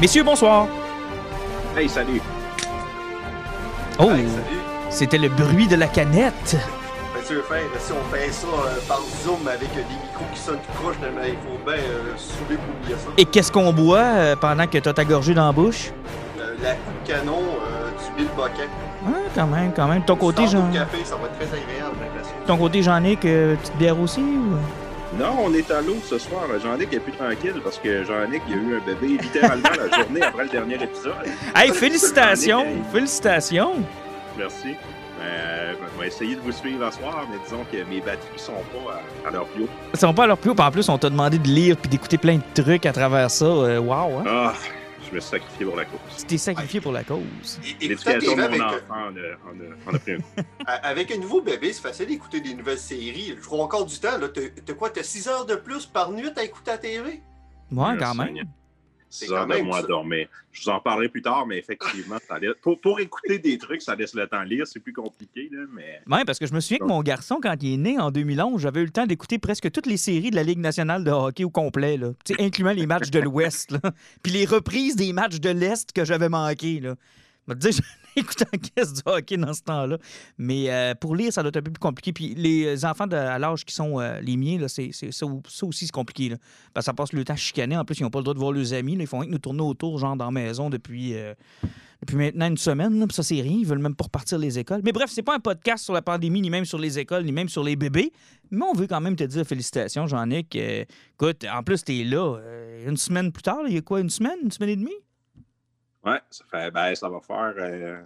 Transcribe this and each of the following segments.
Messieurs, bonsoir. Hey, salut. Oh, Hey, c'était le bruit de la canette. Tu veux faire, si on fait ça euh, par Zoom avec euh, des micros qui sonnent tout croche, ben, il faut bien euh, souder pour oublier ça. Et qu'est-ce qu'on boit euh, pendant que t'as ta gorgée dans la bouche? Euh, la coupe canon euh, du Bill Bucket. Ah, quand même, quand même. Ton côté, Jean... Café, ça va être très agréable. Ton côté, Jean-Nic, petite bière aussi? Ou... Non, on est à l'eau ce soir. Jean-Nic est plus tranquille parce que Jean-Nic il a eu un bébé littéralement la journée après le dernier épisode. Hey, félicitations! Félicitations! Merci. Euh, on va essayer de vous suivre ce soir, mais disons que mes batteries sont pas à, à leur plus haut. Ils sont pas à leur plus haut, en plus, on t'a demandé de lire puis d'écouter plein de trucs à travers ça. Euh, wow, hein? Ah, je me suis sacrifié pour la course. Tu t'es sacrifié pour la cause. Et- Écouter la L'éducation de avec, mon enfant en a, en a- en a pris un coup. avec un nouveau bébé, c'est facile d'écouter des nouvelles séries. Je crois encore du temps. là. T'as quoi, t'as 6 heures de plus par nuit à écouter la TV? Ouais, quand même. Seigneur. C'est Six quand heures de moins à ça. dormir. Je vous en parlerai plus tard, mais effectivement, ça laisse- pour, pour écouter des trucs, ça laisse le temps de lire. C'est plus compliqué, là, mais Ouais, parce que je me souviens que mon garçon, quand il est né en 2011, j'avais eu le temps d'écouter presque toutes les séries de la Ligue nationale de hockey au complet, là. Incluant les matchs de l'Ouest. Puis les reprises des matchs de l'Est que j'avais manqués, là. Je me disais, en caisse du hockey dans ce temps-là. Mais euh, pour lire, ça doit être un peu plus compliqué. Puis les enfants de, à l'âge qui sont euh, les miens, là, c'est, ça, aussi, c'est compliqué. Là. Ça passe le temps chicané. En plus, ils n'ont pas le droit de voir leurs amis. là. Ils font rien que nous tourner autour, genre dans la maison, depuis, euh, depuis maintenant une semaine. là. Puis ça, c'est rien. Ils veulent même pas repartir les écoles. Mais bref, c'est pas un podcast sur la pandémie, ni même sur les écoles, ni même sur les bébés. Mais on veut quand même te dire félicitations, Jean-Nic. Euh, écoute, en plus, t'es là euh, une semaine plus tard. là. Il y a quoi, une semaine? Une semaine et demie? Ouais, ça fait, ben, ça va faire euh,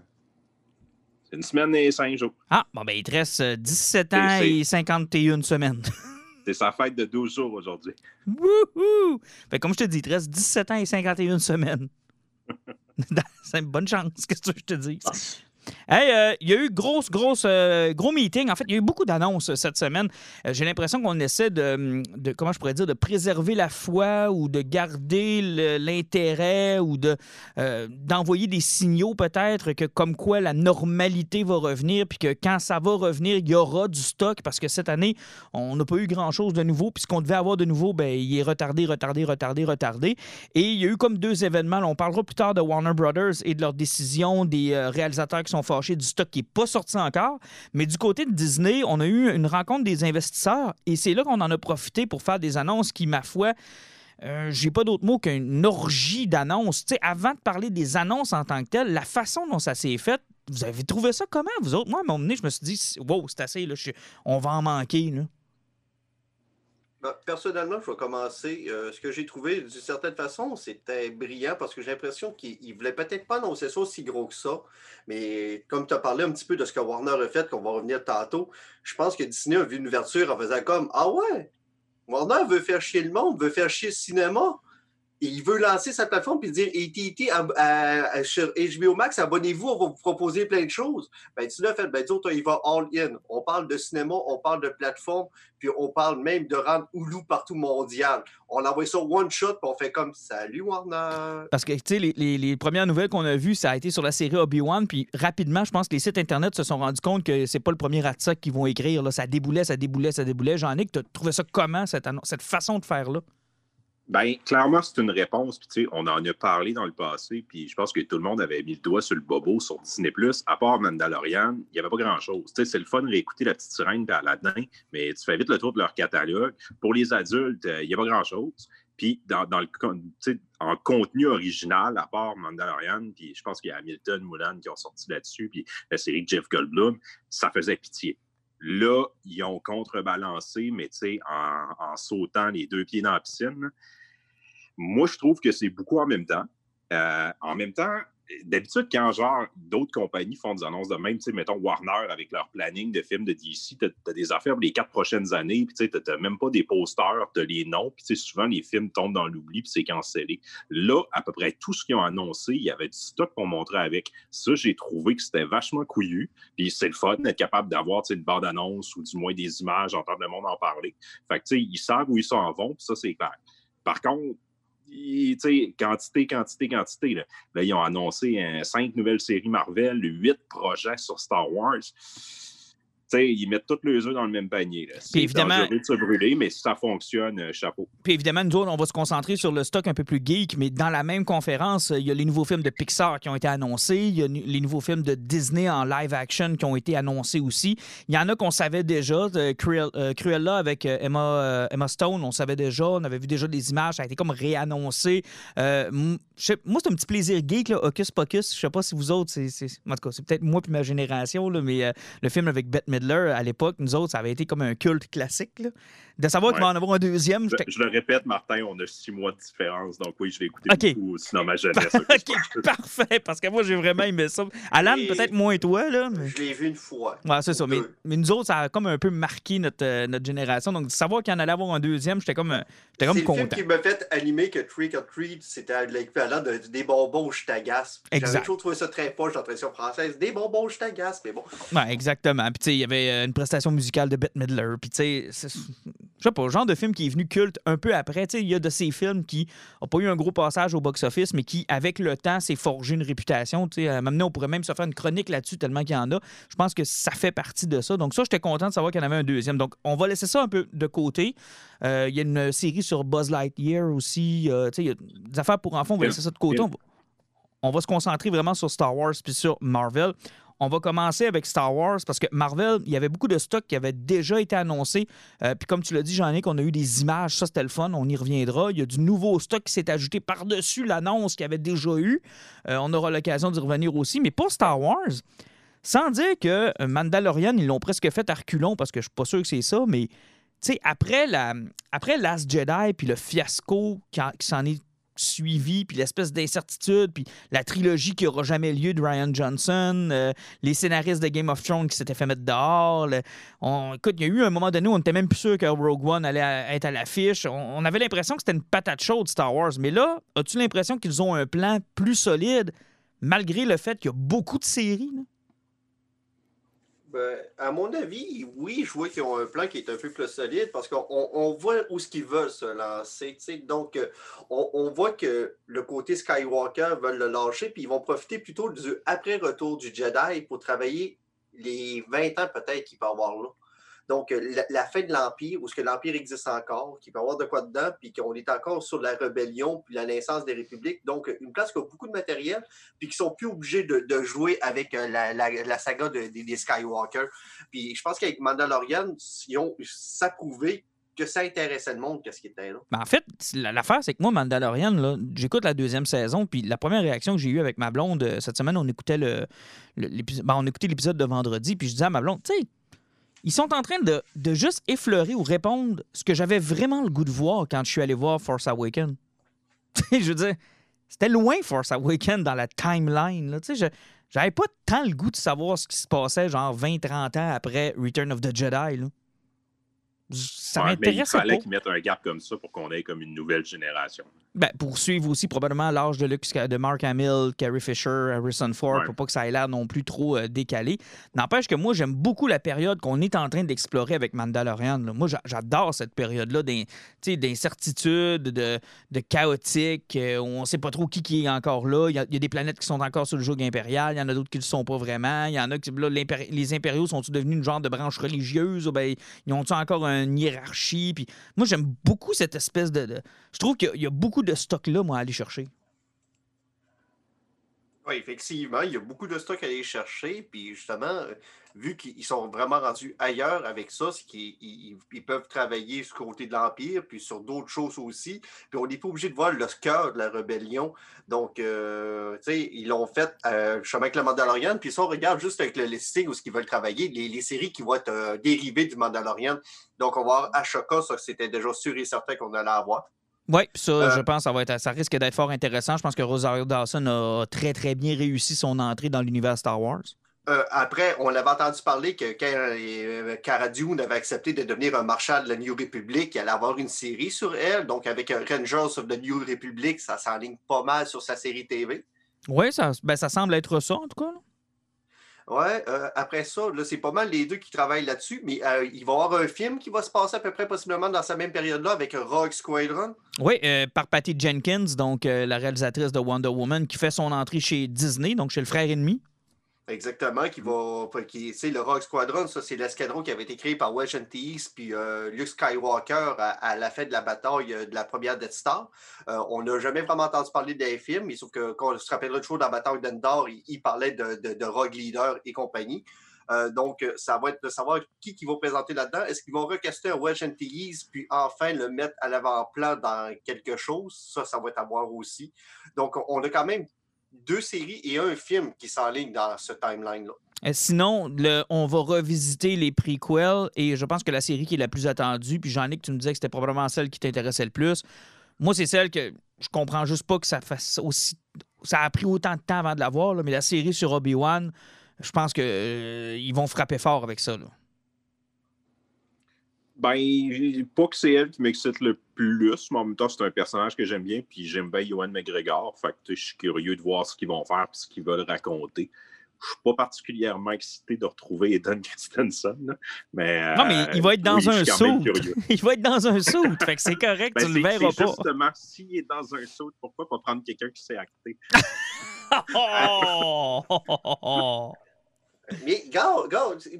une semaine et cinq jours. Ah, bon, ben, il te reste euh, 17 ans C'est- et 51 semaines. C'est sa fête de 12 jours aujourd'hui. Wouhou! Fait comme je te dis, il te reste 17 ans et 51 semaines. C'est une bonne chance, qu'est-ce que je te dis? Hey, euh, il y a eu grosse, grosse, euh, gros meeting. En fait, il y a eu beaucoup d'annonces cette semaine. Euh, J'ai l'impression qu'on essaie de, de, comment je pourrais dire, de préserver la foi ou de garder l'intérêt ou de d'envoyer des signaux peut-être que comme quoi la normalité va revenir, puis que quand ça va revenir, il y aura du stock parce que cette année, on n'a pas eu grand-chose de nouveau, puis ce qu'on devait avoir de nouveau, ben, il est retardé, retardé, retardé, retardé. Et il y a eu comme deux événements. On parlera plus tard de Warner Brothers et de leur décision des réalisateurs qui sont fâchés du stock qui n'est pas sorti encore. Mais du côté de Disney, on a eu une rencontre des investisseurs et c'est là qu'on en a profité pour faire des annonces qui, ma foi, euh, j'ai pas d'autre mot qu'une orgie d'annonces. Avant de parler des annonces en tant que telles, la façon dont ça s'est fait, vous avez trouvé ça comment, vous autres? Moi, à un moment donné, je me suis dit, wow, c'est assez, on va en manquer. Ben, personnellement, je vais commencer. Euh, ce que j'ai trouvé, d'une certaine façon, c'était brillant parce que j'ai l'impression qu'il ne voulait peut-être pas annoncer ça aussi gros que ça. Mais comme tu as parlé un petit peu de ce que Warner a fait, qu'on va revenir tantôt, je pense que Disney a vu une ouverture en faisant comme Ah ouais, Warner veut faire chier le monde, veut faire chier le cinéma. Il veut lancer sa plateforme et dire à- sur HBO Max, abonnez-vous, on va vous proposer plein de choses. Ben, Disney a fait, ben, disons, il va all-in. On parle de cinéma, on parle de plateforme, puis on parle même de rendre Hulu partout mondial. On envoie ça one shot, puis on fait comme Salut Warner. Parce que, tu sais, les, premières nouvelles qu'on a vues, ça a été sur la série Obi-Wan. Puis rapidement, je pense que les sites Internet se sont rendus compte que c'est pas le premier article qu'ils vont écrire. Là. Ça déboulait, ça déboulait, ça déboulait. Jean-Nic, tu as trouvé ça comment, cette, cette façon de faire-là? Ben, clairement, c'est une réponse. Puis, tu sais, on en a parlé dans le passé. Puis, je pense que tout le monde avait mis le doigt sur le bobo sur Disney. À part Mandalorian, il n'y avait pas grand-chose. Tu sais, c'est le fun de réécouter La Petite Sirène et Aladdin, mais tu fais vite le tour de leur catalogue. Pour les adultes, euh, il n'y a pas grand-chose. Puis, dans, le, en contenu original, à part Mandalorian, puis je pense qu'il y a Hamilton, Mulan qui ont sorti là-dessus, puis la série de Jeff Goldblum, ça faisait pitié. Là, ils ont contrebalancé, mais tu sais, en, en sautant les deux pieds dans la piscine. Moi, je trouve que c'est beaucoup en même temps. Euh, en même temps, d'habitude, quand genre d'autres compagnies font des annonces de même, tu sais, mettons Warner avec leur planning de films de DC, tu as, des affaires pour les quatre prochaines années, puis tu n'as même pas des posters, tu as les noms, puis souvent les films tombent dans l'oubli, puis c'est cancellé. Là, à peu près tout ce qu'ils ont annoncé, il y avait du stock pour montrer avec. Ça, j'ai trouvé que c'était vachement couillu, puis c'est le fun d'être capable d'avoir une bande-annonce ou du moins des images, entendre le monde en parler. Fait que, tu sais, ils savent où ils s'en vont, puis ça, c'est clair. Par contre, quantité, quantité, quantité. Là. ils ont annoncé cinq nouvelles séries Marvel, huit projets sur Star Wars ils mettent tous les œufs dans le même panier. C'est évidemment de se brûler, mais si ça fonctionne, euh, chapeau. Puis évidemment, nous on va se concentrer sur le stock un peu plus geek, mais dans la même conférence, il y a les nouveaux films de Pixar qui ont été annoncés, il y a les nouveaux films de Disney en live action qui ont été annoncés aussi. Il y en a qu'on savait déjà, euh, Cruella avec euh, Emma, Emma Stone, on savait déjà, on avait vu déjà des images, ça a été comme réannoncé. moi, c'est un petit plaisir geek, là, Hocus Pocus. Je sais pas si vous autres, c'est, en tout cas, c'est peut-être moi puis ma génération, là, mais le film avec Bette Midler, à l'époque, nous autres, ça avait été comme un culte classique. Là. De savoir qu'il va en avoir un deuxième. Je, le répète, Martin, on a six mois de différence. Donc oui, je l'ai écouté beaucoup, sinon ma jeunesse. OK, parfait. Parce que moi, j'ai vraiment aimé ça. Alan, peut-être moins toi. Là, Je l'ai vu une fois. Ouais, c'est ça. Mais, mais, nous autres, ça a comme un peu marqué notre, euh, notre génération. Donc, de savoir qu'il en allait avoir un deuxième, j'étais comme, euh, j'étais comme content. C'est le film qui m'a fait animer que Trick or Treat, c'était l'équivalent de, des bonbons je t'agace. J'avais toujours trouvé ça très poche dans la française. Des bonbons je t'agace, mais bon. Ouais, exactement. Puis, tu sais, avait euh, une prestation musicale de Bette Midler. Puis, tu sais, je sais pas, le genre de film qui est venu culte un peu après. Il y a de ces films qui n'ont pas eu un gros passage au box-office, mais qui, avec le temps, s'est forgé une réputation. maintenant, on pourrait même se faire une chronique là-dessus tellement qu'il y en a. Je pense que ça fait partie de ça. Donc, ça, j'étais content de savoir qu'il y en avait un deuxième. Donc, on va laisser ça un peu de côté. Euh, il y a une série sur Buzz Lightyear aussi. Euh, il y a des affaires pour enfants, on va laisser ça de côté. On va, se concentrer vraiment sur Star Wars puis sur Marvel. On va commencer avec Star Wars parce que Marvel, il y avait beaucoup de stocks qui avaient déjà été annoncés. Euh, puis comme tu l'as dit, j'en ai qu'on a eu des images. Ça, c'était le fun. On y reviendra. Il y a du nouveau stock qui s'est ajouté par-dessus l'annonce qu'il y avait déjà eu. Euh, on aura l'occasion d'y revenir aussi. Mais pas Star Wars. Sans dire que Mandalorian, ils l'ont presque fait à reculons parce que je suis pas sûr que c'est ça, mais après, la, après Last Jedi puis le fiasco qui s'en est suivi, puis l'espèce d'incertitude, puis la trilogie qui aura jamais lieu de Ryan Johnson, euh, les scénaristes de Game of Thrones qui s'étaient fait mettre dehors. on, écoute, il y a eu un moment donné où on était même plus sûr que Rogue One allait être à l'affiche. On, avait l'impression que c'était une patate chaude Star Wars. Mais là, as-tu l'impression qu'ils ont un plan plus solide, malgré le fait qu'il y a beaucoup de séries? Ben, à mon avis, oui, je vois qu'ils ont un plan qui est un peu plus solide parce qu'on voit où ce qu'ils veulent se lancer. Donc, euh, on, voit que le côté Skywalker veulent le lâcher, puis ils vont profiter plutôt du après-retour du Jedi pour travailler les 20 ans peut-être qu'il peut avoir là. Donc, euh, la, fin de l'Empire, où ce que l'Empire existe encore, qu'il peut y avoir de quoi dedans, puis qu'on est encore sur la rébellion, puis la naissance des républiques. Donc, une place qui a beaucoup de matériel, puis qui sont plus obligés de, jouer avec euh, la, saga des Skywalker. Puis je pense qu'avec Mandalorian, ils ont, ça prouvé que ça intéressait le monde, qu'est-ce qui était là. Ben, en fait, l'affaire, c'est que moi, Mandalorian, j'écoute la deuxième saison, puis la première réaction que j'ai eue avec ma blonde, euh, cette semaine, on écoutait le, ben, on écoutait l'épisode de vendredi, puis je disais à ma blonde, tu sais, ils sont en train de, juste effleurer ou répondre ce que j'avais vraiment le goût de voir quand je suis allé voir Force Awakens. je veux dire, c'était loin Force Awakens dans la timeline. Là. Je j'avais pas tant le goût de savoir ce qui se passait genre 20-30 ans après Return of the Jedi. Là. Ça m'intéresse Il fallait qu'ils mettent un gap comme ça pour qu'on ait comme une nouvelle génération. Ben, pour suivre aussi probablement l'âge de, de Mark Hamill, Carrie Fisher, Harrison Ford, pour pas que ça ait l'air non plus trop euh, décalé. N'empêche que moi, j'aime beaucoup la période qu'on est en train d'explorer avec Mandalorian. Moi, j'adore cette période-là d'incertitude, de, de chaotique, euh, où on sait pas trop qui, qui est encore là. Il y, a, des planètes qui sont encore sur le joug impérial, il y en a d'autres qui ne le sont pas vraiment. Il y en a qui, là, les impériaux sont-ils devenus une genre de branche religieuse? Ou ben, ils ont encore une hiérarchie? Puis moi, j'aime beaucoup cette espèce de... de... Je trouve qu'il y a beaucoup de stock-là, moi, à aller chercher. Oui, effectivement, il y a beaucoup de stock à aller chercher. Puis justement, euh, vu qu'ils sont vraiment rendus ailleurs avec ça, c'est qu'ils ils, peuvent travailler sur le côté de l'Empire, puis sur d'autres choses aussi. Puis on n'est pas obligé de voir le cœur de la rébellion. Donc, euh, tu sais, ils l'ont fait euh, justement avec le Mandalorian. Puis ça, on regarde juste avec le listing où ce qu'ils veulent travailler, les, séries qui vont être dérivées du Mandalorian. Donc, on va avoir Ashoka, ça c'était déjà sûr et certain qu'on allait avoir. Oui, ça, Euh, je pense, ça, va être, ça risque d'être fort intéressant. Je pense que Rosario Dawson a très, très bien réussi son entrée dans l'univers Star Wars. Euh, après, on avait entendu parler que quand euh, Cara Dune avait accepté de devenir un marshal de la New Republic, il allait avoir une série sur elle. Donc, avec un Rangers of the New Republic, ça s'enligne pas mal sur sa série TV. Oui, ça, ben, ça semble être ça, en tout cas. là. Ouais, euh, après ça, là, c'est pas mal les deux qui travaillent là-dessus, mais euh, il va y avoir un film qui va se passer à peu près possiblement dans sa même période-là avec Rogue Squadron. Oui, euh, par Patty Jenkins, donc la réalisatrice de Wonder Woman, qui fait son entrée chez Disney, donc chez le frère ennemi. Exactement, qui va. Qui, tu sais, le Rogue Squadron, ça, c'est l'escadron qui avait été créé par Wedge Antilles puis euh, Luke Skywalker à, à la fin de la bataille euh, de la première Death Star. Euh, on n'a jamais vraiment entendu parler des films, mais sauf que quand on se rappellera toujours dans la bataille d'Endor, il, il parlait de, de, de Rogue Leader et compagnie. Euh, donc, ça va être de savoir qui qui va présenter là-dedans. Est-ce qu'ils vont recaster un Wedge Antilles puis enfin le mettre à l'avant-plan dans quelque chose? Ça, ça va être à voir aussi. Donc, on a quand même deux séries et un film qui s'enlignent dans ce timeline-là. Euh, sinon, on va revisiter les prequels et je pense que la série qui est la plus attendue, puis Jean-Nic, tu me disais que c'était probablement celle qui t'intéressait le plus. Moi, c'est celle que je comprends juste pas que ça fasse aussi. Ça a pris autant de temps avant de la voir, mais la série sur Obi-Wan, je pense qu'ils vont frapper fort avec ça. là. Ben, pas que c'est elle qui m'excite le plus, mais en même temps, c'est un personnage que j'aime bien, puis j'aime bien Ewan McGregor. Fait que je suis curieux de voir ce qu'ils vont faire et ce qu'ils veulent raconter. Je suis pas particulièrement excité de retrouver Eden Christensen, mais... Non, mais euh, il va être dans oui, un saut. il va être dans un saut. fait que c'est correct, Ben, tu le verras pas. justement, s'il est dans un saut, pourquoi pas prendre quelqu'un qui sait acter? Oh! Mais, gars,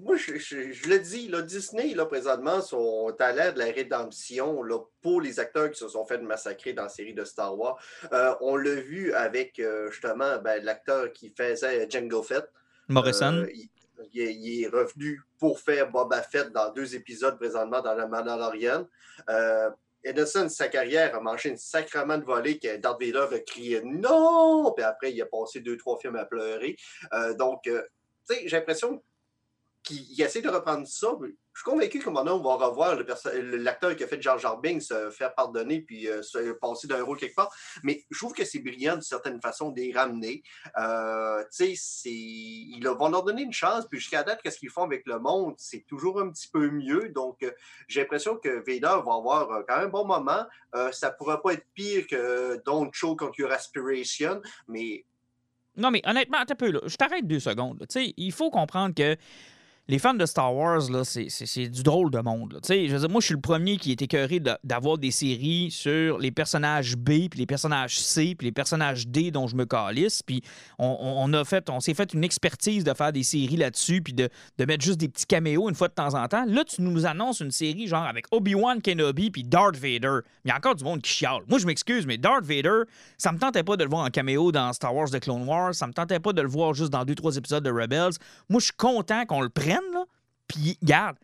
moi, je, je- je le dis, là, Disney, là, présentement, sont à l'air de la rédemption là, pour les acteurs qui se sont fait massacrer dans la série de Star Wars. Euh, on l'a vu avec, euh, justement, ben, l'acteur qui faisait Jango Fett. Morrison. Euh, il, il est, revenu pour faire Boba Fett dans deux épisodes présentement dans le Mandalorian. Edison, sa carrière, a mangé une sacrement de volée que Darth Vader a crié non! Puis après, il a passé deux, trois films à pleurer. Donc, j'ai l'impression qu'il il essaie de reprendre ça. Je suis convaincu qu'à un moment donné, on va revoir l'acteur qui a fait Jar Jar se faire pardonner puis euh, se passer d'un rôle quelque part. Mais je trouve que c'est brillant d'une certaine façon de les ramener. Euh, tu sais, ils vont leur donner une chance. Puis jusqu'à date, qu'est-ce qu'ils font avec le monde, c'est toujours un petit peu mieux. Donc, euh, j'ai l'impression que Vader va avoir euh, quand même un bon moment. Euh, ça ne pourra pas être pire que Don't Choke on Your Aspiration, mais Non, mais honnêtement, un peu, là. Je t'arrête deux secondes. il faut comprendre que les fans de Star Wars, c'est, du drôle de monde. je moi, je suis le premier qui est écœuré d'avoir des séries sur les personnages B, puis les personnages C, puis les personnages D dont je me calisse. Puis on, on- s'est fait une expertise de faire des séries là-dessus, puis de, mettre juste des petits caméos une fois de temps en temps. Là, tu nous annonces une série genre avec Obi-Wan Kenobi puis Darth Vader. Il y a encore du monde qui chiale. Moi, je m'excuse, mais Darth Vader, ça me tentait pas de le voir en caméo dans Star Wars The Clone Wars. Ça me tentait pas de le voir juste dans deux, trois épisodes de Rebels. Moi, je suis content qu'on le prenne, là. Puis, regarde,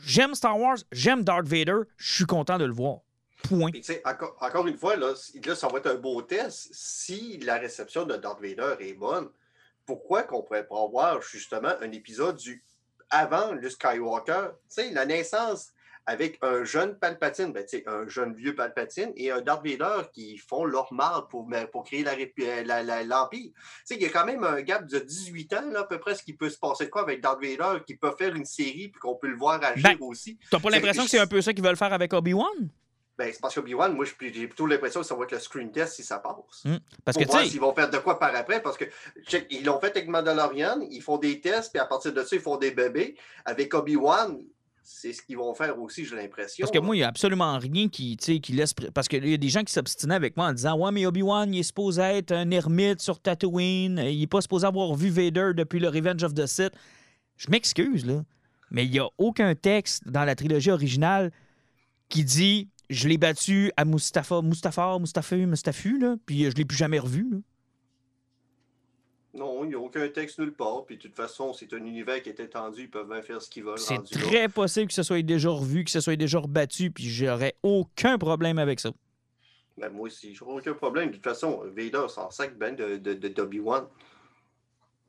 j'aime Star Wars, j'aime Darth Vader, je suis content de le voir. Point. Encore, encore une fois, là, ça va être un beau test. Si la réception de Darth Vader est bonne, pourquoi qu'on pourrait pas avoir justement un épisode du avant le Skywalker? Tu sais, la naissance avec un jeune Palpatine, ben, un jeune vieux Palpatine et un Darth Vader qui font leur marde pour, pour créer la répu- euh, la- la- l'Empire. Il y a quand même un gap de 18 ans, là, à peu près, ce qui peut se passer de quoi avec Darth Vader, qui peut faire une série puis qu'on peut le voir agir Ben, aussi. T'as pas l'impression que c'est un peu ça qu'ils veulent faire avec Obi-Wan? Ben, c'est parce que Obi-Wan, moi, j'ai plutôt l'impression que ça va être le screen test si ça passe. Hmm. Parce Pour que, voir s'ils vont faire de quoi par après, parce que check, ils l'ont fait avec Mandalorian, ils font des tests, puis à partir de ça, ils font des bébés. Avec Obi-Wan, c'est ce qu'ils vont faire aussi, j'ai l'impression. Parce que moi, il n'y a absolument rien qui, qui laisse. Parce qu'il y a des gens qui s'obstinaient avec moi en disant Ouais, mais Obi-Wan, il est supposé être un ermite sur Tatooine. Il n'est pas supposé avoir vu Vader depuis le Revenge of the Sith. Je m'excuse, là. Mais il n'y a aucun texte dans la trilogie originale qui dit Je l'ai battu à Mustafa, Mustafa, Mustafa, Mustafu, là, puis euh, je ne l'ai plus jamais revu. là. Non, il n'y a aucun texte nulle part. Puis de toute façon, c'est un univers qui est étendu, ils peuvent bien faire ce qu'ils veulent. C'est là. très possible que ce soit déjà revu, que ce soit déjà rebattu, puis j'aurais aucun problème avec ça. Ben, moi aussi, j'aurais aucun problème. De toute façon, Vader s'en sac ben de, de, de- d'Obi-Wan.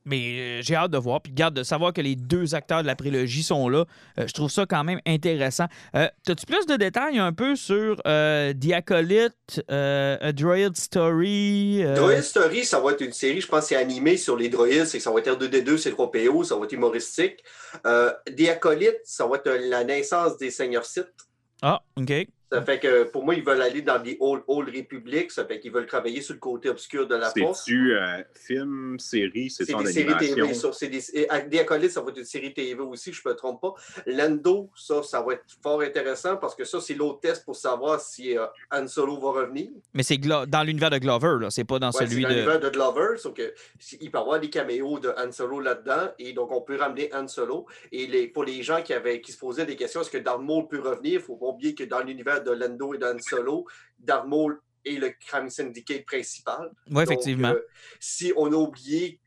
Mais euh, j'ai hâte de voir. Puis garde de savoir que les deux acteurs de la prélogie sont là. Euh, je trouve ça quand même intéressant. Euh, T'as-tu plus de détails un peu sur euh, The Acolyte, euh, A Droid Story? Droid Story, ça va être une série, je pense, c'est animé sur les droïdes, c'est que ça va être R2D2, c'est 3PO, ça va être humoristique. The Acolyte, ça va être la naissance des seigneurs Sith. Ah, OK. Ça fait que pour moi, ils veulent aller dans les Old, Old Republic, ça fait qu'ils veulent travailler sur le côté obscur de la force. C'est-tu euh, film, série, c'est C'est des séries TV, ça. C'est des, à- des acolytes, ça va être une série TV aussi, je ne me trompe pas. Lando, ça, ça va être fort intéressant parce que ça, c'est l'autre test pour savoir si euh, Han Solo va revenir. Mais c'est dans l'univers de Glover, là. C'est pas dans Ouais, celui c'est de. l'univers de Glover, sauf que il peut y avoir des caméos de Han Solo là-dedans, et donc on peut ramener Han Solo. Et les, pour les gens qui, avaient, qui se posaient des questions, est-ce que Darth Maul peut revenir? Il ne faut pas oublier que dans l'univers de Lando et de Han Solo, Maul est le crime syndicate principal. Oui, effectivement. euh, si on a oublié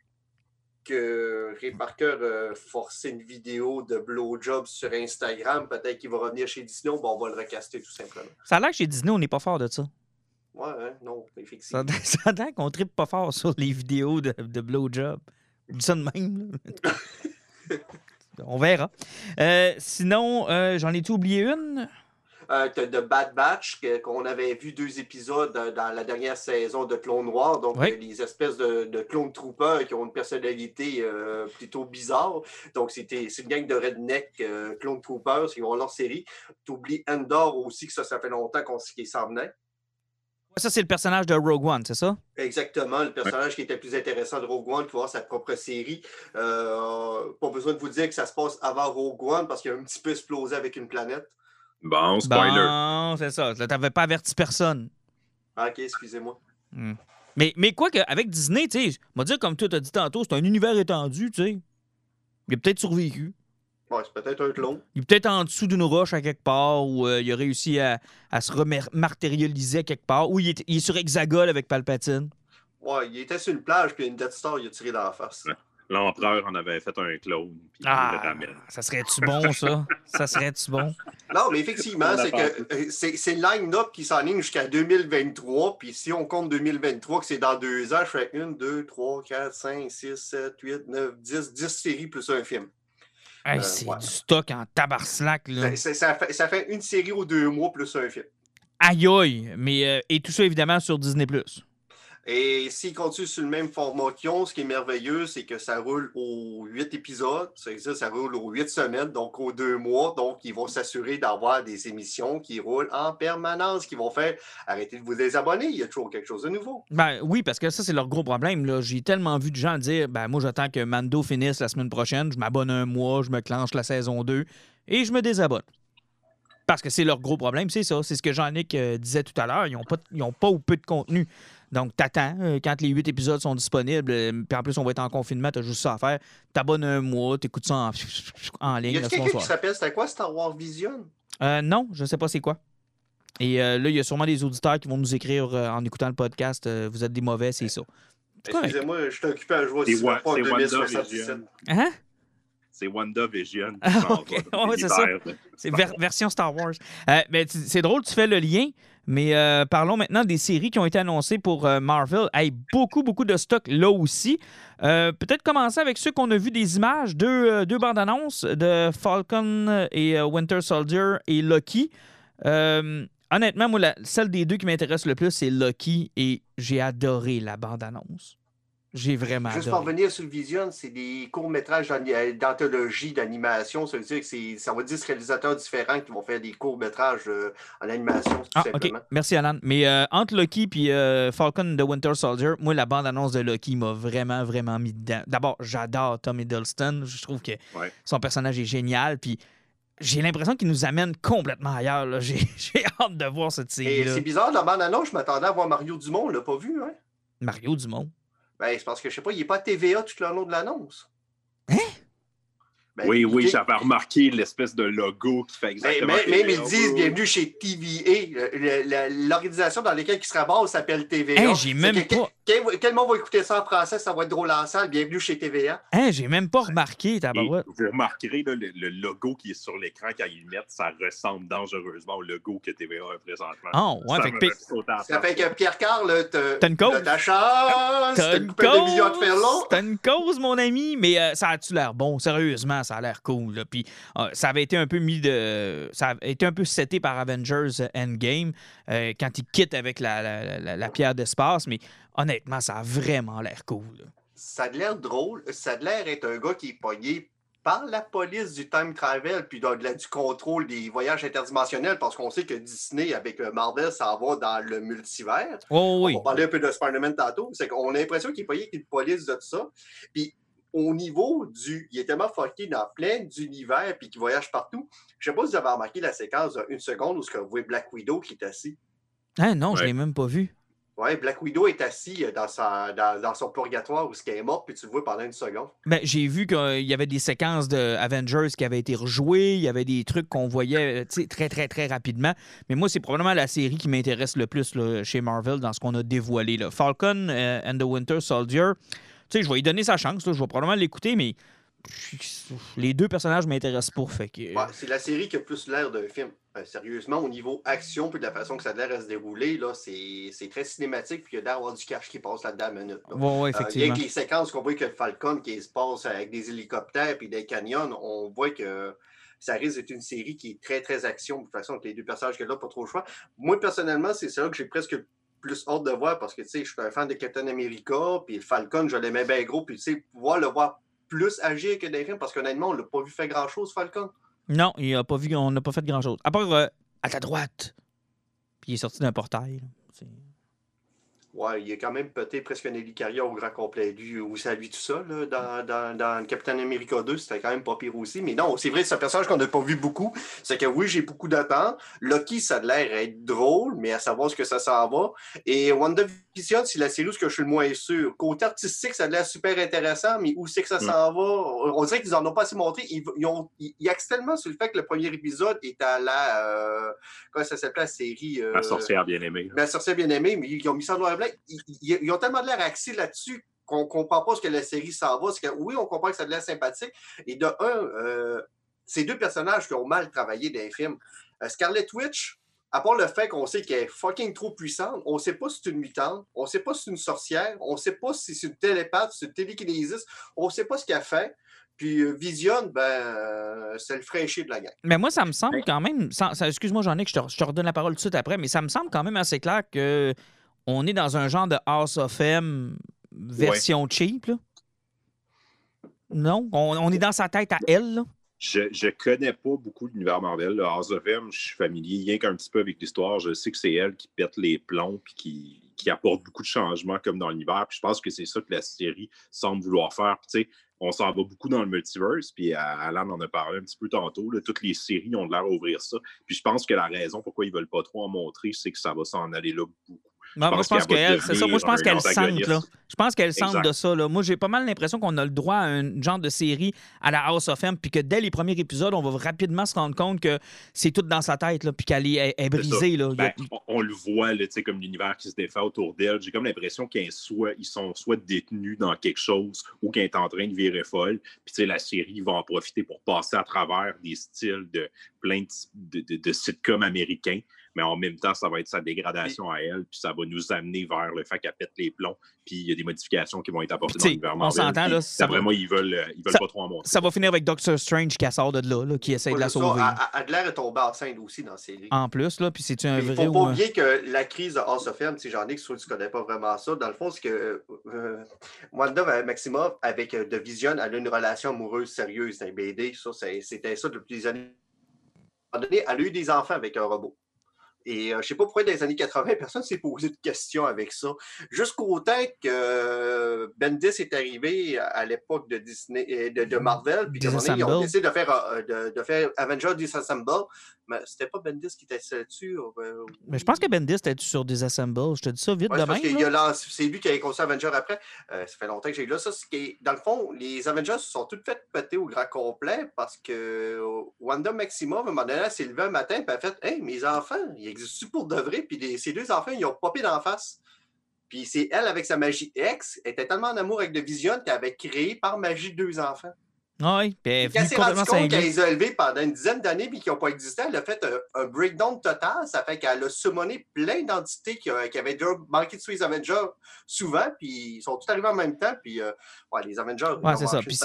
que Ray Parker euh, forçait une vidéo de blowjob sur Instagram, peut-être qu'il va revenir chez Disney, bon, on va le recaster tout simplement. Ça a l'air que chez Disney, on n'est pas fort de ça. Ouais, hein, non, effectivement. ça a l'air qu'on tripe pas fort sur les vidéos de, de blowjob. Je dis ça de même. On verra. Euh, sinon, euh, j'en ai-tu oublié une? Euh, The Bad Batch, qu'on avait vu deux épisodes euh, dans la dernière saison de Clone Noir, donc Oui. les espèces de, de clone troopers qui ont une personnalité euh, plutôt bizarre. Donc, c'était c'est une gang de redneck euh, clone troopers qui ont leur série. T'oublies Endor aussi, que ça, ça fait longtemps qu'on qu'il s'en venait. Ça, c'est le personnage de Rogue One, c'est ça? Exactement, le personnage qui était plus intéressant de Rogue One, qui va avoir sa propre série. Euh, pas besoin de vous dire que ça se passe avant Rogue One parce qu'il a un petit peu explosé avec une planète. Bon, spoiler. Bon, c'est ça. Là, T'avais pas averti personne. Ah, ok, excusez-moi. Hmm. Mais, mais quoi qu'avec Disney, tu sais, m'a dire comme toi t'as dit tantôt, c'est un univers étendu, tu sais. Il a peut-être survécu. Ouais, c'est peut-être un clone. Il est peut-être en dessous d'une roche à quelque part, ou euh, il a réussi à, à se rematérialiser à quelque part, ou il est, il est sur Hexagol avec Palpatine. Ouais, il était sur une plage, puis une Death Star, il a tiré dans la face. Ouais. L'empereur en avait fait un clone, puis Ah, ça serait-tu bon, ça? ça serait-tu bon? Non, mais effectivement, c'est que euh, c'est le line-up qui s'enligne jusqu'à 2023. Puis si on compte 2023, que c'est dans deux ans, je fais une, deux, trois, quatre, cinq, six, sept, huit, neuf, dix, dix séries plus un film. Hey, Euh, c'est ouais. du stock en tabarslac, là. Ça, ça- ça fait, ça fait une série aux deux mois plus un film. Aïe aïe! Mais, euh, et tout ça, évidemment, sur Disney+. Et s'ils continuent sur le même format qu'ils ont, ce qui est merveilleux, c'est que ça roule aux huit épisodes. Ça ça roule aux huit semaines, donc aux deux mois. Donc, ils vont s'assurer d'avoir des émissions qui roulent en permanence, qui vont faire arrêtez de vous désabonner, il y a toujours quelque chose de nouveau. Ben oui, parce que ça, c'est leur gros problème. J'ai tellement vu de gens dire ben moi, j'attends que Mando finisse la semaine prochaine, je m'abonne un mois, je me clenche la saison 2 et je me désabonne. Parce que c'est leur gros problème, c'est ça. C'est ce que Jean-Nic euh, disait tout à l'heure. Ils n'ont pas, pas ou peu de contenu. Donc, t'attends. euh, quand les huit épisodes sont disponibles, euh, puis en plus, on va être en confinement, t'as juste ça à faire. T'abonnes un mois, t'écoutes ça en, en Y ligne. a le quelqu'un soir. qui s'appelle, c'était quoi Star Wars Vision? Euh, non, je ne sais pas c'est quoi. Et euh, là, il y a sûrement des auditeurs qui vont nous écrire euh, en écoutant le podcast euh, Vous êtes des mauvais, c'est ça. C'est correct. Excusez-moi, je suis occupé à jouer en c'est 2077. WandaVision. Hein? C'est WandaVision. Ah, s'en ok. va dans Ouais, c'est ça. C'est ver- version Star Wars. Euh, mais c'est drôle, tu fais le lien, mais euh, parlons maintenant des séries qui ont été annoncées pour euh, Marvel. Hey, beaucoup, beaucoup de stock là aussi. Euh, Peut-être commencer avec ceux qu'on a vu des images, deux, euh, deux bandes annonces de Falcon et Winter Soldier et Loki. Honnêtement, moi, celle des deux qui m'intéresse le plus, c'est Loki et j'ai adoré la bande annonce. J'ai vraiment Juste pour revenir sur le Vision, c'est des courts-métrages euh, d'anthologie d'animation. Ça veut dire que c'est- ça va 10 réalisateurs différents qui vont faire des courts-métrages euh, en animation, tout Ah, OK. simplement. Merci, Alan. Mais euh, entre Loki et Falcon de Winter Soldier, moi, la bande-annonce de Loki m'a vraiment, vraiment mis dedans. D'abord, j'adore Tom Hiddleston. Je trouve que Ouais. son personnage est génial. Puis j'ai l'impression qu'il nous amène complètement ailleurs. là. J'ai j'ai hâte de voir cette Et série-là. c'est bizarre, la bande-annonce, je m'attendais à voir Mario Dumont, on l'a pas vu, hein? Mario Dumont. Ben, c'est parce que, je sais pas, il n'est pas TVA tout le long de l'annonce. Ben, oui, oui, j'avais remarqué l'espèce de logo qui fait Mais, exactement. mais- même ils disent bienvenue chez TVA. L'organisation dans laquelle ils se ramassent s'appelle TVA. Hey, j'ai même que- pas- Quel, quel monde va écouter ça en français? Ça va être drôle en salle. Bienvenue chez TVA. J'ai même pas remarqué, tabarouette. vous remarquerez là, le, le logo qui est sur l'écran quand ils le mettent, ça ressemble dangereusement au logo que TVA a présentement. Ah, ouais, Ça fait que Ça fait Pierre Carl, t'as une cause? t'as chance. Une cause, t'as une cause, mon ami, mais euh, ça a-tu l'air bon? Sérieusement, ça a l'air cool. là. Puis euh, ça avait été un peu mis de. Ça a été un peu seté par Avengers Endgame euh, quand ils quittent avec la, la- la- la pierre d'espace, mais honnêtement, ça a vraiment l'air cool. là. Ça a l'air drôle. Ça a l'air être un gars qui est pogné par la police du time travel puis de- de du contrôle des voyages interdimensionnels parce qu'on sait que Disney avec euh, Marvel ça va dans le multivers. Oh oui. On va parler un peu de Spider-Man tantôt. C'est qu'on a l'impression qu'il est payé avec une police de tout ça. Puis au niveau du. Il est tellement fucké dans plein d'univers puis qu'il voyage partout. Je sais pas si vous avez remarqué la séquence d'une seconde où ce que vous voyez Black Widow qui est assis. Hein, non, je Ouais. l'ai même pas vu. Ouais, Black Widow est assis euh, dans, sa, dans, dans son purgatoire où ce qu'elle est morte, puis tu le vois pendant une seconde. Ben, j'ai vu qu'il y avait des séquences de Avengers qui avaient été rejouées, il y avait des trucs qu'on voyait euh, très, très, très rapidement. Mais moi, c'est probablement la série qui m'intéresse le plus là, chez Marvel dans ce qu'on a dévoilé. Là. Falcon euh, and the Winter Soldier, sais, je vais lui donner sa chance. là, je vais probablement l'écouter, mais les deux personnages m'intéressent pas. Fait que, Ouais, c'est la série qui a plus l'air d'un film. Euh, sérieusement, au niveau action, puis de la façon que ça a l'air à se dérouler, là, c'est c'est très cinématique, puis il y a d'avoir du cash qui passe là-dedans à la minute. là. Ouais, ouais, Euh, effectivement. rien que les séquences qu'on voit que le Falcon qui se passe avec des hélicoptères puis des canyons, on voit que ça risque d'être une série qui est très, très action. De toute façon, avec les deux personnages qu'il y a pas trop le choix. Moi, personnellement, c'est ça que j'ai presque plus hâte de voir parce que, tu sais, je suis un fan de Captain America, puis Falcon, je l'aimais bien gros, puis, tu sais, pouvoir le voir plus agir que les films, parce qu'honnêtement, on l'a pas vu faire grand-chose, Falcon. Non, il a pas vu, on n'a pas fait grand-chose. À part euh, à ta droite. Puis il est sorti d'un portail. Ouais, il a quand même pété presque un hélicarrière au grand complet. Lui, ou ça lui tout seul, là, dans, dans, dans Captain America 2, c'était quand même pas pire aussi. Mais non, c'est vrai, c'est un personnage qu'on n'a pas vu beaucoup. C'est que oui, j'ai beaucoup d'attentes. Loki, ça a l'air être drôle, mais à savoir ce que ça s'en va. Et WandaVision, c'est la série où je suis le moins sûr. Côté artistique, ça a l'air super intéressant, mais où c'est que ça Mm. s'en va? On dirait qu'ils en ont pas assez montré. Ils, ils ont, ils, ils axent tellement sur le fait que le premier épisode est à la. Euh, comment ça s'appelle la série? euh, La sorcière bien-aimée. la sorcière bien aimée, mais ils ont mis ça en noir Ils, ont tellement de l'air axés là-dessus qu'on ne comprend pas ce que la série s'en va. Que, oui, on comprend que ça a de l'air sympathique. Et de un, euh, ces deux personnages qui ont mal travaillé dans les films. Euh, Scarlet Witch, à part le fait qu'on sait qu'elle est fucking trop puissante, on sait pas si c'est une mutante, on sait pas si c'est une sorcière, on ne sait pas si c'est une télépathe, si c'est une télékinésiste, on ne sait pas ce qu'elle fait. Puis euh, Vision, ben, euh, c'est le fraîchier de la gang. Mais moi, ça me semble quand même. Excuse-moi, Jean-Nic, je te, je te redonne la parole tout de suite après, mais ça me semble quand même assez clair que on est dans un genre de House of M version cheap. Là. Non? On, on est dans sa tête à elle. Là. Je ne connais pas beaucoup l'univers Marvel. House of M, je suis familier rien qu'un petit peu avec l'histoire. Je sais que c'est elle qui pète les plombs puis qui, qui apporte beaucoup de changements comme dans l'univers. Puis je pense que c'est ça que la série semble vouloir faire. Puis, on s'en va beaucoup dans le multiverse. Puis Alan en a parlé un petit peu tantôt. là. toutes les séries ont l'air d'ouvrir ça. Puis je pense que la raison pourquoi ils veulent pas trop en montrer, c'est que ça va s'en aller là beaucoup. Moi, je pense qu'elle c'est ça. Moi, je pense qu'elle sente, là. antagoniste. Je pense qu'elle sente de ça, là. Moi, j'ai pas mal l'impression qu'on a le droit à un genre de série à la House of M, puis que dès les premiers épisodes, on va rapidement se rendre compte que c'est tout dans sa tête, là, puis qu'elle est, brisée, là. A- Ben, on, on le voit, tu sais, comme l'univers qui se défait autour d'elle. J'ai comme l'impression qu'ils soit, ils sont soit détenus dans quelque chose ou qu'elle est en train de virer folle. Puis, tu sais, la série va en profiter pour passer à travers des styles de plein de, de, de- de sitcoms américains. Mais en même temps, ça va être sa dégradation à elle. Puis, ça va nous amener vers le fait qu'elle pète les plombs. Puis, il y a des modifications qui vont être apportées dans l'univers on Marvel. s'entend, là, ça va- Vraiment, ils veulent, euh, ils veulent Ça- pas trop en montrer. Ça va finir avec Doctor Strange qui sort de là, là, qui essaie de la Ça, sauver. Adler est tombé enceinte aussi dans la série. En plus, là, puis c'est un Il ne vrai faut ou pas oublier que la crise de House of M, si j'en ai que tu ne connais pas vraiment ça, dans le fond, c'est que euh, Wanda euh, Maximoff, avec euh, The Vision, elle a une relation amoureuse sérieuse dans les BD. Ça, c'était ça depuis des années. À un moment donné, elle a eu des enfants avec un robot. Et euh, je sais pas pourquoi dans les années 80, personne ne s'est posé de questions avec ça. Jusqu'au temps que euh, Bendis est arrivé à, à l'époque de Disney et de, de Marvel, puis ils ont décidé de faire, euh, de, de faire Avengers Disassemble. Mais c'était pas Bendis qui était là-dessus. euh, Mais je pense que Bendis était sur Disassemble. Je te dis ça vite Ouais, de c'est lui qui a construit Avengers après. Euh, ça fait longtemps que j'ai eu là. Ça, qui- dans le fond, les Avengers se sont toutes faites péter au grand complet parce que euh, Wanda Maximoff, à un moment donné, s'est levée un matin et a fait Hey, mes enfants, ils existent pour de vrai? Puis les- ces deux enfants, ils ont popé d'en face. Puis c'est elle, avec sa magie X, était tellement en amour avec The Vision qu'elle avait créé par magie deux enfants. Oui, puis elle s'est rendue compte qu'elle les a élevés pendant une dizaine d'années puis qui n'ont pas existé. Elle a fait un, un breakdown total. Ça fait qu'elle a summoné plein d'entités qui, euh, qui avaient déjà manqué de les Avengers souvent. Puis ils sont tous arrivés en même temps. Puis euh, ouais, les Avengers. c'est ça. Puis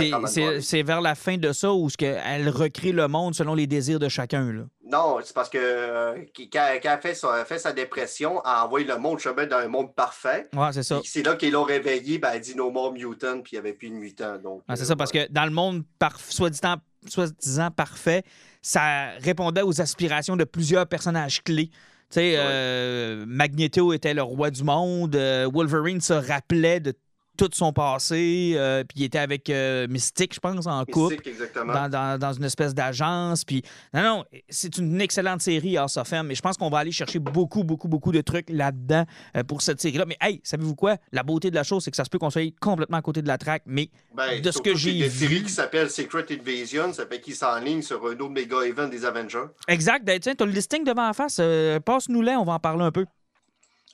c'est- vers la fin de ça où elle recrée le monde selon les désirs de chacun. Là. Non, c'est parce que euh, quand, quand elle fait sa, fait sa dépression, elle a envoyé le monde chemin dans un monde parfait. Ouais, c'est ça. C'est là qu'ils l'ont réveillé. Ben, elle dit No More Mutant. Puis il n'y avait plus de mutants. Donc, Ah, c'est euh, ça, parce que dans le monde soi-disant parfait, ça répondait aux aspirations de plusieurs personnages clés. Tu sais, Ouais. euh, Magneto était le roi du monde, euh, Wolverine se rappelait de tout son passé, euh, puis il était avec euh, Mystique, je pense, en couple. Mystique, exactement. Dans, dans- dans une espèce d'agence. Puis, non, non, c'est une excellente série, House of M, mais je pense qu'on va aller chercher beaucoup, beaucoup, beaucoup de trucs là-dedans euh, pour cette série-là. Mais, hey, savez-vous quoi? La beauté de la chose, c'est que ça se peut qu'on soit complètement à côté de la traque, mais Ben, de ce que j'ai a une série vu- qui s'appelle Secret Invasion, ça fait qu'il s'enligne sur un autre méga event des Avengers. Exact. Ben, tiens, t'as le listing devant la face. euh, Passe-nous-les, on va en parler un peu.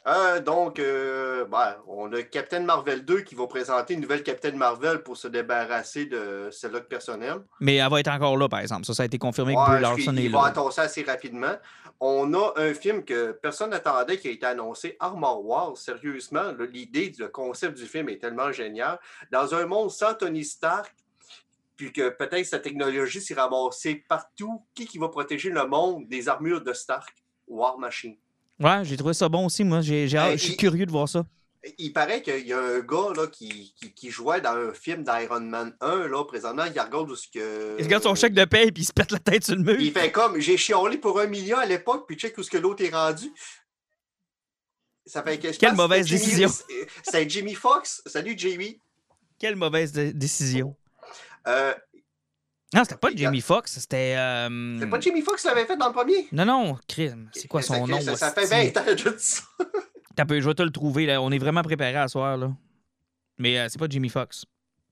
Euh, donc, euh, ben, on a Captain Marvel 2 qui va présenter une nouvelle Captain Marvel pour se débarrasser de celle-là de personnel. Mais elle va être encore là, par exemple. Ça, ça a été confirmé que Brie Larson est il va là. annoncer assez rapidement. On a un film que personne n'attendait qui a été annoncé, Armor Wars. Sérieusement, l'idée, le concept du film est tellement génial. Dans un monde sans Tony Stark, puis que peut-être sa technologie s'est ramassée partout, qui, qui va protéger le monde des armures de Stark? War Machine. Ouais, j'ai trouvé ça bon aussi, moi. Ben, je suis curieux de voir ça. Il paraît qu'il y a un gars là, qui, qui, qui jouait dans un film d'Iron Man 1, là, présentement, il regarde où ce que. Il regarde son chèque de paie et il se pète la tête sur le mur. Il fait comme j'ai chiolé pour un million à l'époque, puis check où ce que l'autre est rendu. Ça fait que Quelle pense mauvaise Jimmy- décision. C'est Jimmy Fox. Salut Jamie. Quelle mauvaise dé- décision. Euh, Non, c'était pas Jamie Foxx, c'était. euh, c'est pas Jimmy Fox qui l'avait fait dans le premier? Non, non, crime. C'est quoi son nom? Ça, ça fait hostie? 20 ans de ça. T'as peu, je vais te le trouver. Là. On est vraiment préparé à soir. Là. Mais euh, c'est pas Jimmy Fox.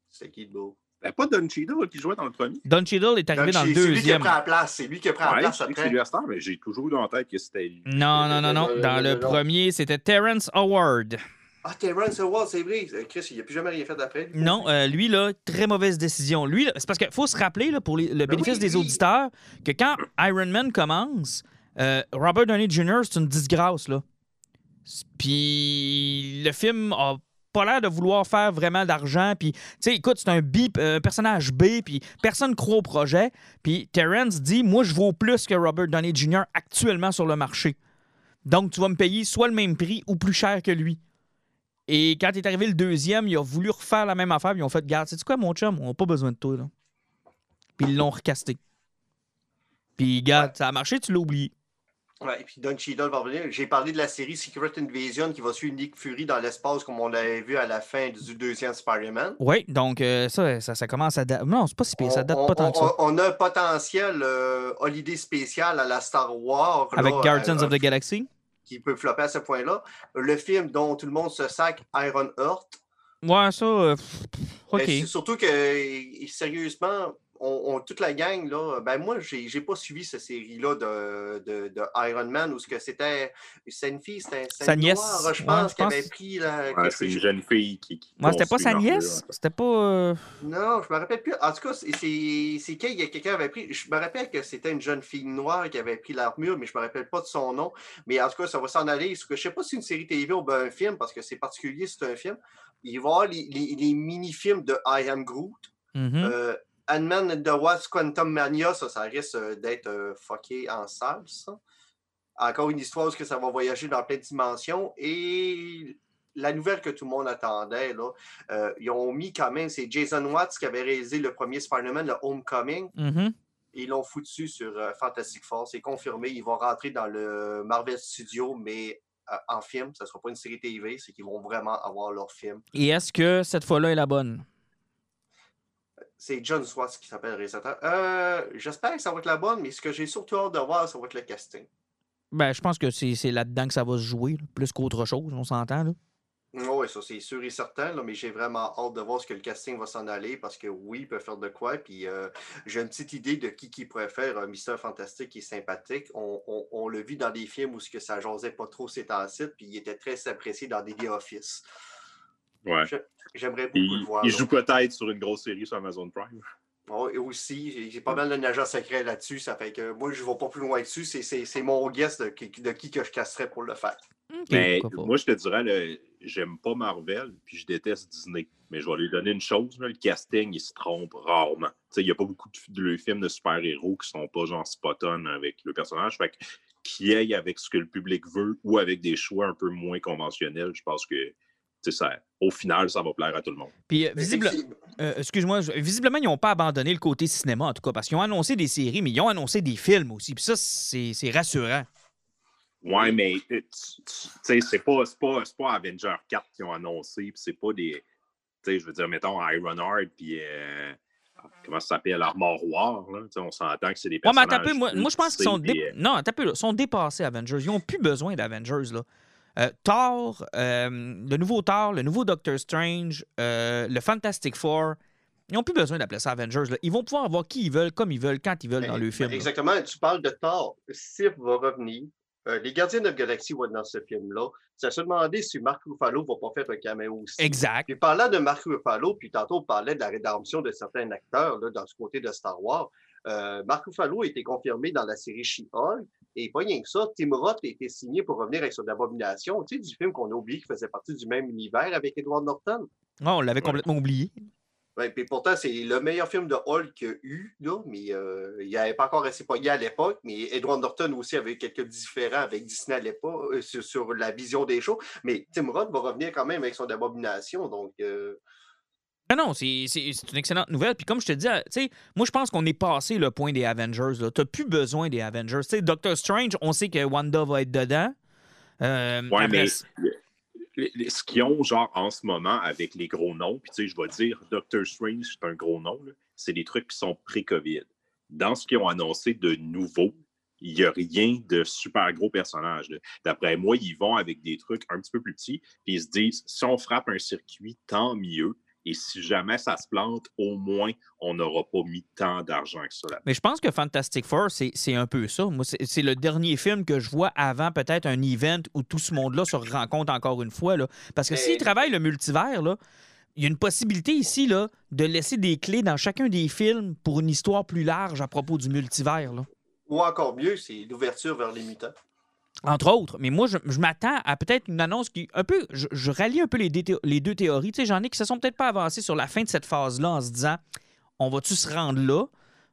C'est qui de beau? Ben, pas Don Cheadle qui jouait dans le premier. Don Cheadle est arrivé dans le C'est lui qui a deuxième. pris la place. C'est lui qui a pris la place je c'est après. lui à Star, mais j'ai toujours eu dans la tête que c'était lui. Non, non, non, non. Dans le premier, c'était Terrence Howard. Ah, Terrence Howard, c'est vrai. Chris, il n'a plus jamais rien fait d'après. Non, euh, lui, là, très mauvaise décision. Lui, c'est parce qu'il faut se rappeler, là, pour les- le bénéfice oui, des auditeurs, que quand Iron Man commence, euh, Robert Downey Jr., c'est une disgrâce, là. Puis le film a pas l'air de vouloir faire vraiment d'argent. Puis, tu sais, écoute, c'est un B, euh, un personnage B, puis personne croit au projet. Puis Terrence dit, moi, je vaux plus que Robert Downey Jr. actuellement sur le marché. Donc, tu vas me payer soit le même prix ou plus cher que lui. Et quand est arrivé le deuxième, il a voulu refaire la même affaire. Puis ils ont fait Garde, sais-tu quoi, mon chum On n'a pas besoin de toi. Là. Puis ils l'ont recasté. Puis, garde, Ouais. ça a marché, tu l'as oublié. Ouais, et puis Don Cheadle va revenir. J'ai parlé de la série Secret Invasion qui va suivre Nick Fury dans l'espace comme on l'avait vu à la fin du deuxième Spider-Man. Oui, donc euh, ça, ça, ça commence à dater. Non, c'est pas si pire, ça date on, pas tant on- que ça. on- a un potentiel euh, holiday spécial à la Star Wars. là, Avec Guardians euh, of the Galaxy. Qui peut flopper à ce point-là. Le film dont tout le monde se sac, Iron Heart. Ouais, ça. euh, OK. Ben, c'est surtout que, sérieusement, on, on- toute la gang, là, ben moi, j'ai j'ai pas suivi cette série-là de, de, de Iron Man où ce que c'était. C'est une fille, c'était Sa une nièce, noire, je pense, qui pense. avait pris la. Ouais, c'est une jeune fille qui. qui Ouais, c'était pas sa nièce? C'était pas. euh, Non, je me rappelle plus. En tout cas, c'est que quelqu'un avait pris. Je me rappelle que c'était une jeune fille noire qui avait pris l'armure, mais je me rappelle pas de son nom. Mais en tout cas, ça va s'en aller. Je sais pas si c'est une série TV ou ben un film, parce que c'est particulier, c'est un film. Il va y avoir les, les- les mini-films de I Am Groot. mhm. Euh, Ant-Man and the Wasp Quantum Mania, ça, ça risque euh, d'être euh, fucké en salle, ça. Encore une histoire où que ça va voyager dans plein de dimensions. Et la nouvelle que tout le monde attendait, là, euh, ils ont mis quand même, c'est Jason Watts qui avait réalisé le premier Spider-Man, le Homecoming. Mhm. Ils l'ont foutu sur euh, Fantastic Four. C'est confirmé. Ils vont rentrer dans le Marvel Studio, mais euh, en film. Ça ne sera pas une série TV. C'est qu'ils vont vraiment avoir leur film. Et est-ce que cette fois-là est la bonne? C'est John Swartz qui s'appelle le réalisateur. Euh, J'espère que ça va être la bonne, mais ce que j'ai surtout hâte de voir, ça va être le casting. Ben, je pense que c'est là-dedans que ça va se jouer, là, plus qu'autre chose, on s'entend. là. Oui, ça c'est sûr et certain, là, mais j'ai vraiment hâte de voir ce que le casting va s'en aller parce que oui, il peut faire de quoi. Puis euh, j'ai une petite idée de qui qui pourrait faire un Mister Fantastique est sympathique. On, on, on l'a vu dans des films où ce que ça jasait pas trop ces temps-ci, puis il était très apprécié dans des The Office. Ouais. J'aimerais beaucoup Il, le voir. il là. joue peut-être sur une grosse série sur Amazon Prime. Oh, et aussi, j'ai- pas mal de nageurs secrets là-dessus. Ça fait que moi, je ne vais pas plus loin dessus. C'est- C'est c'est mon guess de, qui- de qui que je casserais pour le faire. Mais moi, je te dirais, j'aime pas Marvel, puis je déteste Disney. Mais je vais lui donner une chose, là, le casting, il se trompe rarement. Tu sais, Il n'y a pas beaucoup de, de films de super-héros qui sont pas genre spot-on avec le personnage. Fait que qui aille avec ce que le public veut ou avec des choix un peu moins conventionnels, je pense que ça, au final, ça va plaire à tout le monde. Puis, euh, Mais visible- euh, excuse-moi, visiblement, ils n'ont pas abandonné le côté cinéma, en tout cas, parce qu'ils ont annoncé des séries, mais ils ont annoncé des films aussi. Puis ça, c'est c'est rassurant. Ouais, mais euh, tu sais, c'est pas, c'est pas, c'est pas Avenger 4 qui ont annoncé, puis c'est pas des. Tu sais, je veux dire, mettons Ironheart, puis. euh, comment ça s'appelle Armor War, là. Tu sais, on s'entend que c'est des Ouais, mais personnages. attends un peu, moi, moi, je pense qu'ils sont, des, dé- non, attends un peu, là, sont dépassés, Avengers. Ils n'ont plus besoin d'Avengers. là. Euh, Thor, euh, le nouveau Thor, le nouveau Doctor Strange, euh, le Fantastic Four, ils n'ont plus besoin d'appeler ça Avengers. là. Ils vont pouvoir avoir qui ils veulent, comme ils veulent, quand ils veulent dans ben, le ben, film. là. Exactement. Tu parles de Thor. Sif va revenir. Les Gardiens de la Galaxie vont être dans ce film-là. Ça se demandait si Mark Ruffalo va pas faire un caméo aussi. Exact. Puis parlant de Mark Ruffalo, puis tantôt on parlait de la rédemption de certains acteurs là, dans ce côté de Star Wars. Mark Ruffalo a été confirmé dans la série She-Hulk. Et pas rien que ça, Tim Roth a été signé pour revenir avec son abomination, tu sais, du film qu'on a oublié qui faisait partie du même univers avec Edward Norton. Ah, on l'avait complètement oublié. Ouais, puis pourtant, c'est le meilleur film de Hulk qu'il y a eu, là, mais euh, il n'avait pas encore assez pogné à l'époque. Mais Edward Norton aussi avait quelques différents avec Disney à l'époque euh, sur, sur la vision des shows. Mais Tim Roth va revenir quand même avec son abomination. Donc, euh, Ah non, c'est une excellente nouvelle. Puis comme je te dis, tu sais, moi je pense qu'on est passé le point des Avengers. Tu n'as plus besoin des Avengers. Tu sais, Doctor Strange, on sait que Wanda va être dedans. Euh, Ouais, après, mais ce qu'ils ont, genre, en ce moment, avec les gros noms, puis tu sais, je vais dire, Doctor Strange, c'est un gros nom, c'est des trucs qui sont pré-COVID. Dans ce qu'ils ont annoncé de nouveau, il n'y a rien de super gros personnage. D'après moi, ils vont avec des trucs un petit peu plus petits, puis ils se disent, si on frappe un circuit, tant mieux. Et si jamais ça se plante, au moins, on n'aura pas mis tant d'argent que ça là. Mais je pense que Fantastic Four, c'est un peu ça. Moi, c'est c'est le dernier film que je vois avant peut-être un event où tout ce monde-là se rencontre encore une fois. Là. Parce que Mais- s'ils travaillent le multivers, là, il y a une possibilité ici là, de laisser des clés dans chacun des films pour une histoire plus large à propos du multivers. Là. ou encore mieux, c'est l'ouverture vers les mutants. Entre autres. Mais moi, je, m'attends à peut-être une annonce qui. un peu. Je, rallie un peu les, deux théories. Tu sais, j'en ai qui se sont peut-être pas avancés sur la fin de cette phase-là en se disant on va-tu se rendre là?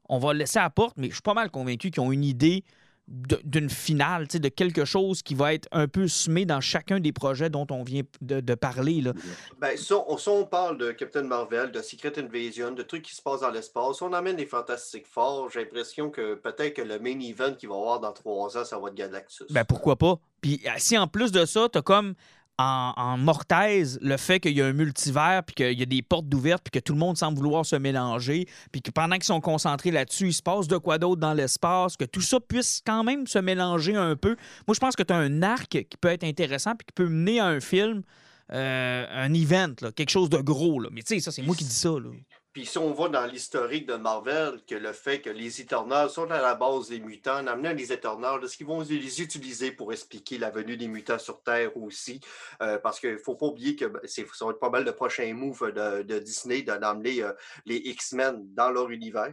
On va laisser à la porte, mais je suis pas mal convaincu qu'ils ont une idée d'une finale, tu sais, de quelque chose qui va être un peu semé dans chacun des projets dont on vient de, de parler. Là. Ben, ça, on, ça, on parle de Captain Marvel, de Secret Invasion, de trucs qui se passent dans l'espace. On amène les Fantastic Four. J'ai l'impression que peut-être que le main event qu'il va y avoir dans trois ans, ça va être Galactus. Ben pourquoi pas? Puis euh, si en plus de ça, t'as comme en, mortaise le fait qu'il y a un multivers, puis qu'il y a des portes d'ouvertes, puis que tout le monde semble vouloir se mélanger, puis que pendant qu'ils sont concentrés là-dessus, il se passe de quoi d'autre dans l'espace, que tout ça puisse quand même se mélanger un peu. Moi, je pense que tu as un arc qui peut être intéressant, puis qui peut mener à un film, euh, un event, quelque chose de gros. Mais tu sais, ça, c'est moi qui dis ça. Là. Puis si on va dans l'historique de Marvel, que le fait que les Éternels sont à la base des mutants, en amenant les Éternels, est-ce qu'ils vont les utiliser pour expliquer la venue des mutants sur Terre aussi? Euh, parce qu'il ne faut pas oublier que ben, c'est, ça va être pas mal le prochain move de, de Disney d'emmener euh, les X-Men dans leur univers.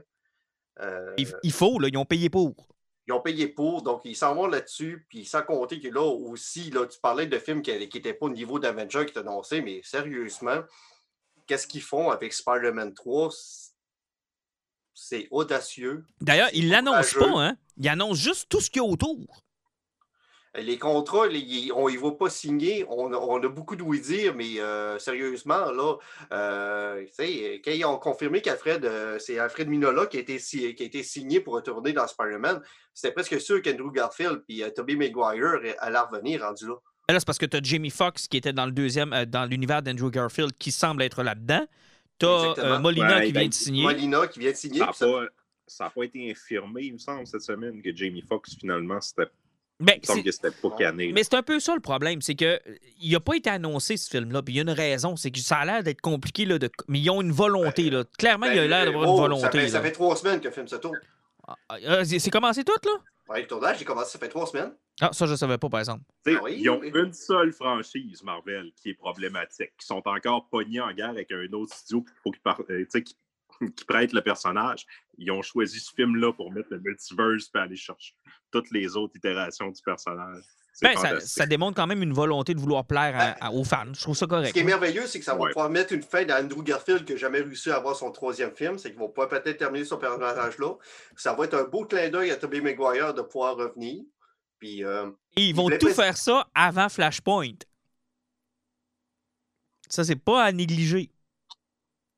Euh, Il, il faut, là, ils ont payé pour. ils ont payé pour, donc ils s'en vont là-dessus. Puis sans compter que là aussi, là, tu parlais de films qui n'étaient pas au niveau d'Avenger qui étaient annoncés, mais sérieusement, qu'est-ce qu'ils font avec Spider-Man 3? C'est audacieux. D'ailleurs, ils l'annoncent pas, hein? Ils annoncent juste tout ce qu'il y a autour. Les contrats, les- on ne va pas signer. On, a- on a beaucoup de oui dire, mais euh, sérieusement, là, euh, tu sais, quand ils ont confirmé qu'Alfred, euh, c'est Alfred Minola qui a, été, qui a été signé pour retourner dans Spider-Man, c'était presque sûr qu'Andrew Garfield et Tobey Maguire allaient revenir rendu là. Mais Là, c'est parce que tu as Jamie Foxx qui était dans le deuxième, euh, dans l'univers d'Andrew Garfield, qui semble être là-dedans. Tu as Exactement. Molina Ouais, qui ben, vient de signer. Molina qui vient de signer. Ça n'a pas, ça a pas été infirmé, il me semble, cette semaine, que Jamie Foxx, finalement, c'était, Ben, il me semble que c'était pas cané. Mais c'est un peu ça le problème, c'est que euh, il n'a pas été annoncé ce film-là. Puis il y a une raison, c'est que ça a l'air d'être compliqué, là, de... mais ils ont une volonté. Là. Clairement, il a Ben, l'air d'avoir oh, une volonté. Ça fait, ça fait trois semaines que le film se tourne. Ah, ah, c'est c'est commencé tout, là? Ouais, le tournage, j'ai commencé, ça fait trois semaines. Ah, ça, je ne savais pas, par exemple. Ah oui, ils ont oui. une seule franchise, Marvel, qui est problématique, qui sont encore pognés en guerre avec un autre studio qu'il faut qu'ils par- euh, tu sais, qui, qui prête le personnage. Ils ont choisi ce film-là pour mettre le multiverse et aller chercher toutes les autres itérations du personnage. Ben, ça, démontre quand même une volonté de vouloir plaire à- à- aux fans. Je trouve ça Ce correct. qui est merveilleux, c'est que ça va Ouais. pouvoir mettre une fin à Andrew Garfield qui n'a jamais réussi à avoir son troisième film. C'est qu'ils vont pouvoir peut-être terminer son personnage-là. Ça va être un beau clin d'œil à Tobey Maguire de pouvoir revenir. Puis, euh, Et ils vont tout faire ça avant Flashpoint. Ça, c'est pas à négliger.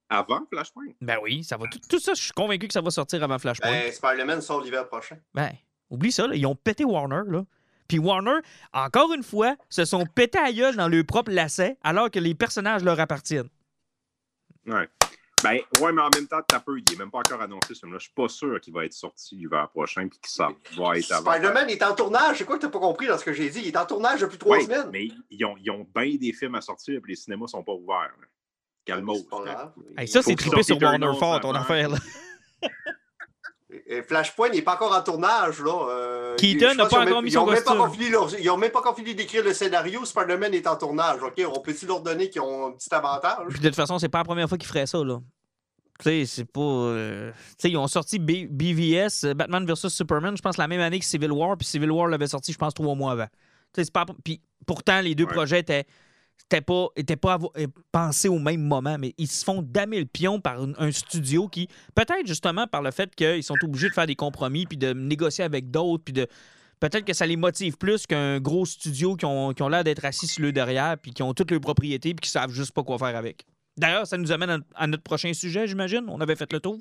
Avant Flashpoint? Ben oui, ça va tout, tout ça, je suis convaincu que ça va sortir avant Flashpoint. ben, Spider-Man sort l'hiver prochain. Ben, oublie ça, là, ils ont pété Warner, là. Puis Warner, encore une fois, se sont pété à gueule dans leur propre lacet alors que les personnages leur appartiennent. Ouais. Ben, ouais, mais en même temps, t'as peu, il n'est même pas encore annoncé ce film-là. Je suis pas sûr qu'il va être sorti l'hiver prochain puis que ça va être avant. Spider-Man est en tournage. C'est quoi que tu n'as pas compris dans ce que j'ai dit? Il est en tournage depuis trois Ouais, semaines. mais ils ont, ils ont bien des films à sortir puis les cinémas sont pas ouverts. Hey, Il ça, c'est qu'il trippé sur Warner Fort, ton affaire. Là. Flashpoint n'est pas encore en tournage. Là. Euh, Keaton n'a pas encore mis ils ont son même pas costume. encore fini leur- Ils n'ont même pas encore fini d'écrire le scénario. Spider-Man est en tournage. OK, on peut-tu leur donner qu'ils ont un petit avantage? Puis de toute façon, c'est pas la première fois qu'ils feraient ça, là. Tu sais, c'est pas. euh, Tu sais, ils ont sorti B- BVS, euh, Batman vs Superman, je pense, la même année que Civil War, puis Civil War l'avait sorti, je pense, trois mois avant. Tu sais, c'est pas. Puis pourtant, les deux Ouais. projets étaient. Étaient pas, étaient pas euh, pensés au même moment, mais ils se font damer le pion par un, un studio qui, peut-être justement par le fait qu'ils sont obligés de faire des compromis puis de négocier avec d'autres, puis de. Peut-être que ça les motive plus qu'un gros studio qui ont, qui ont l'air d'être assis sur le derrière puis qui ont toutes leurs propriétés puis qui savent juste pas quoi faire avec. D'ailleurs, ça nous amène à, à notre prochain sujet, j'imagine. On avait fait le tour.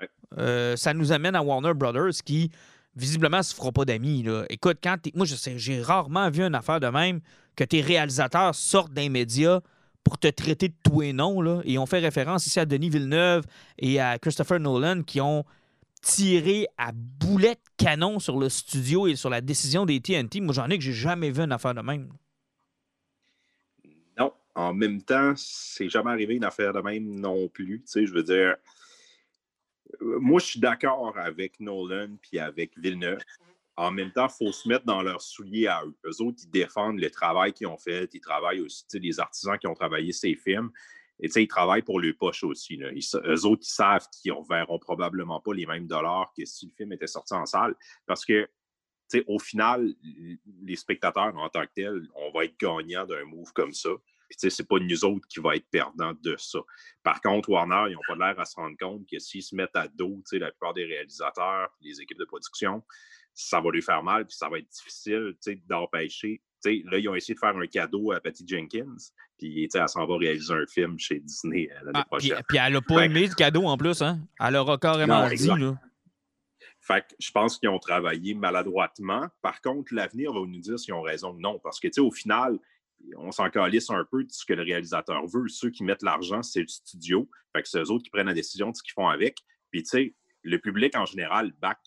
Ouais. Euh, ça nous amène à Warner Brothers qui, visiblement, se fera pas d'amis. Écoute, quand t'es- moi, je sais, j'ai rarement vu une affaire de même que tes réalisateurs sortent d'un média pour te traiter de tout et non. Là. Et on fait référence ici à Denis Villeneuve et à Christopher Nolan qui ont tiré à boulet de canon sur le studio et sur la décision des TNT. Moi, j'en ai que j'ai jamais vu une affaire de même. Non, en même temps, c'est jamais arrivé une affaire de même non plus. Tu sais, je veux dire, euh, moi, je suis d'accord avec Nolan puis avec Villeneuve. En même temps, il faut se mettre dans leurs souliers à eux. Eux autres, ils défendent le travail qu'ils ont fait. Ils travaillent aussi, les artisans qui ont travaillé ces films. Et ils travaillent pour les poches aussi. Eux autres, ils savent qu'ils ne verront probablement pas les mêmes dollars que si le film était sorti en salle. Parce que, au final, les spectateurs en tant que tels, on va être gagnants d'un move comme ça. Puis, tu sais, c'est pas nous autres qui va être perdants de ça. Par contre, Warner, ils n'ont pas l'air à se rendre compte que s'ils se mettent à dos, tu sais, la plupart des réalisateurs, les équipes de production, ça va lui faire mal, puis ça va être difficile, d'empêcher. Là, ils ont essayé de faire un cadeau à Patty Jenkins, puis, elle s'en va réaliser un film chez Disney euh, l'année Ah, prochaine. puis elle a pas Fait aimé le cadeau en plus, hein? Elle aura carrément Non, dit, là. Fait que je pense qu'ils ont travaillé maladroitement. Par contre, l'avenir va nous dire s'ils ont raison ou non. Parce que, tu sais, au final, on s'en calisse un peu de ce que le réalisateur veut. Ceux qui mettent l'argent, c'est le studio. Fait que c'est eux autres qui prennent la décision de ce qu'ils font avec. Puis, tu sais, le public en général back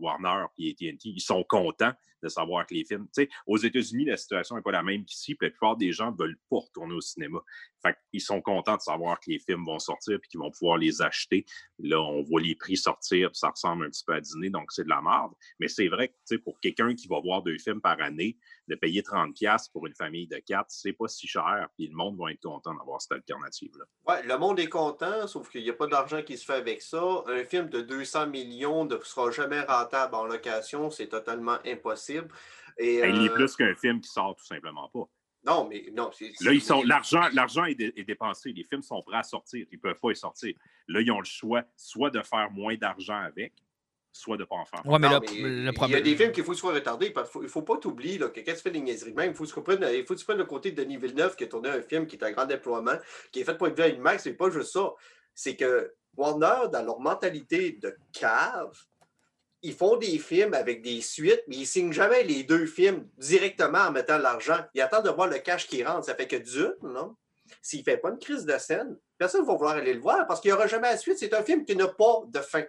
Warner et AT&T. Ils sont contents de savoir que les films... Tu sais, aux États-Unis, la situation n'est pas la même qu'ici. La plupart des gens ne veulent pas retourner au cinéma. Fait qu'ils sont contents de savoir que les films vont sortir puis qu'ils vont pouvoir les acheter. Là, on voit les prix sortir, puis ça ressemble un petit peu à dîner, donc c'est de la merde. Mais c'est vrai que pour quelqu'un qui va voir deux films par année, de payer 30$ pour une famille de quatre, c'est pas si cher, puis le monde va être content d'avoir cette alternative-là. Ouais, le monde est content, sauf qu'il n'y a pas d'argent qui se fait avec ça. Un film de 200 millions ne sera jamais rentable en location, c'est totalement impossible. Et, Ben, Il est euh, plus qu'un film qui sort tout simplement pas. Non, mais non, c'est. Là, ils sont, l'argent, l'argent est, dé- est dépensé. Les films sont prêts à sortir. Ils ne peuvent pas y sortir. Là, ils ont le choix soit de faire moins d'argent avec soit de ne pas en faire. Ouais, mais, Non, le, mais le Il y a problème. des films qu'il faut soient retardés. parce qu'il faut, il faut pas t'oublier là, que quand tu fais des niaiseries, même, il faut, que tu comprennes- il faut que tu prennes le côté de Denis Villeneuve qui a tourné un film qui est un grand déploiement, qui est fait pour être vu à IMAX. C'est pas juste ça. C'est que Warner, dans leur mentalité de cave, ils font des films avec des suites, mais ils signent jamais les deux films directement en mettant de l'argent. Ils attendent de voir le cash qui rentre. Ça fait que d'une, non? S'il ne fait pas une crise de scène, personne ne va vouloir aller le voir parce qu'il n'y aura jamais la suite. C'est un film qui n'a pas de fin.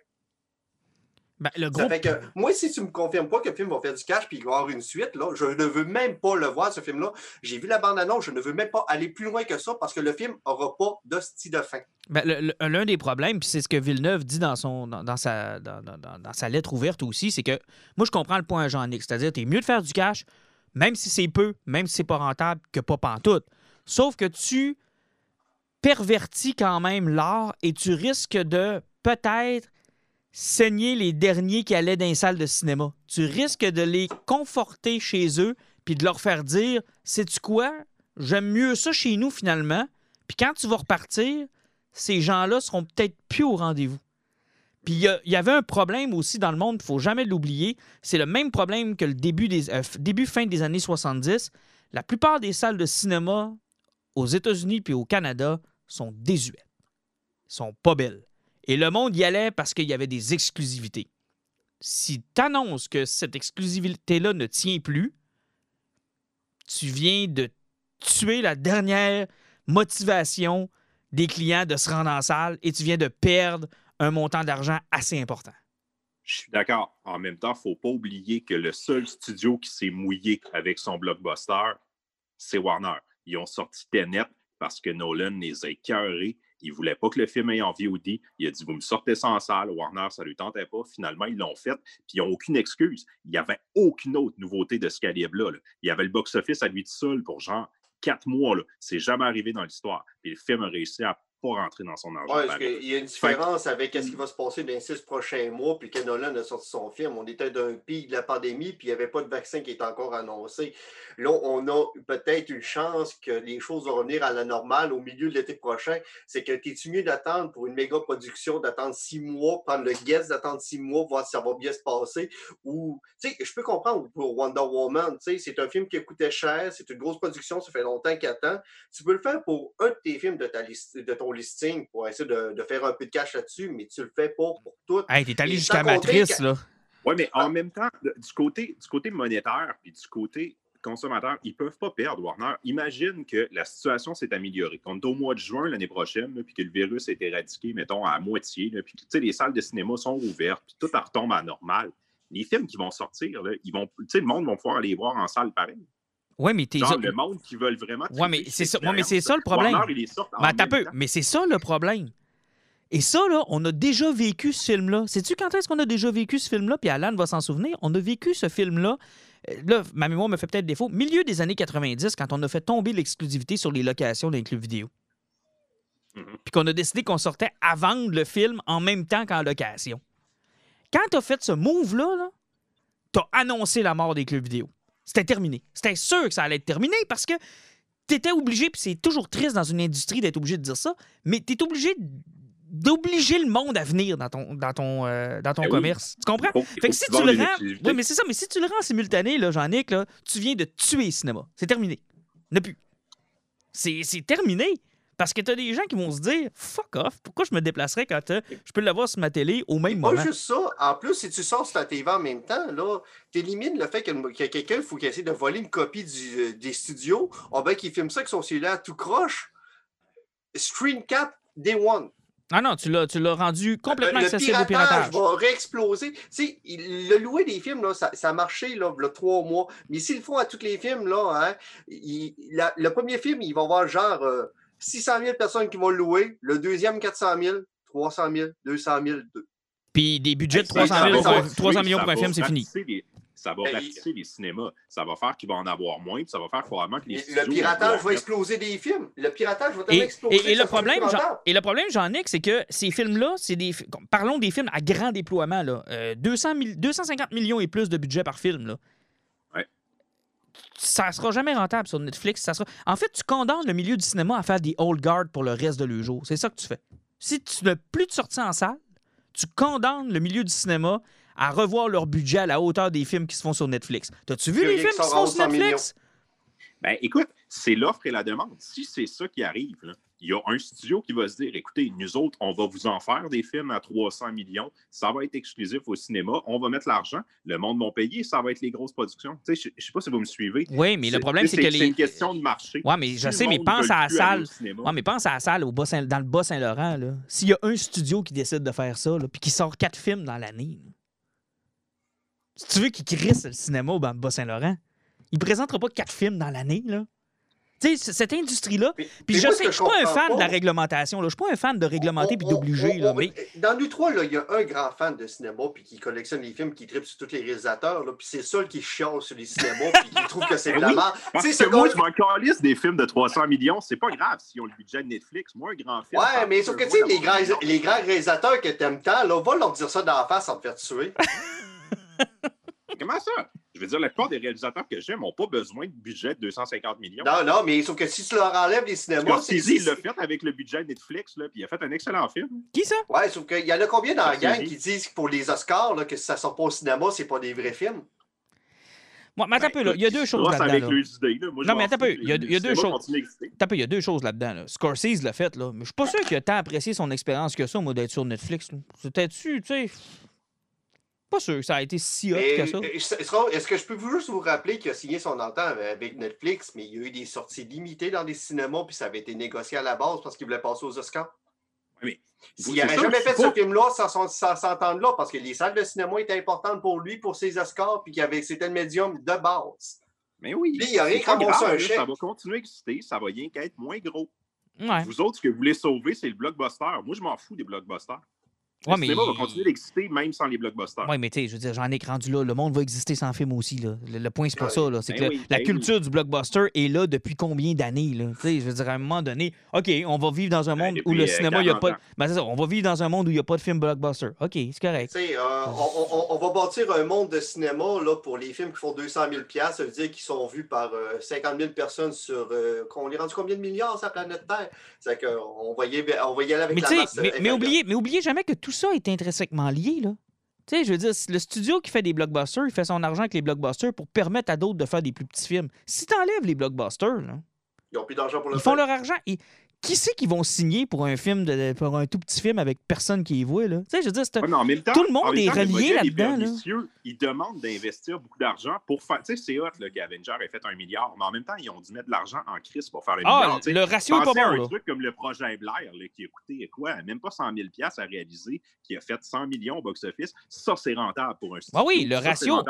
Ben, le Ça fait que, moi, si tu me confirmes pas que le film va faire du cash puis qu'il va y avoir une suite, là, je ne veux même pas le voir, ce film-là. J'ai vu la bande-annonce, je ne veux même pas aller plus loin que ça parce que le film n'aura pas de style de fin. Ben, L'un des problèmes, puis c'est ce que Villeneuve dit dans, son, dans, dans sa, dans, dans- sa lettre ouverte aussi, c'est que moi, je comprends le point à Jean-Nic. C'est-à-dire, t'es mieux de faire du cash, même si c'est peu, même si c'est pas rentable, que pas pantoute. Sauf que tu pervertis quand même l'art et tu risques de peut-être saigner les derniers qui allaient dans les salles de cinéma. Tu risques de les conforter chez eux puis de leur faire dire Sais-tu quoi? J'aime mieux ça chez nous finalement. Puis quand tu vas repartir, ces gens-là seront peut-être plus au rendez-vous. Puis il y, avait un problème aussi dans le monde, il faut jamais l'oublier. C'est le même problème que le début, des, euh, début fin des années 70. La plupart des salles de cinéma aux États-Unis puis au Canada sont désuètes. sont pas belles. Et le monde y allait parce qu'il y avait des exclusivités. Si tu annonces que cette exclusivité-là ne tient plus, tu viens de tuer la dernière motivation des clients de se rendre en salle et tu viens de perdre un montant d'argent assez important. Je suis d'accord. En même temps, il ne faut pas oublier que le seul studio qui s'est mouillé avec son blockbuster, c'est Warner. Ils ont sorti Tenet parce que Nolan les a écœurés. Il ne voulait pas que le film aille en VOD. Il a dit Vous me sortez ça salle. Warner, ça ne lui tentait pas. Finalement, ils l'ont fait. Puis ils n'ont aucune excuse. Il n'y avait aucune autre nouveauté de ce calibre-là. là. Il y avait le box-office à lui tout seul pour genre quatre mois. C'est jamais arrivé dans l'histoire. Puis le film a réussi à pas rentrer dans son argent. Ouais, parce pareil. qu'il y a une différence avec ce qui va se passer dans les six prochains mois, puis que Nolan a sorti son film. On était d'un pic de la pandémie, puis il n'y avait pas de vaccin qui est encore annoncé. Là, on a peut-être une chance que les choses vont revenir à la normale au milieu de l'été prochain. C'est que t'es-tu mieux d'attendre pour une méga production, d'attendre six mois, prendre le guess, d'attendre six mois, voir si ça va bien se passer, ou, tu sais, je peux comprendre pour Wonder Woman, tu sais, c'est un film qui coûtait cher, c'est une grosse production, ça fait longtemps qu'il attend. Tu peux le faire pour un de tes films de, ta liste, de ton listing pour essayer de, de faire un peu de cash là-dessus, mais tu le fais pas pour tout. Hey, t'es allé jusqu'à Matrice, que- là. Oui, mais en même temps, du côté, du côté monétaire puis du côté consommateur, ils ne peuvent pas perdre, Warner. Imagine que la situation s'est améliorée, qu'on est au mois de juin l'année prochaine, là, puis que le virus est éradiqué, mettons, à moitié, là, puis que tu sais, les salles de cinéma sont ouvertes, puis tout retombe à normal. Les films qui vont sortir, là, ils vont, tu sais, le monde va pouvoir aller voir en salle pareil. Ouais, mais t'es. Genre, le monde qui veulent vraiment. Ouais, mais c'est ça, ouais, mais c'est ça le problème. Warner, Mais même peu, mais c'est ça le problème. Et ça, là, on a déjà vécu ce film-là. Sais-tu quand est-ce qu'on a déjà vécu ce film-là? Puis Alan va s'en souvenir. On a vécu ce film-là. euh, Là, ma mémoire me fait peut-être défaut. Milieu des années 90, quand on a fait tomber l'exclusivité sur les locations d'un club vidéo. Mhm. Puis qu'on a décidé qu'on sortait à vendre le film en même temps qu'en location. Quand t'as fait ce move-là, là, t'as annoncé la mort des clubs vidéo. C'était terminé. C'était sûr que ça allait être terminé parce que t'étais obligé, puis c'est toujours triste dans une industrie d'être obligé de dire ça, mais t'es obligé d'obliger le monde à venir dans ton, dans ton, euh, dans ton Ben oui. commerce. Tu comprends? Faut- Fait que si tu le rends. Oui, mais c'est ça, mais si tu le rends en simultané, là, Jean-Nic, là, tu viens de tuer le cinéma. C'est terminé. Ne plus. C'est c'est terminé. Parce que t'as des gens qui vont se dire fuck off, pourquoi je me déplacerais quand je peux l'avoir sur ma télé au même Pas moment? juste ça. En plus, si tu sors sur ta TV en même temps, là, t'élimines le fait que, que quelqu'un, il faut qu'il essaie de voler une copie du, euh, des studios. On ben qu'il filme ça avec son cellulaire tout croche. Screen cap, day one. Ah non, tu l'as tu l'as rendu complètement le accessible au piratage piratage. va réexploser. Tu sais, il- le louer des films, là, ça, ça a marché là, il y a trois mois. Mais s'ils le font à tous les films, là, hein, il- la- le premier film, il va avoir genre euh, 600 000 personnes qui vont le louer. Le deuxième, 400 000, 300 000, 200 000. deux- Puis des budgets de Hey, 300, ça 000 va- pour, 300 millions pour un film, c'est fini. Les, ça va Ben, rapetisser les cinémas. Ça va faire qu'il va en avoir moins, puis ça va faire probablement que les Le piratage va exploser des films. Le piratage va Et, tellement exploser. et- et que le problème, Jean- et le problème, Jean-Nic, c'est que ces films-là, c'est des. Parlons des films à grand déploiement, là. Euh, 200 000 250 millions et plus de budget par film, là. Ça sera jamais rentable sur Netflix. Ça sera... En fait, tu condamnes le milieu du cinéma à faire des old guard pour le reste de leur jour. C'est ça que tu fais. Si tu n'as plus de sorties en salle, tu condamnes le milieu du cinéma à revoir leur budget à la hauteur des films qui se font sur Netflix. T'as-tu vu les films qui se font sur 100 millions. Netflix? Ben, écoute, c'est l'offre et la demande. Si c'est ça qui arrive, là, il y a un studio qui va se dire écoutez, nous autres, on va vous en faire des films à 300 millions, ça va être exclusif au cinéma, on va mettre l'argent, le monde va payer, ça va être les grosses productions. Tu sais, je je sais pas si vous me suivez. Oui, mais le problème, c'est que C'est les. une question de marché. Ouais, mais je sais, mais pense à la salle. Ouais, mais pense à la salle au Bas Saint- dans le Bas-Saint-Laurent. S'il y a un studio qui décide de faire ça, là, puis qui sort quatre films dans l'année, si tu veux qu'il crisse le cinéma au Bas- Bas-Saint-Laurent, il présentera pas quatre films dans l'année. là. Tu sais, c- cette industrie-là. Puis je sais, que je suis pas un fan de la réglementation. là. Je suis pas un fan de réglementer puis On- on- d'obliger. on- là, on- mais Dans nous trois, là, il y a un grand fan de cinéma puis qui collectionne les films, qui tripe sur tous les réalisateurs. Là, puis c'est seul qui chiale sur les cinémas puis qui trouve que c'est de Ben la merde. Parce que ce moi, gars- je m'en calisse des films de 300 millions. C'est pas grave s'ils ont le budget de Netflix. Moi, un grand film. Ouais, ça mais sauf que tu sais, les les grands réalisateurs que t'aimes tant, là, va leur dire ça dans la face sans te faire tuer. Comment ça? Je veux dire, la plupart des réalisateurs que j'aime n'ont pas besoin de budget de 250 millions. Non, non, mais sauf que si tu leur enlèves les cinémas, c'est. Scorsese, il l'a fait avec le budget de Netflix, là, puis il a fait un excellent film. qui ça? Ouais, sauf qu'il y en a combien dans la gang qui disent que pour les Oscars, là, que si ça sort pas au cinéma, c'est pas des vrais films? Moi, mais attends un peu, là. Il y a deux choses là-dedans. là. Non, mais attends un peu, il y a- il y a Le deux choses. il y a deux choses là-dedans. Là. Scorsese l'a fait, là. Mais je suis pas sûr qu'il a tant apprécié son expérience que ça, moi, d'être sur Netflix. C'était-tu, tu sais. Pas sûr que ça a été si hot Mais, que ça. Est-ce que je peux vous juste vous rappeler qu'il a signé son entente avec Netflix, mais il y a eu des sorties limitées dans des cinémas, puis ça avait été négocié à la base parce qu'il voulait passer aux Oscars? Oui, S'il c'est n'aurait jamais je fait ce film-là sans, sans s'entendre-là, parce que les salles de cinéma étaient importantes pour lui, pour ses Oscars, puis qu'il avait- c'était le médium de base. Mais oui. Lui, il a rien ramassé un là, chèque. Ça va continuer à exister, ça va rien qu'être moins gros. Ouais. Vous autres, ce que vous voulez sauver, c'est le blockbuster. Moi, je m'en fous des blockbusters. Ouais, le mais- cinéma va continuer d'exister même sans les blockbusters. Oui, mais tu sais, je veux dire, j'en ai rendu là. Le monde va exister sans film aussi. Là. Le, le point, c'est pas Ouais. ça. là. C'est Ben que oui, la ben culture du blockbuster est là depuis combien d'années? là? Tu sais, je veux dire, à un moment donné, OK, on va vivre dans un Ben, monde où depuis, le euh, cinéma, il n'y a 40 pas. Ben, c'est ça, on va vivre dans un monde où il n'y a pas de film blockbuster. OK, c'est correct. Tu sais, euh, on, on- on va bâtir un monde de cinéma là, pour les films qui font 200 000 Ça veut dire qu'ils sont vus par euh, 50 000 personnes sur. euh, on est rendu combien de milliards sur la planète Terre? C'est qu'on va, y, on va y aller avec Mais, la tu sais, masse. euh, mais, mais oubliez, mais oubliez jamais que tout ça est intrinsèquement lié. Là. Tu sais, je veux dire, le studio qui fait des blockbusters, il fait son argent avec les blockbusters pour permettre à d'autres de faire des plus petits films. Si tu enlèves les blockbusters, là, Ils n'ont plus d'argent pour le ils font leur argent. Qui c'est qui vont signer pour un film, de, pour un tout petit film avec personne qui y voit? Là? Tu sais, je veux dire, Ouais, même temps, Tout le monde est temps, relié là-dedans, là. Ils demandent d'investir beaucoup d'argent pour faire. Tu sais, c'est hot là, qu'Avenger ait fait un milliard, mais en même temps, ils ont dû mettre de l'argent en crise pour faire le Ah, milliard. le ratio est pas Pensez bon. un Là. truc comme le projet Blair, là, qui a coûté quoi, même pas 100 000 à réaliser, qui a fait 100 millions au box-office. Ça, c'est rentable pour un studio. Ah oui, le Ça, ratio-.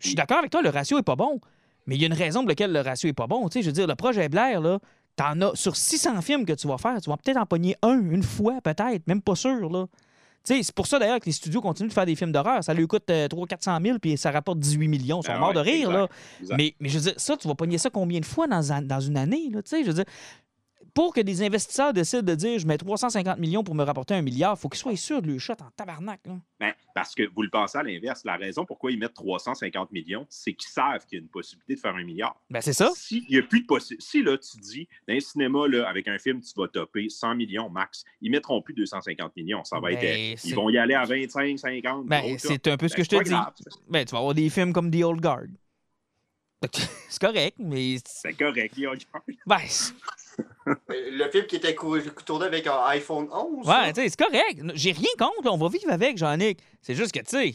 Je suis d'accord avec toi, le ratio est pas bon. Mais il y a une raison pour laquelle le ratio est pas bon. Tu sais, je veux dire, le projet Blair, là, t'en as sur 600 films que tu vas faire, tu vas peut-être en pogner un, une fois, peut-être, même pas sûr, là. C'est pour ça d'ailleurs que les studios continuent de faire des films d'horreur. Ça lui coûte 300-400 000 puis ça rapporte 18 millions. Ils sont Ah morts de rire, exact, là. exact. Mais, mais je veux dire, ça, tu vas pogner ça combien de fois dans, dans une année, là? Je veux dire, pour que des investisseurs décident de dire je mets 350 millions pour me rapporter un milliard, il faut qu'ils soient sûrs de le shot en tabarnak, là. Ben, parce que vous le pensez à l'inverse. La raison pourquoi ils mettent 350 millions, c'est qu'ils savent qu'il y a une possibilité de faire un milliard. Ben, c'est ça. Si y a plus de possi- Si là, tu dis, dans un cinéma, là, avec un film, tu vas topper 100 millions max, ils mettront plus 250 millions. Ça va Ben, être. euh, c'est- Ils vont y aller à 25, 50. Ben, c'est un peu ce Ben, que je te dis. Ben, tu vas avoir des films comme The Old Guard. C'est correct, mais. C'est correct, Ben, c'est- Euh, Le film qui était tourné avec un iPhone 11. ouais, tu sais, c'est correct. J'ai rien contre, on va vivre avec, Jean-Nic. C'est juste que, tu sais,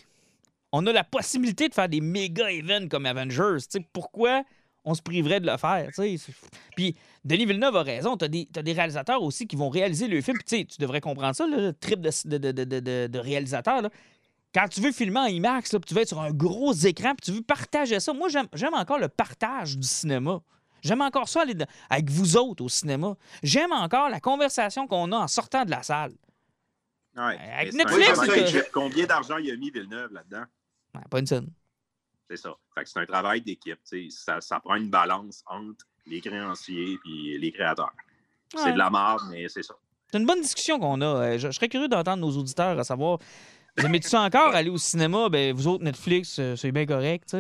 on a la possibilité de faire des méga events comme Avengers. Tu sais, pourquoi on se priverait de le faire, tu sais? Puis, Denis Villeneuve a raison. T'as des, t'as des réalisateurs aussi qui vont réaliser le film. Puis, tu sais, tu devrais comprendre ça, le trip de, de, réalisateur, là. Quand tu veux filmer en IMAX, là, puis tu veux être sur un gros écran, puis tu veux partager ça. Moi, j'aime encore le partage du cinéma. J'aime encore ça aller avec vous autres au cinéma. J'aime encore la conversation qu'on a en sortant de la salle. Ouais. Avec Netflix, que-. Combien d'argent il a mis Villeneuve là-dedans? Ouais, pas une scène. C'est ça. Fait que c'est un travail d'équipe. Ça, ça prend une balance entre les créanciers et les créateurs. Ouais. C'est de la merde, mais c'est ça. C'est une bonne discussion qu'on a. Euh, Je, je serais curieux d'entendre nos auditeurs à savoir. Vous aimez-tu ça encore aller au cinéma? Ben, vous autres, Netflix, euh, c'est bien correct.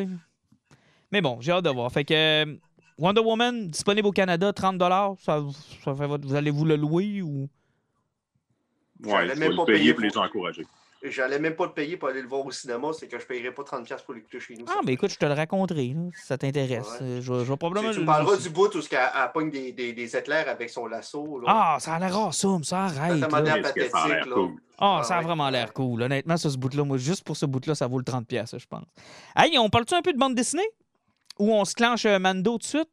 Mais bon, j'ai hâte de voir. Fait que euh, Wonder Woman, disponible au Canada, 30 ça, ça fait votre- Vous allez vous le louer ou? Ouais, J'allais tu même pas le payer payer pour les encourager. J'allais même pas le payer pour aller le voir au cinéma, c'est que je payerais pas 30$ pour l'écouter chez nous. Ah, ben écoute, je te le raconterai, là, si ça t'intéresse. Ouais. Je, vais- je vais probablement. Tu, tu le- parleras du bout où elle, elle pogne des, des, des éclairs avec son lasso. Là. Ah, ça a l'air awesome, ça arrête. Ça a l'air pathétique, là. cool? Ah, Ah ça a ouais. vraiment l'air cool. Honnêtement, ça, ce bout-là, moi, juste pour ce bout-là, ça vaut le 30$, piastres, je pense. Hey, on parle-tu un peu de bande dessinée? Ou on se clenche Mando tout de suite?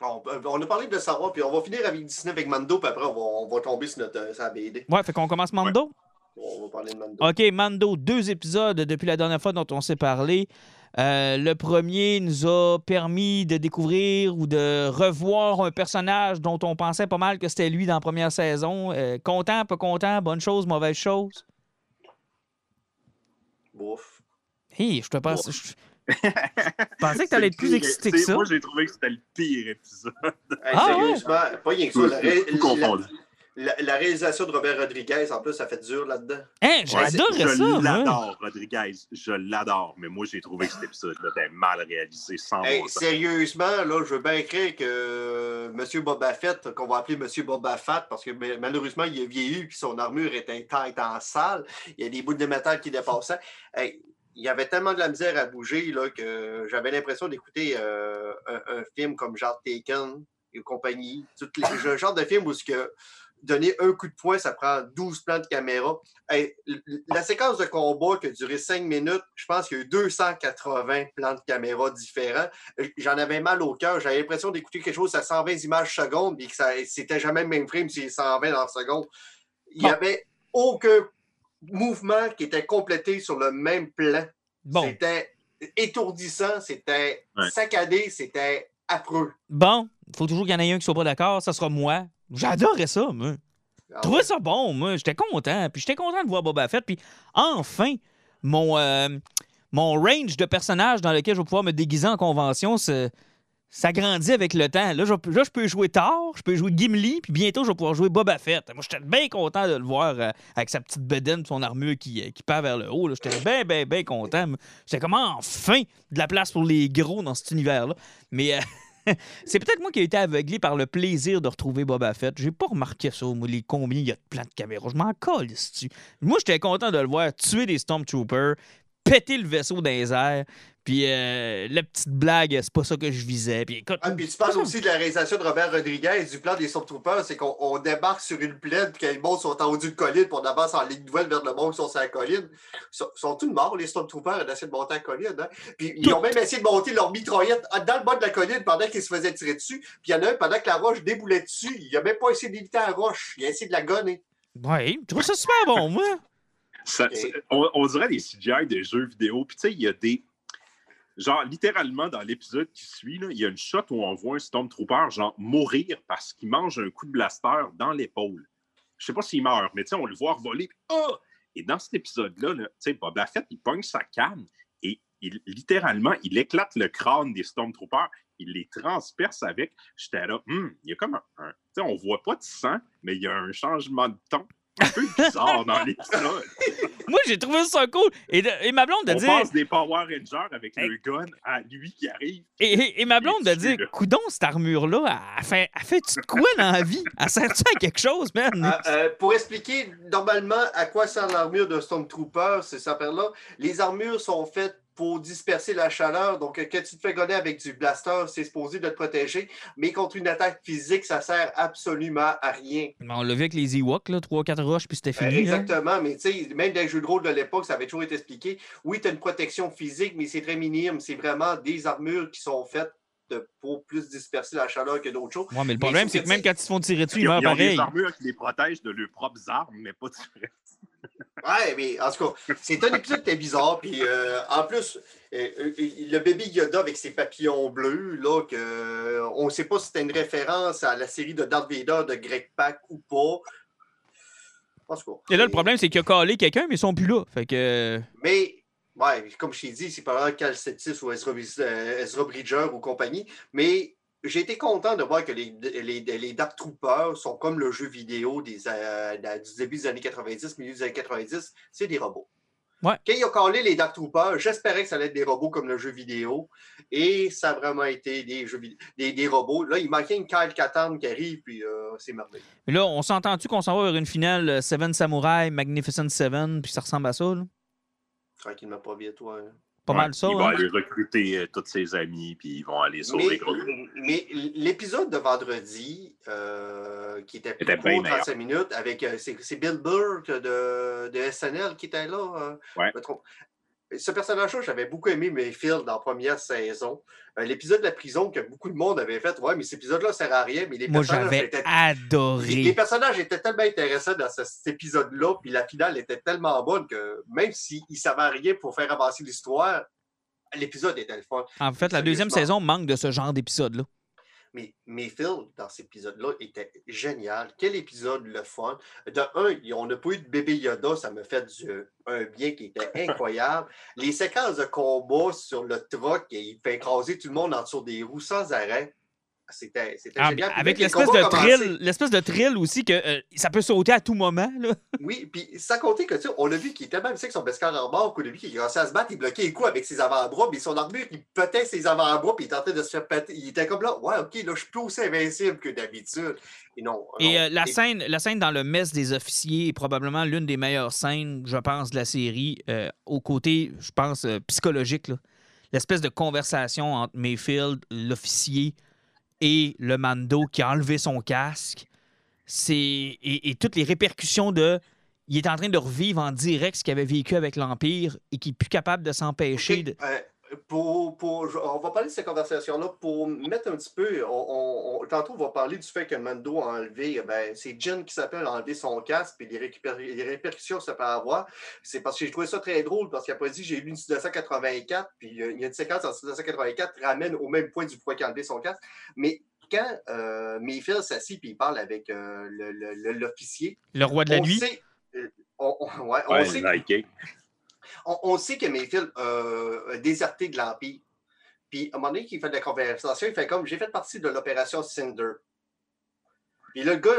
On, on a parlé de savoir, puis on va finir avec Disney avec Mando, puis après on va, on va tomber sur notre euh, BD. Ouais, fait qu'on commence Mando? On va parler de Mando. OK, Mando, deux épisodes depuis la dernière fois dont on s'est parlé. Euh, le premier nous a permis de découvrir ou de revoir un personnage dont on pensait pas mal que c'était lui dans la première saison. Euh, content, pas content, bonne chose, mauvaise chose? Bouf. Hé, je te. Bon. Je pensais que t'allais être plus excité que ça. Moi, j'ai trouvé que c'était le pire épisode. Hey, Ah, sérieusement, pas rien que ça. Tout, La, ré- tout confondu. la- la réalisation de Robert Rodriguez, en plus, ça fait dur là-dedans. Hein, Ouais, j'adorais je ça, moi. l'adore, Rodriguez. Je l'adore. Mais moi, j'ai trouvé que cet épisode-là était mal réalisé, sans Hey, bon sérieusement, là, je veux bien écrire que euh, M. Boba Fett, qu'on va appeler M. Boba Fett, parce que ma- malheureusement, il a vieilli puis son armure était tête en salle. Il y a des bouts de métal qui dépassaient. Hey, il y avait tellement de la misère à bouger là, que j'avais l'impression d'écouter euh, un, un film comme genre Taken et compagnie. Le genre de film où ce que donner un coup de poing, ça prend 12 plans de caméra. Hey, la séquence de combat qui a duré 5 minutes, je pense qu'il y a eu 280 plans de caméra différents. Euh, J'en avais mal au cœur. J'avais l'impression d'écouter quelque chose à 120 images secondes et que c'était jamais le même frame, c'est 120 dans la seconde. Il n'y avait aucun mouvement qui était complété sur le même plan. Bon, C'était étourdissant, c'était Ouais. saccadé, c'était affreux. bon, il faut toujours qu'il y en ait un qui soit pas d'accord. Ça sera moi. J'adorais ça, moi. Ah Je trouvais ça bon, moi. J'étais content. Puis j'étais content de voir Boba Fett. Puis enfin, mon, euh, mon range de personnages dans lequel je vais pouvoir me déguiser en convention, se- ça grandit avec le temps. Là, je, là, je peux jouer Thor, je peux jouer Gimli, puis bientôt, je vais pouvoir jouer Boba Fett. Moi, j'étais bien content de le voir euh, avec sa petite bedaine, son armure qui, euh, qui part vers le haut. J'étais bien, bien, bien content. J'étais comme enfin de la place pour les gros dans cet univers-là. Mais. euh, C'est peut-être moi qui ai été aveuglé par le plaisir de retrouver Boba Fett. J'ai pas remarqué ça, moi, les combien il y a de de caméra. Je m'en colle, tu Moi, j'étais content de le voir tuer des Stormtroopers, péter le vaisseau dans les airs, puis euh, la petite blague, c'est pas ça que je visais. Puis écoute, Ah, puis tu parles aussi de la réalisation de Robert Rodriguez, du plan des Stormtroopers, c'est qu'on on débarque sur une plaine, puis que les mondes sont en haut d'une colline, puis on avance en ligne nouvelle vers le monde qui sont sur la colline. Ils sont, sont tous morts, les Stormtroopers, d'essayer de monter la colline. Hein? Puis ils ont même essayé de monter leur mitraillette dans le bas de la colline pendant qu'ils se faisaient tirer dessus. Puis il y en a un, pendant que la roche déboulait dessus, il a même pas essayé d'éviter la roche, il a essayé de la gonner. ouais, je trouve ça super bon, moi. Ça- on, on dirait des CGI de jeux vidéo. Puis tu sais, il y a des. Genre, littéralement, dans l'épisode qui suit, là, il y a une shot où on voit un Stormtrooper, mourir parce qu'il mange un coup de blaster dans l'épaule. Je sais pas s'il meurt, mais on le voit voler. Ah! Et dans cet épisode-là, là, tu sais, Boba il pogne sa canne et littéralement, il éclate le crâne des Stormtroopers. Il les transperce avec. J'étais là, Hum, il y a comme un. un- tu on voit pas de sang, mais il y a un changement de ton un peu bizarre dans l'épisode. Moi, j'ai trouvé ça cool. Et, de- et ma blonde de On dire. passe des Power Rangers avec Hey. le gun à lui qui arrive. Et, et- et ma blonde de dire, coudon, cette armure-là, elle fait, elle fait-tu de quoi dans la vie? Elle sert-tu à quelque chose, man? Euh, euh, pour expliquer normalement à quoi sert l'armure d'un Stormtrooper, c'est ça là Les armures sont faites pour disperser la chaleur. Donc, quand tu te fais gonner avec du blaster, c'est supposé de te protéger. Mais contre une attaque physique, ça sert absolument à rien. On l'a vu avec les Ewoks, là, 3-4 roches, puis c'était Euh, fini. là. exactement, mais tu sais, même dans les jeux de rôle de l'époque, ça avait toujours été expliqué. Oui, tu as une protection physique, mais c'est très minime. C'est vraiment des armures qui sont faites de- pour plus disperser la chaleur que d'autres choses. Ouais, mais le problème, c'est que que même quand ils se font tirer dessus, ils Ils ont, meurent ils ont des pareil. armures qui les protègent de leurs propres armes, mais pas du reste. Ouais, mais en tout cas, c'est un épisode qui est bizarre. Puis euh, en plus, euh, euh, le bébé Yoda avec ses papillons bleus, là, que, euh, on ne sait pas si c'était une référence à la série de Darth Vader de Greg Pak ou pas. En tout cas, Et là, le problème, c'est qu'il a collé quelqu'un, mais ils sont plus là. Fait que. Mais, ouais, comme je t'ai dit, c'est pas Cal Septis ou Ezra, Ezra Bridger ou compagnie. Mais j'ai été content de voir que les, les, les Dark Troopers sont comme le jeu vidéo des, euh, du début des années 90, milieu des années 90. C'est des robots. Ouais. Quand ils ont collé les Dark Troopers, j'espérais que ça allait être des robots comme le jeu vidéo. Et ça a vraiment été des, jeux des, des robots. Là, il manquait une Kyle Katarn qui arrive, puis euh, c'est merveilleux. Mais là, on s'entend-tu qu'on s'en va vers une finale euh, Seven Samurai, Magnificent Seven, puis ça ressemble à ça, là? Tranquillement, pas bien, toi. hein. Pas Ouais, mal ça, Il va hein? aller recruter euh, tous ses amis, puis ils vont aller sauver Mais, gros. mais l'épisode de vendredi, euh, qui était plus Était bien court, meilleur. 35 minutes, avec euh, c'est c'est Bill Burr de, de SNL qui était là. euh, Ouais. Ce personnage-là, j'avais beaucoup aimé Mayfield dans la première saison. Euh, L'épisode de la prison que beaucoup de monde avait fait, ouais, mais cet épisode-là sert à rien, mais les Moi, personnages j'avais étaient Les adoré. personnages étaient tellement intéressants dans ce- cet épisode-là, puis la finale était tellement bonne que même s'ils ne savaient rien pour faire avancer l'histoire, l'épisode était le fun. En fait, la deuxième saison manque de ce genre d'épisode-là. Mais Mayfield, dans cet épisode-là, était génial. Quel épisode le fun. De un, on n'a pas eu de bébé Yoda, ça me fait du, un bien qui était incroyable. Les séquences de combat sur le truck, et il fait écraser tout le monde en dessous des roues sans arrêt. C'était Ah, génial. Avec l'espèce de thrill, l'espèce de thrill aussi que euh, ça peut sauter à tout moment. Là. Oui, puis sans compter que, tu sais, on l'a vu qu'il était même avec son Beskar en mort, qu'au début, il commençait à se battre, il bloquait les coups avec ses avant-bras, mais son armure, il pétait ses avant-bras, puis il tentait de se faire péter. Il était comme là, ouais, ok, là, je suis plus aussi invincible que d'habitude. Et non. Et non. euh, la, Et- scène, la scène dans le mess des officiers est probablement l'une des meilleures scènes, je pense, de la série, euh, au côté, je pense, psychologique. L'espèce de conversation entre Mayfield, l'officier, et le Mando qui a enlevé son casque. C'est et, et toutes les répercussions de. Il est en train de revivre en direct ce qu'il avait vécu avec l'Empire et qui est plus capable de s'empêcher de. Pour, on va parler de cette conversation-là pour mettre un petit peu. On, on- on- tantôt, on va parler du fait que Mando a enlevé. Ben, c'est Jen qui s'appelle a enlevé son casque, puis les, répercussions que ça peut avoir. C'est parce que j'ai trouvé ça très drôle, parce qu'il a pas dit j'ai lu une 1984, puis euh, il y a une séquence en 1984 qui ramène au même point du pourquoi il a enlevé son casque. Mais quand euh, Mayfield s'assit puis il parle avec euh, le- le- le- l'officier, Le roi de la on nuit? sait. euh, on, on- ouais, on Ouais, sait Nike. On, sait que Mayfield euh, a déserté de l'Empire. Puis, à un moment donné, qu'il fait de la conversation, il fait comme j'ai fait partie de l'opération Cinder. Puis le gars,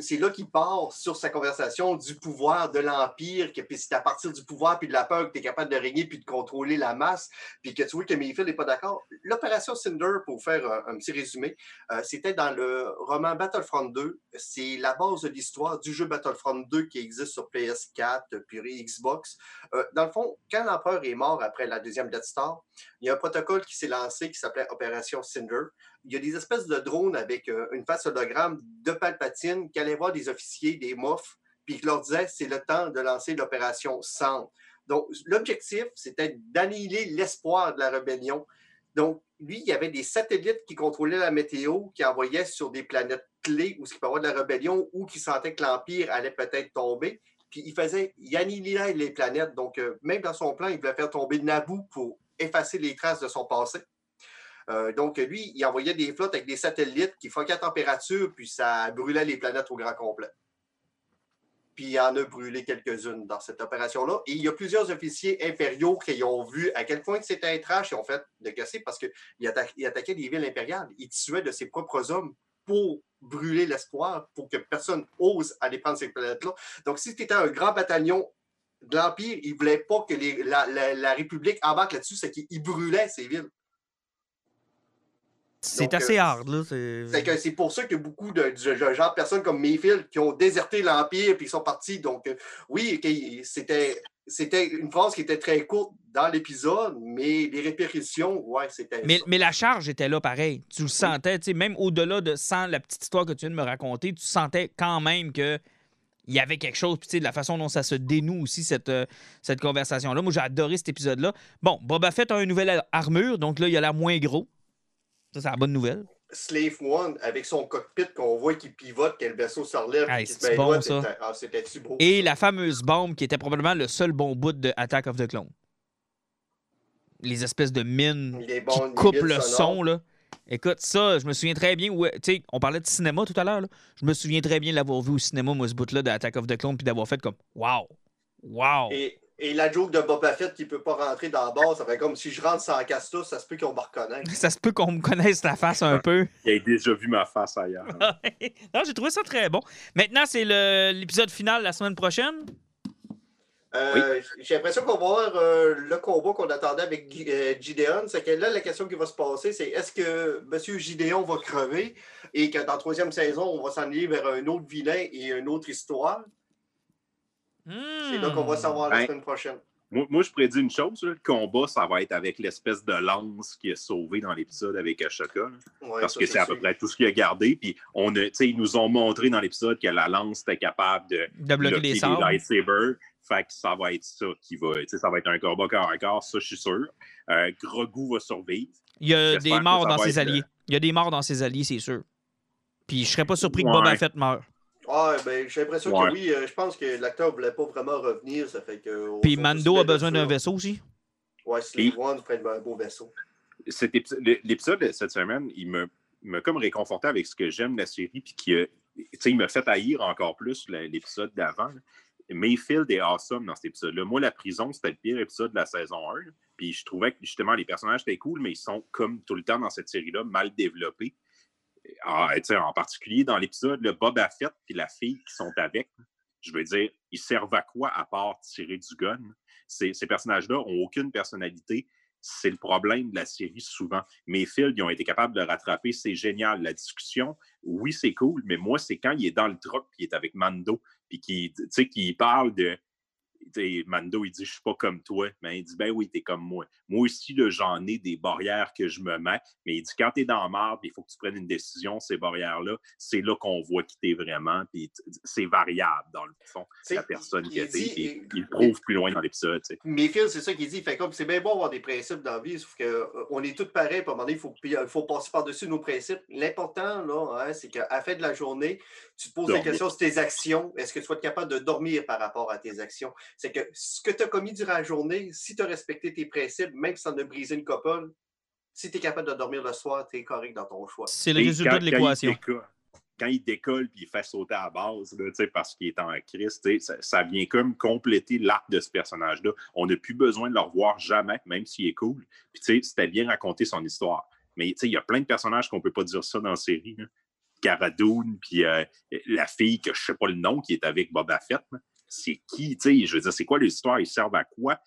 c'est là qu'il part sur sa conversation du pouvoir de l'Empire, que puis c'est à partir du pouvoir puis de la peur que tu es capable de régner puis de contrôler la masse, puis que tu vois que Mayfield n'est pas d'accord. L'opération Cinder, pour faire un, un petit résumé, euh, c'était dans le roman Battlefront 2. C'est la base de l'histoire du jeu Battlefront 2 qui existe sur PS4 puis Xbox. Euh, dans le fond, quand l'empereur est mort après la deuxième Death Star, il y a un protocole qui s'est lancé qui s'appelait Opération Cinder. Il y a des espèces de drones avec euh, une face hologramme de Palpatine qui allaient voir des officiers, des mofs, puis qui leur disaient c'est le temps de lancer l'opération Cendre. Donc, l'objectif, c'était d'annihiler l'espoir de la rébellion. Donc, lui, il y avait des satellites qui contrôlaient la météo, qui envoyaient sur des planètes clés où il peut y avoir de la rébellion ou qui sentaient que l'Empire allait peut-être tomber. Puis il faisait, il annihilait les planètes. Donc, euh, même dans son plan, il voulait faire tomber Naboo pour effacer les traces de son passé. Euh, donc, lui, il envoyait des flottes avec des satellites qui foquaient la température, puis ça brûlait les planètes au grand complet. Puis il en a brûlé quelques-unes dans cette opération-là. Et il y a plusieurs officiers impériaux qui ont vu à quel point c'était un trash et ont fait de casser parce qu'ils atta il attaquaient des villes impériales. Ils tuaient de ses propres hommes pour brûler l'espoir, pour que personne ose aller prendre ces planètes-là. Donc, si tu étais un grand bataillon de l'Empire, ils ne voulaient pas que les- la, la- la République embarque là-dessus, c'est qu'ils brûlaient ces villes. C'est assez euh, hard, là. c'est- pour ça que beaucoup de, de- de gens, personnes comme Mayfield, qui ont déserté l'Empire puis sont partis. Donc, euh, oui, c'était. C'était une phrase qui était très courte dans l'épisode, mais les répercussions, ouais, c'était. Mais, mais la charge était là pareil. Tu le sentais, tu sais, même au-delà de sans la petite histoire que tu viens de me raconter, tu sentais quand même que il y avait quelque chose. Puis, tu sais, de la façon dont ça se dénoue aussi, cette, euh, cette conversation-là. Moi, j'ai adoré cet épisode-là. Bon, Boba Fett a une nouvelle ar- armure, donc là, il a l'air moins gros. Ça, c'est la bonne nouvelle. Slave One, avec son cockpit qu'on voit qui pivote, que le vaisseau se relève. Hey, met bon, c'était- Ah, beau? Et la fameuse bombe qui était probablement le seul bon bout de Attack of the Clone. Les espèces de mines qui coupent le sonores. son, là. Écoute, ça, je me souviens très bien. où- Tu sais, on parlait de cinéma tout à l'heure. Je me souviens très bien de l'avoir vu au cinéma, moi, ce bout-là de Attack of the Clone, puis d'avoir fait comme Wow! Wow! Et, et la joke de Boba Fett qui ne peut pas rentrer dans la base, ça fait comme si je rentre sans casse-tous, ça se peut qu'on me reconnaisse. Ça se peut qu'on me connaisse la face un peu. Il a déjà vu ma face ailleurs. non, j'ai trouvé ça très bon. Maintenant, c'est l'épisode final la semaine prochaine. Euh, J'ai l'impression qu'on va voir euh, le combat qu'on attendait avec euh, Gideon. C'est que là, la question qui va se passer, c'est est-ce que M. Gideon va crever et que dans la troisième saison, on va s'en aller vers un autre vilain et une autre histoire? C'est là qu'on va savoir la Ben, semaine prochaine. Moi, moi, je prédis une chose, là, le combat, ça va être avec l'espèce de lance qui est sauvé dans l'épisode avec Ashoka. Ouais, parce ça, que c'est à peu près tout ce qu'il a gardé. Puis on a, tu sais, ils nous ont montré dans l'épisode que la lance était capable de De bloquer bloquer les sabres. lightsabers. Fait que ça va être ça qui va. tu sais, Ça va être un combat corps à corps, ça, je suis sûr. Euh, Grogu va survivre. Il y a des morts dans ses alliés. Il y a des morts dans ses alliés, c'est sûr. Puis je serais pas surpris que. Boba Fett meure. Ouais, ben, j'ai l'impression Ouais. que oui. euh, je pense que l'acteur ne voulait pas vraiment revenir. Ça fait que. Puis Mando a besoin d'un vaisseau aussi. Ouais, Slave One ferait un beau vaisseau. L'épisode de cette semaine, il me, m'a comme réconforté avec ce que j'aime de la série. Puis qui, a- tu sais, il m'a fait haïr encore plus l'épisode d'avant. Mayfield est awesome dans cet épisode-là. Moi, la prison, c'était le pire épisode de la saison 1. là. Puis je trouvais que justement, les personnages étaient cool, mais ils sont, comme tout le temps dans cette série-là, mal développés. Ah, en particulier dans l'épisode, le Boba Fett et la fille qui sont avec, je veux dire, ils servent à quoi à part tirer du gun? Ces, personnages-là n'ont aucune personnalité. C'est le problème de la série souvent. Mayfield, ils ont été capables de rattraper. C'est génial. La discussion, oui, c'est cool, mais moi, c'est quand il est dans le truck puis il est avec Mando, puis sais, qu'il parle de. Tu Mando, il dit Je suis pas comme toi. Mais il dit Ben oui, t'es comme moi. Moi aussi, j'en ai des barrières que je me mets. Mais il dit Quand t'es dans la marde, il faut que tu prennes une décision, ces barrières-là, c'est là qu'on voit qui t'es vraiment. Puis c'est variable, dans le fond, Tu sais, la personne qui il a été. dit- puis Il le prouve plus loin dans l'épisode. tu sais. Mayfield, c'est ça qu'il dit. Fait comme c'est bien bon avoir des principes dans la vie, sauf qu'on est tous pareils. Puis à un moment donné, il faut, euh, il faut passer par-dessus nos principes. L'important, là, hein, c'est qu'à la fin de la journée, tu te poses la question sur tes actions. Est-ce que tu vas être capable de dormir par rapport à tes actions? C'est que ce que tu as commis durant la journée, si tu as respecté tes principes, même si tu en as brisé une couple, si tu es capable de dormir le soir, tu es correct dans ton choix. C'est le Et résultat quand- de l'équation. Quand il décolle puis il fait sauter à la base, là, tu sais, parce qu'il est en crise, tu sais, ça, ça vient comme compléter l'arc de ce personnage-là. On n'a plus besoin de le revoir jamais, même s'il est cool. Puis, tu sais, c'était bien raconter son histoire. Mais, tu sais, il y a plein de personnages qu'on ne peut pas dire ça dans la série. là. Cara Dune, puis euh, la fille que je ne sais pas le nom, qui est avec Boba Fett. là. C'est qui, tu sais, je veux dire, c'est quoi l'histoire? Ils servent à quoi?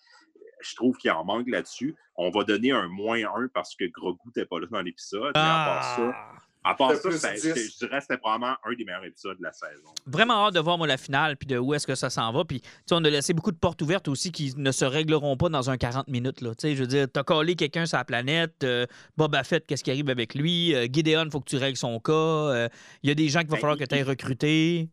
Je trouve qu'il en manque là-dessus. On va donner un moins un parce que Grogu n'était pas là dans l'épisode. mais à part ça, Ah! à part C'est ça, plus ça- 10. je, je dirais que c'était probablement un des meilleurs épisodes de la saison. Vraiment hâte de voir moi, la finale puis de où est-ce que ça s'en va. Puis tu sais, on a laissé beaucoup de portes ouvertes aussi qui ne se régleront pas dans un 40 minutes. Là. Tu sais, Je veux dire, t'as collé quelqu'un sur la planète, euh, Boba Fett, qu'est-ce qui arrive avec lui, euh, Gideon, faut que tu règles son cas. euh, Il y a des gens qu'il va Ben, falloir que tu ailles recruter.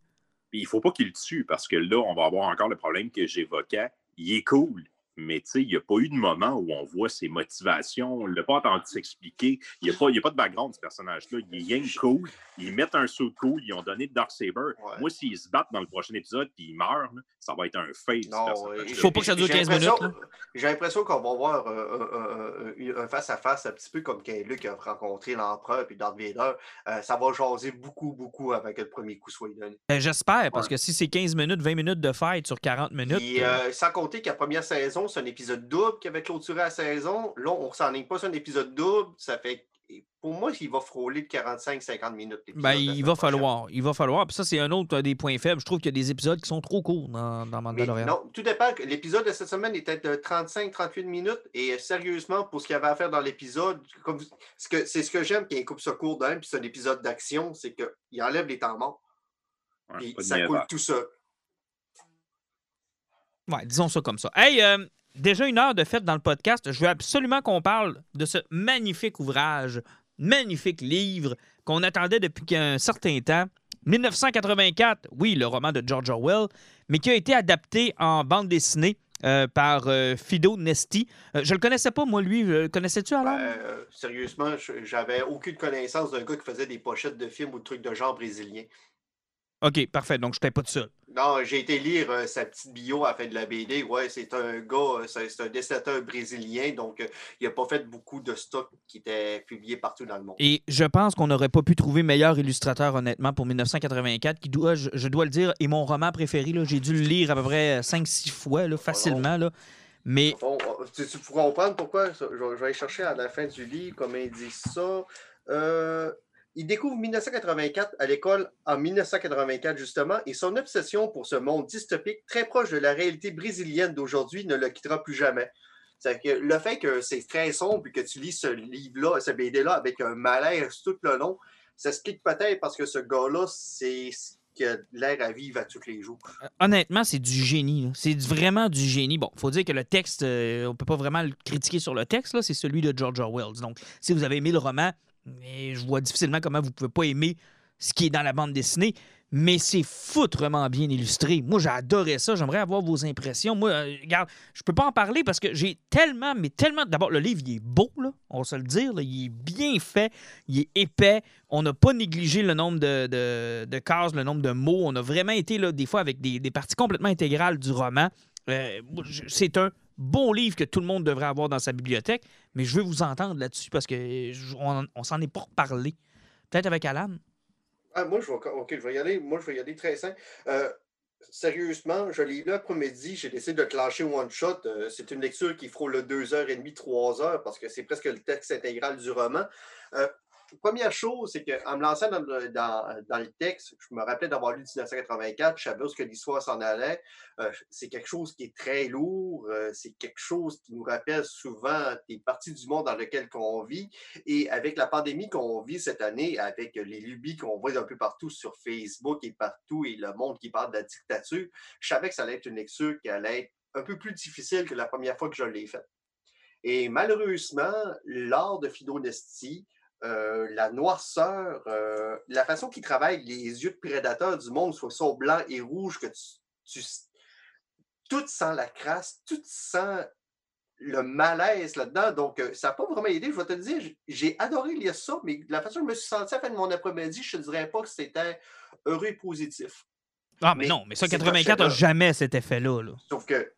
Il faut pas qu'il tue parce que là, on va avoir encore le problème que j'évoquais. Il est cool, mais tu sais, il n'y a pas eu de moment où on voit ses motivations. On ne l'a pas entendu s'expliquer. Il n'y a, pas- il y a pas de background, ce personnage-là. Il est rien cool. Ils mettent un saut cool. Ils ont donné le Darksaber. Ouais. Moi, s'ils se battent dans le prochain épisode puis ils meurent, ça va être un face. Non, personnage-là. ouais. Faut pas que ça dure J'ai 15 l'impression- minutes, J'ai l'impression qu'on va voir euh, un- un un face-à-face un petit peu comme quand Luke a rencontré l'empereur puis Darth Vader. Euh, ça va jaser beaucoup, beaucoup avant que le premier coup soit donné. Euh, J'espère, parce Ouais. que si c'est 15 minutes, 20 minutes de fight sur 40 minutes. Puis, euh, euh, sans compter que la première saison, c'est un épisode double qui avait clôturé la saison. Là, on ne s'enligne pas sur un épisode double. Ça fait. Pour moi, il va frôler de 45-50 minutes. Ben, il va prochaine. falloir. Il va falloir. Puis ça, c'est un autre des points faibles. Je trouve qu'il y a des épisodes qui sont trop courts dans, dans Mais Mandalorian. non, tout dépend. L'épisode de cette semaine était de 35-38 minutes. Et euh, sérieusement, pour ce qu'il y avait à faire dans l'épisode, ce que- c'est ce que j'aime qu'il coupe ça court d'un, puis c'est un épisode d'action, c'est qu'il enlève les temps morts. Ouais, Puis ça coule tout seul. Ouais, disons ça comme ça. Hey, euh, déjà une heure de fête dans le podcast. Je veux absolument qu'on parle de ce magnifique ouvrage, magnifique livre qu'on attendait depuis un certain temps. 1984, oui, le roman de George Orwell, mais qui a été adapté en bande dessinée euh, par euh, Fido Nesti. Euh, je le connaissais pas, moi, lui. Le Connaissais-tu alors? Euh, sérieusement, je- j'avais aucune connaissance d'un gars qui faisait des pochettes de films ou de trucs de genre brésilien. OK, parfait. Donc, je n'étais pas tout seul. Non, j'ai été lire euh, sa petite bio à la fin de la BD. Ouais, c'est un gars, euh, c'est un dessinateur brésilien, donc euh, il n'a pas fait beaucoup de stocks qui étaient publiés partout dans le monde. Et je pense qu'on n'aurait pas pu trouver meilleur illustrateur, honnêtement, pour 1984, qui doit, je, je dois le dire, est mon roman préféré. J'ai dû le lire à peu près 5-6 fois, là, facilement. Là. Mais Bon, tu, tu pourras comprendre pourquoi. Je, vais- je vais aller chercher à la fin du livre comment il dit ça. Euh, il découvre 1984 à l'école en 1984, justement, et son obsession pour ce monde dystopique très proche de la réalité brésilienne d'aujourd'hui ne le quittera plus jamais. Que le fait que c'est très sombre et que tu lis ce livre-là, ce BD-là avec un malaise tout le long, ça explique peut-être parce que ce gars-là, c'est qui a l'air à vivre à tous les jours. Euh, honnêtement, c'est du génie. C'est vraiment du génie. Bon, faut dire que le texte, euh, on peut pas vraiment le critiquer sur le texte, c'est celui de George Orwell. Donc, si vous avez aimé le roman, je vois difficilement comment vous pouvez pas aimer ce qui est dans la bande dessinée mais c'est foutrement bien illustré. Moi, j'ai adoré ça. J'aimerais avoir vos impressions. Moi, euh, regarde, je peux pas en parler parce que j'ai tellement, mais tellement. D'abord, le livre, il est beau, là, on va se le dire. Il est bien fait, il est épais. On n'a pas négligé le nombre de, de, cases, le nombre de mots. On a vraiment été, là, des fois, avec des, parties complètement intégrales du roman. Euh, c'est un bon livre que tout le monde devrait avoir dans sa bibliothèque, mais je veux vous entendre là-dessus parce qu'on on, s'en est pas reparlé. Peut-être avec Alan? Ah, moi, je vais, OK, je vais y aller. Moi, je vais y aller très simple. Euh, sérieusement, je l'ai lu après-midi, j'ai décidé de clencher one shot. Euh, c'est une lecture qui frôle 2h30, 3h parce que c'est presque le texte intégral du roman. Euh, première chose, c'est qu'en me lançant dans le, texte, je me rappelais d'avoir lu 1984, je savais où que l'histoire s'en allait. Euh, c'est quelque chose qui est très lourd, euh, c'est quelque chose qui nous rappelle souvent des parties du monde dans lesquelles on vit. Et avec la pandémie qu'on vit cette année, avec les lubies qu'on voit un peu partout sur Facebook et partout, et le monde qui parle de la dictature, je savais que ça allait être une lecture qui allait être un peu plus difficile que la première fois que je l'ai faite. Et malheureusement, l'art de Fido euh, la noirceur, euh, la façon qu'il travaille les yeux de prédateur du monde, soit sont blanc et rouge, que tu, tout sent la crasse, tout sent le malaise là-dedans. Donc, euh, ça n'a pas vraiment aidé. Je vais te dire, j'ai adoré lire ça, mais la façon dont je me suis senti à la fin de mon après-midi, je ne dirais pas que c'était heureux et positif. Ah, mais, non, mais ça, 84 n'a jamais cet effet-là. Là. Sauf que,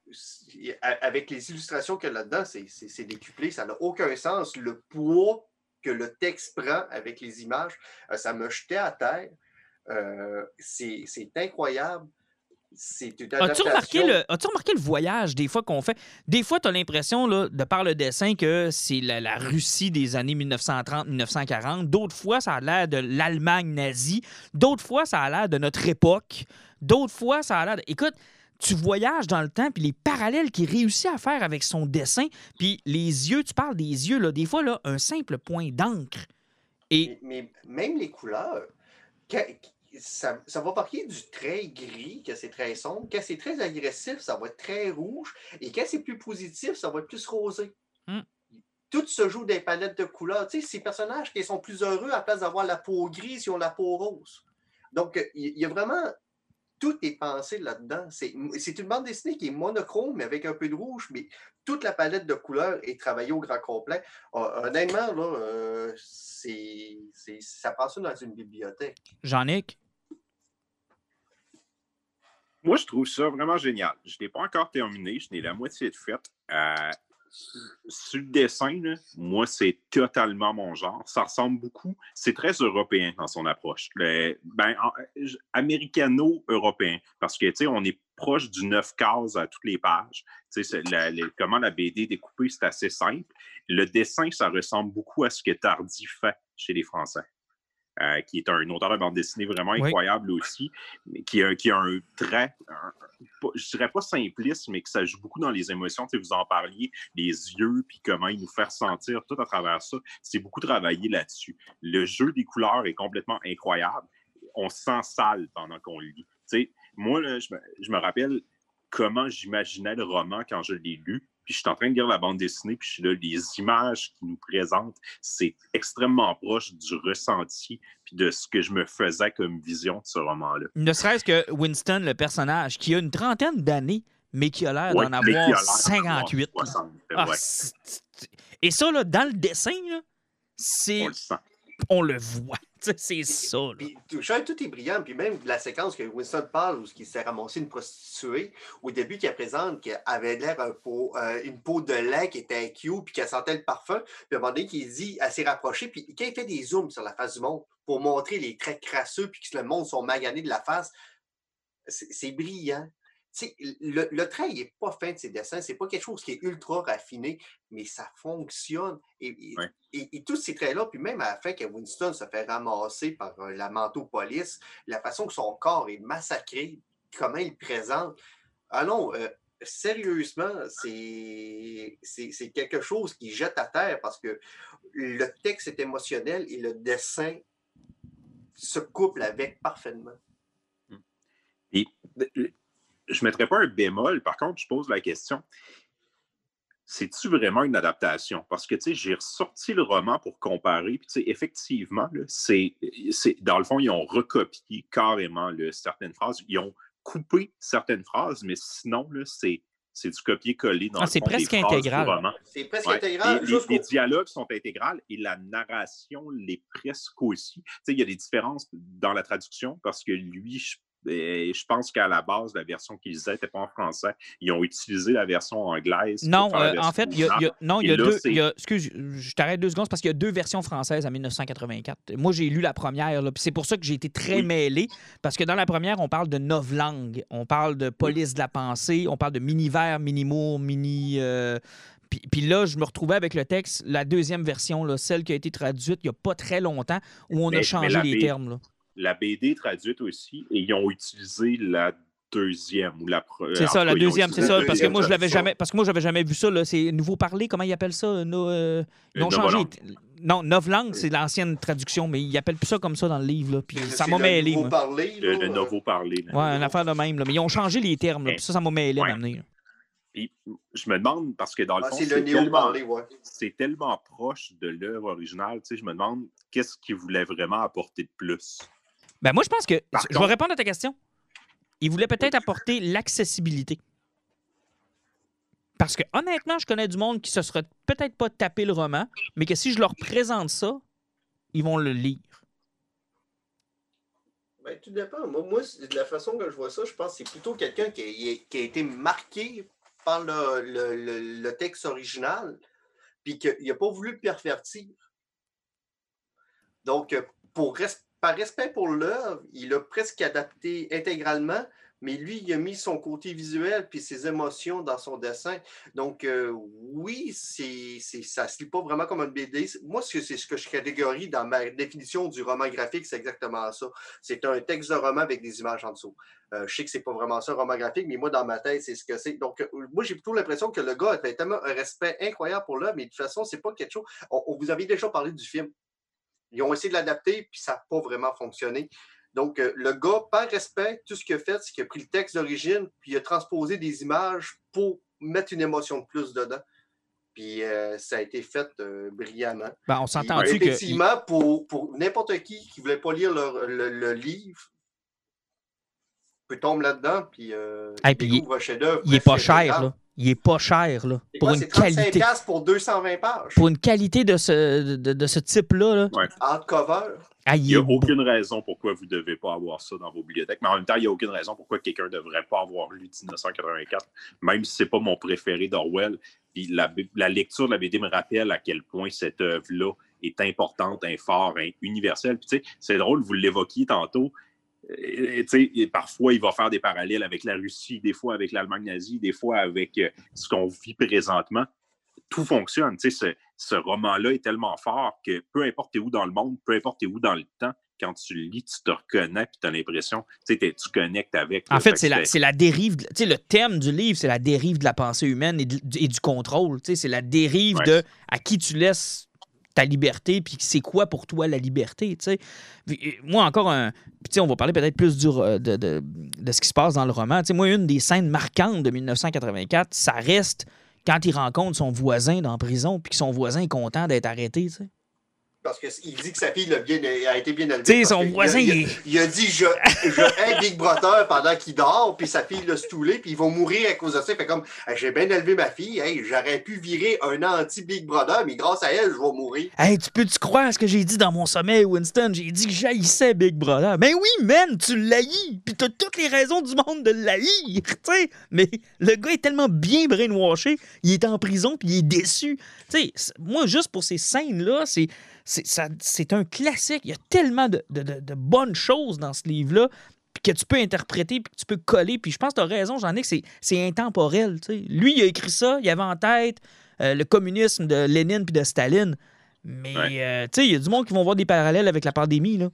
avec les illustrations qu'il y a là-dedans, c'est décuplé, ça n'a aucun sens. Le poids que le texte prend avec les images, euh, ça me jetait à terre. Euh, c'est incroyable. As-tu remarqué, le, as remarqué le voyage des fois qu'on fait? Des fois, tu as l'impression, de par le dessin, que c'est la, Russie des années 1930-1940. D'autres fois, ça a l'air de l'Allemagne nazie. D'autres fois, ça a l'air de notre époque. D'autres fois, ça a l'air... De... Écoute, tu voyages dans le temps, puis les parallèles qu'il réussit à faire avec son dessin, puis les yeux, tu parles des yeux, là, des fois, là, un simple point d'encre. Et... Mais, même les couleurs, ça, va partir du très gris, que c'est très sombre. Quand c'est très agressif, ça va être très rouge. Et quand c'est plus positif, ça va être plus rosé. Hmm. Tout se joue des palettes de couleurs. Tu sais, ces personnages qui sont plus heureux, à place d'avoir la peau grise, ils ont la peau rose. Donc, il y a vraiment tout est pensé là-dedans. C'est une bande dessinée qui est monochrome, mais avec un peu de rouge, mais toute la palette de couleurs est travaillée au grand complet. honnêtement, là, euh, c'est ça passe dans une bibliothèque. Jean-Nic? Moi, je trouve ça vraiment génial. Je ne l'ai pas encore terminé, je n'ai la moitié de fait. Euh, sur le dessin, moi, c'est totalement mon genre. Ça ressemble beaucoup. C'est très européen dans son approche. ben, américano-européen. Parce que, tu sais, on est proche du neuf cases à toutes les pages. Tu sais, comment la BD est découpée, c'est assez simple. Le dessin, ça ressemble beaucoup à ce que Tardy fait chez les Français. Euh, qui est un auteur de bande dessinée vraiment incroyable aussi, qui a, qui a un trait, je dirais pas simpliste, mais que ça joue beaucoup dans les émotions. Tu vous en parliez, les yeux, puis comment il nous fait ressentir tout à travers ça. C'est beaucoup travaillé là-dessus. Le jeu des couleurs est complètement incroyable. On se sent sale pendant qu'on lit. Tu sais, moi, je, me, je me rappelle comment j'imaginais le roman quand je l'ai lu puis je suis en train de lire la bande dessinée, puis je suis là, les images qu'ils nous présentent, c'est extrêmement proche du ressenti, puis de ce que je me faisais comme vision de ce roman-là. Ne serait-ce que Winston, le personnage, qui a une trentaine d'années, mais qui a l'air d'en avoir 58. Ah, et ça, là, dans le dessin, c'est. On le voit. C'est ça. Puis, tout, tout est brillant. Puis même la séquence que Winston parle, où il s'est ramassé une prostituée, au début, qui présente qu'elle avait l'air un euh, une peau de lait qui était cute, puis qu'elle sentait le parfum. Puis à un moment donné, qu'il dit, elle s'est rapprochée, puis quand il fait des zooms sur la face du monde pour montrer les traits crasseux, puis que le monde sont maganés de la face, c'est brillant. Le, le, trait n'est pas fin de ses dessins, c'est pas quelque chose qui est ultra raffiné, mais ça fonctionne. Et, et, tous ces traits-là, puis même à la fin, que Winston se fait ramasser par euh, la manteau police, la façon que son corps est massacré, comment il présente. Ah non, euh, sérieusement, c'est quelque chose qui jette à terre parce que le texte est émotionnel et le dessin se couple avec parfaitement. Et je ne mettrais pas un bémol, par contre, je pose la question. C'est-tu vraiment une adaptation? Parce que, tu sais, j'ai ressorti le roman pour comparer, puis, tu sais, effectivement, c'est, dans le fond, ils ont recopié carrément certaines phrases. Ils ont coupé certaines phrases, mais sinon, c'est c'est du copier-coller dans ah, C'est presque intégral. C'est presque intégral. Les, dialogues sont intégrales et la narration l'est presque aussi. Tu sais, il y a des différences dans la traduction parce que lui, je et je pense qu'à la base, la version qu'ils faisaient n'était pas en français. Ils ont utilisé la version anglaise. Non, euh, en fait, il y a, non, il y a deux. excuse, je t'arrête deux secondes parce qu'il y a deux versions françaises en 1984. Moi, j'ai lu la première, c'est pour ça que j'ai été très mêlé. Parce que dans la première, on parle de neuf langues. On parle de police de la pensée, on parle de mini-vert, mini-mour, mini. Euh, puis, là, je me retrouvais avec le texte, la deuxième version, là, celle qui a été traduite il n'y a pas très longtemps, où on a changé les termes. Là la BD traduite aussi, et ils ont utilisé la deuxième ou la C'est ça, la deuxième, c'est ça. Parce que moi, je l'avais jamais. Parce que moi, j'avais jamais vu ça. C'est nouveau parler, comment ils appellent ça? No, euh, ils ont changé. Non, neuf langues, c'est l'ancienne traduction, mais ils appellent plus ça comme ça dans le livre. Là, puis ça m'a mêlé. Le, parler, le, nouveau parler. Ouais, une affaire de même. Là, mais ils ont changé les termes. Là, puis ça, ça m'a mêlé ouais. Puis je me demande, parce que dans le ah, fond, c'est tellement, ouais. tellement, proche de l'œuvre originale, tu sais, je me demande qu'est-ce qu'ils voulaient vraiment apporter de plus? Ben moi, je pense que. je vais répondre à ta question. Il voulait peut-être apporter l'accessibilité. Parce que honnêtement, je connais du monde qui se serait peut-être pas tapé le roman, mais que si je leur présente ça, ils vont le lire. Ben, tout dépend. Moi, moi de la façon que je vois ça, je pense que c'est plutôt quelqu'un qui, a été marqué par le, texte original, puis qu'il n'a pas voulu le pervertir. Donc, pour, rester par respect pour l'œuvre, il a presque adapté intégralement, mais lui, il a mis son côté visuel puis ses émotions dans son dessin. Donc, euh, oui, c'est, ça ne se lit pas vraiment comme un BD. Moi, c'est ce que je catégorie dans ma définition du roman graphique, c'est exactement ça. C'est un texte de roman avec des images en dessous. Euh, je sais que c'est pas vraiment ça, un roman graphique, mais moi, dans ma tête, c'est ce que c'est. Donc, euh, moi, j'ai plutôt l'impression que le gars avait tellement un respect incroyable pour l'œuvre, mais de toute façon, c'est pas quelque chose. on, vous avez déjà parlé du film. Ils ont essayé de l'adapter, puis ça n'a pas vraiment fonctionné. Donc, euh, le gars, par respect, tout ce qu'il a fait, c'est qu'il a pris le texte d'origine, puis il a transposé des images pour mettre une émotion de plus dedans. Puis euh, ça a été fait euh, brillamment. Ben, on s'entend que... Effectivement, pour, pour n'importe qui qui ne voulait pas lire le, livre, peut tomber là-dedans, puis, un chef-d'œuvre. Il n'est pas cher, là il est pas cher là, pour une qualité. pour 220 pages. Pour une qualité de ce, de, ce type-là. Là. Hardcover. il n'y a aucune raison pourquoi vous ne devez pas avoir ça dans vos bibliothèques. Mais en même temps, il n'y a aucune raison pourquoi quelqu'un ne devrait pas avoir lu 1984, même si ce n'est pas mon préféré d'Orwell. Puis la, la, lecture de la BD me rappelle à quel point cette œuvre-là est importante, un fort, un universel. Puis, c'est drôle, vous l'évoquiez tantôt et, parfois, il va faire des parallèles avec la Russie, des fois avec l'Allemagne nazie, des fois avec euh, ce qu'on vit présentement. Tout fonctionne. Ce, ce roman-là est tellement fort que peu importe où dans le monde, peu importe où dans le temps, quand tu le lis, tu te reconnais et tu as l'impression, tu connectes avec. En fait, c'est la, la, dérive, tu sais, le thème du livre, c'est la dérive de la pensée humaine et, du contrôle. C'est la dérive de à qui tu laisses ta liberté, puis c'est quoi pour toi la liberté, tu sais? Moi, encore un... Puis, on va parler peut-être plus du, de, de, de, ce qui se passe dans le roman. Tu sais, moi, une des scènes marquantes de 1984, ça reste quand il rencontre son voisin dans la prison, puis que son voisin est content d'être arrêté, parce qu'il dit que sa fille a, bien, a été bien élevée. Tu sais, son voisin, il, il, a, dit Je, je hais Big Brother pendant qu'il dort, puis sa fille l'a stoulé, puis ils vont mourir à cause de ça. Fait comme J'ai bien élevé ma fille, hey, j'aurais pu virer un anti-Big Brother, mais grâce à elle, je vais mourir. Hey, tu peux-tu croire ce que j'ai dit dans mon sommeil, Winston? J'ai dit que j'haïssais Big Brother. Mais oui, man, tu l'haïs, puis t'as toutes les raisons du monde de l'haïr, tu sais. Mais le gars est tellement bien brainwashé, il est en prison, puis il est déçu. Tu sais, moi, juste pour ces scènes-là, c'est c'est un classique. Il y a tellement de, bonnes choses dans ce livre-là. que tu peux interpréter, puis que tu peux coller. Puis je pense que tu as raison, j'en ai que c'est intemporel. Lui, il a écrit ça, il avait en tête euh, le communisme de Lénine puis de Staline. Mais euh, tu sais, il y a du monde qui vont voir des parallèles avec la pandémie. Là.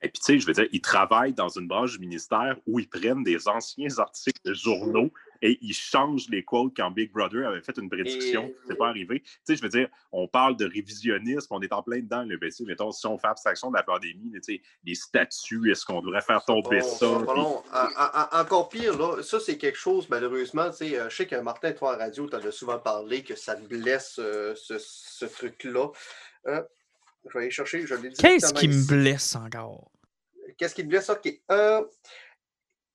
Et puis, tu sais, je veux dire, ils travaillent dans une branche du ministère où ils prennent des anciens articles de journaux et ils changent les quotes quand Big Brother avait fait une prédiction. C'est pas arrivé. Tu sais, je veux dire, on parle de révisionnisme, on est en plein dedans. Le ben, mettons, si on fait abstraction de la pandémie, tu sais, les statuts, est-ce qu'on devrait faire tomber ça? encore pire, là, ça, c'est quelque chose, malheureusement, tu sais, euh, je sais que Martin, toi, en radio, tu en as souvent parlé, que ça blesse euh, ce, truc-là. Euh, je vais aller chercher, je l'ai dit. Qu'est-ce qui me blesse encore? Qu'est-ce qui me blesse? OK. Euh,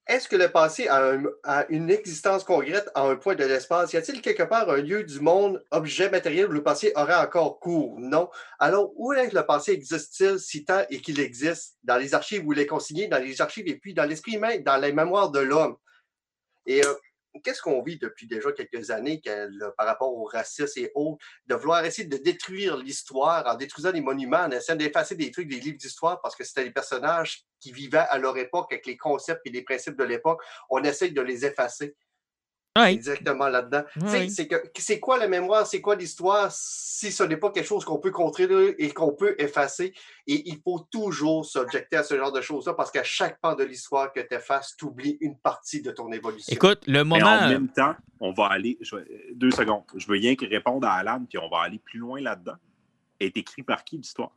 est-ce que le passé a, une existence concrète à un point de l'espace? Y a-t-il quelque part un lieu du monde, objet matériel où le passé aurait encore cours? Non. Alors, où est-ce que le passé existe-t-il si tant et qu'il existe? Dans les archives où il est consigné, dans les archives et puis dans l'esprit humain, dans les mémoires de l'homme. Euh, qu'est-ce qu'on vit depuis déjà quelques années par rapport au racisme et autres, de vouloir essayer de détruire l'histoire en détruisant les monuments, en essayant d'effacer des trucs des livres d'histoire parce que c'était des personnages qui vivaient à leur époque avec les concepts et les principes de l'époque. On essaye de les effacer. Exactement là-dedans. C'est quoi la mémoire, c'est quoi l'histoire? Si ce n'est pas quelque chose qu'on peut contrôler et qu'on peut effacer? Et il faut toujours s'objecter à ce genre de choses-là parce qu'à chaque pan de l'histoire que tu effaces, tu oublies une partie de ton évolution. Écoute, le moment. en même temps, on va aller. deux secondes. Je veux rien qu'il réponde à Alan, puis on va aller plus loin là-dedans. Est écrit par qui l'histoire?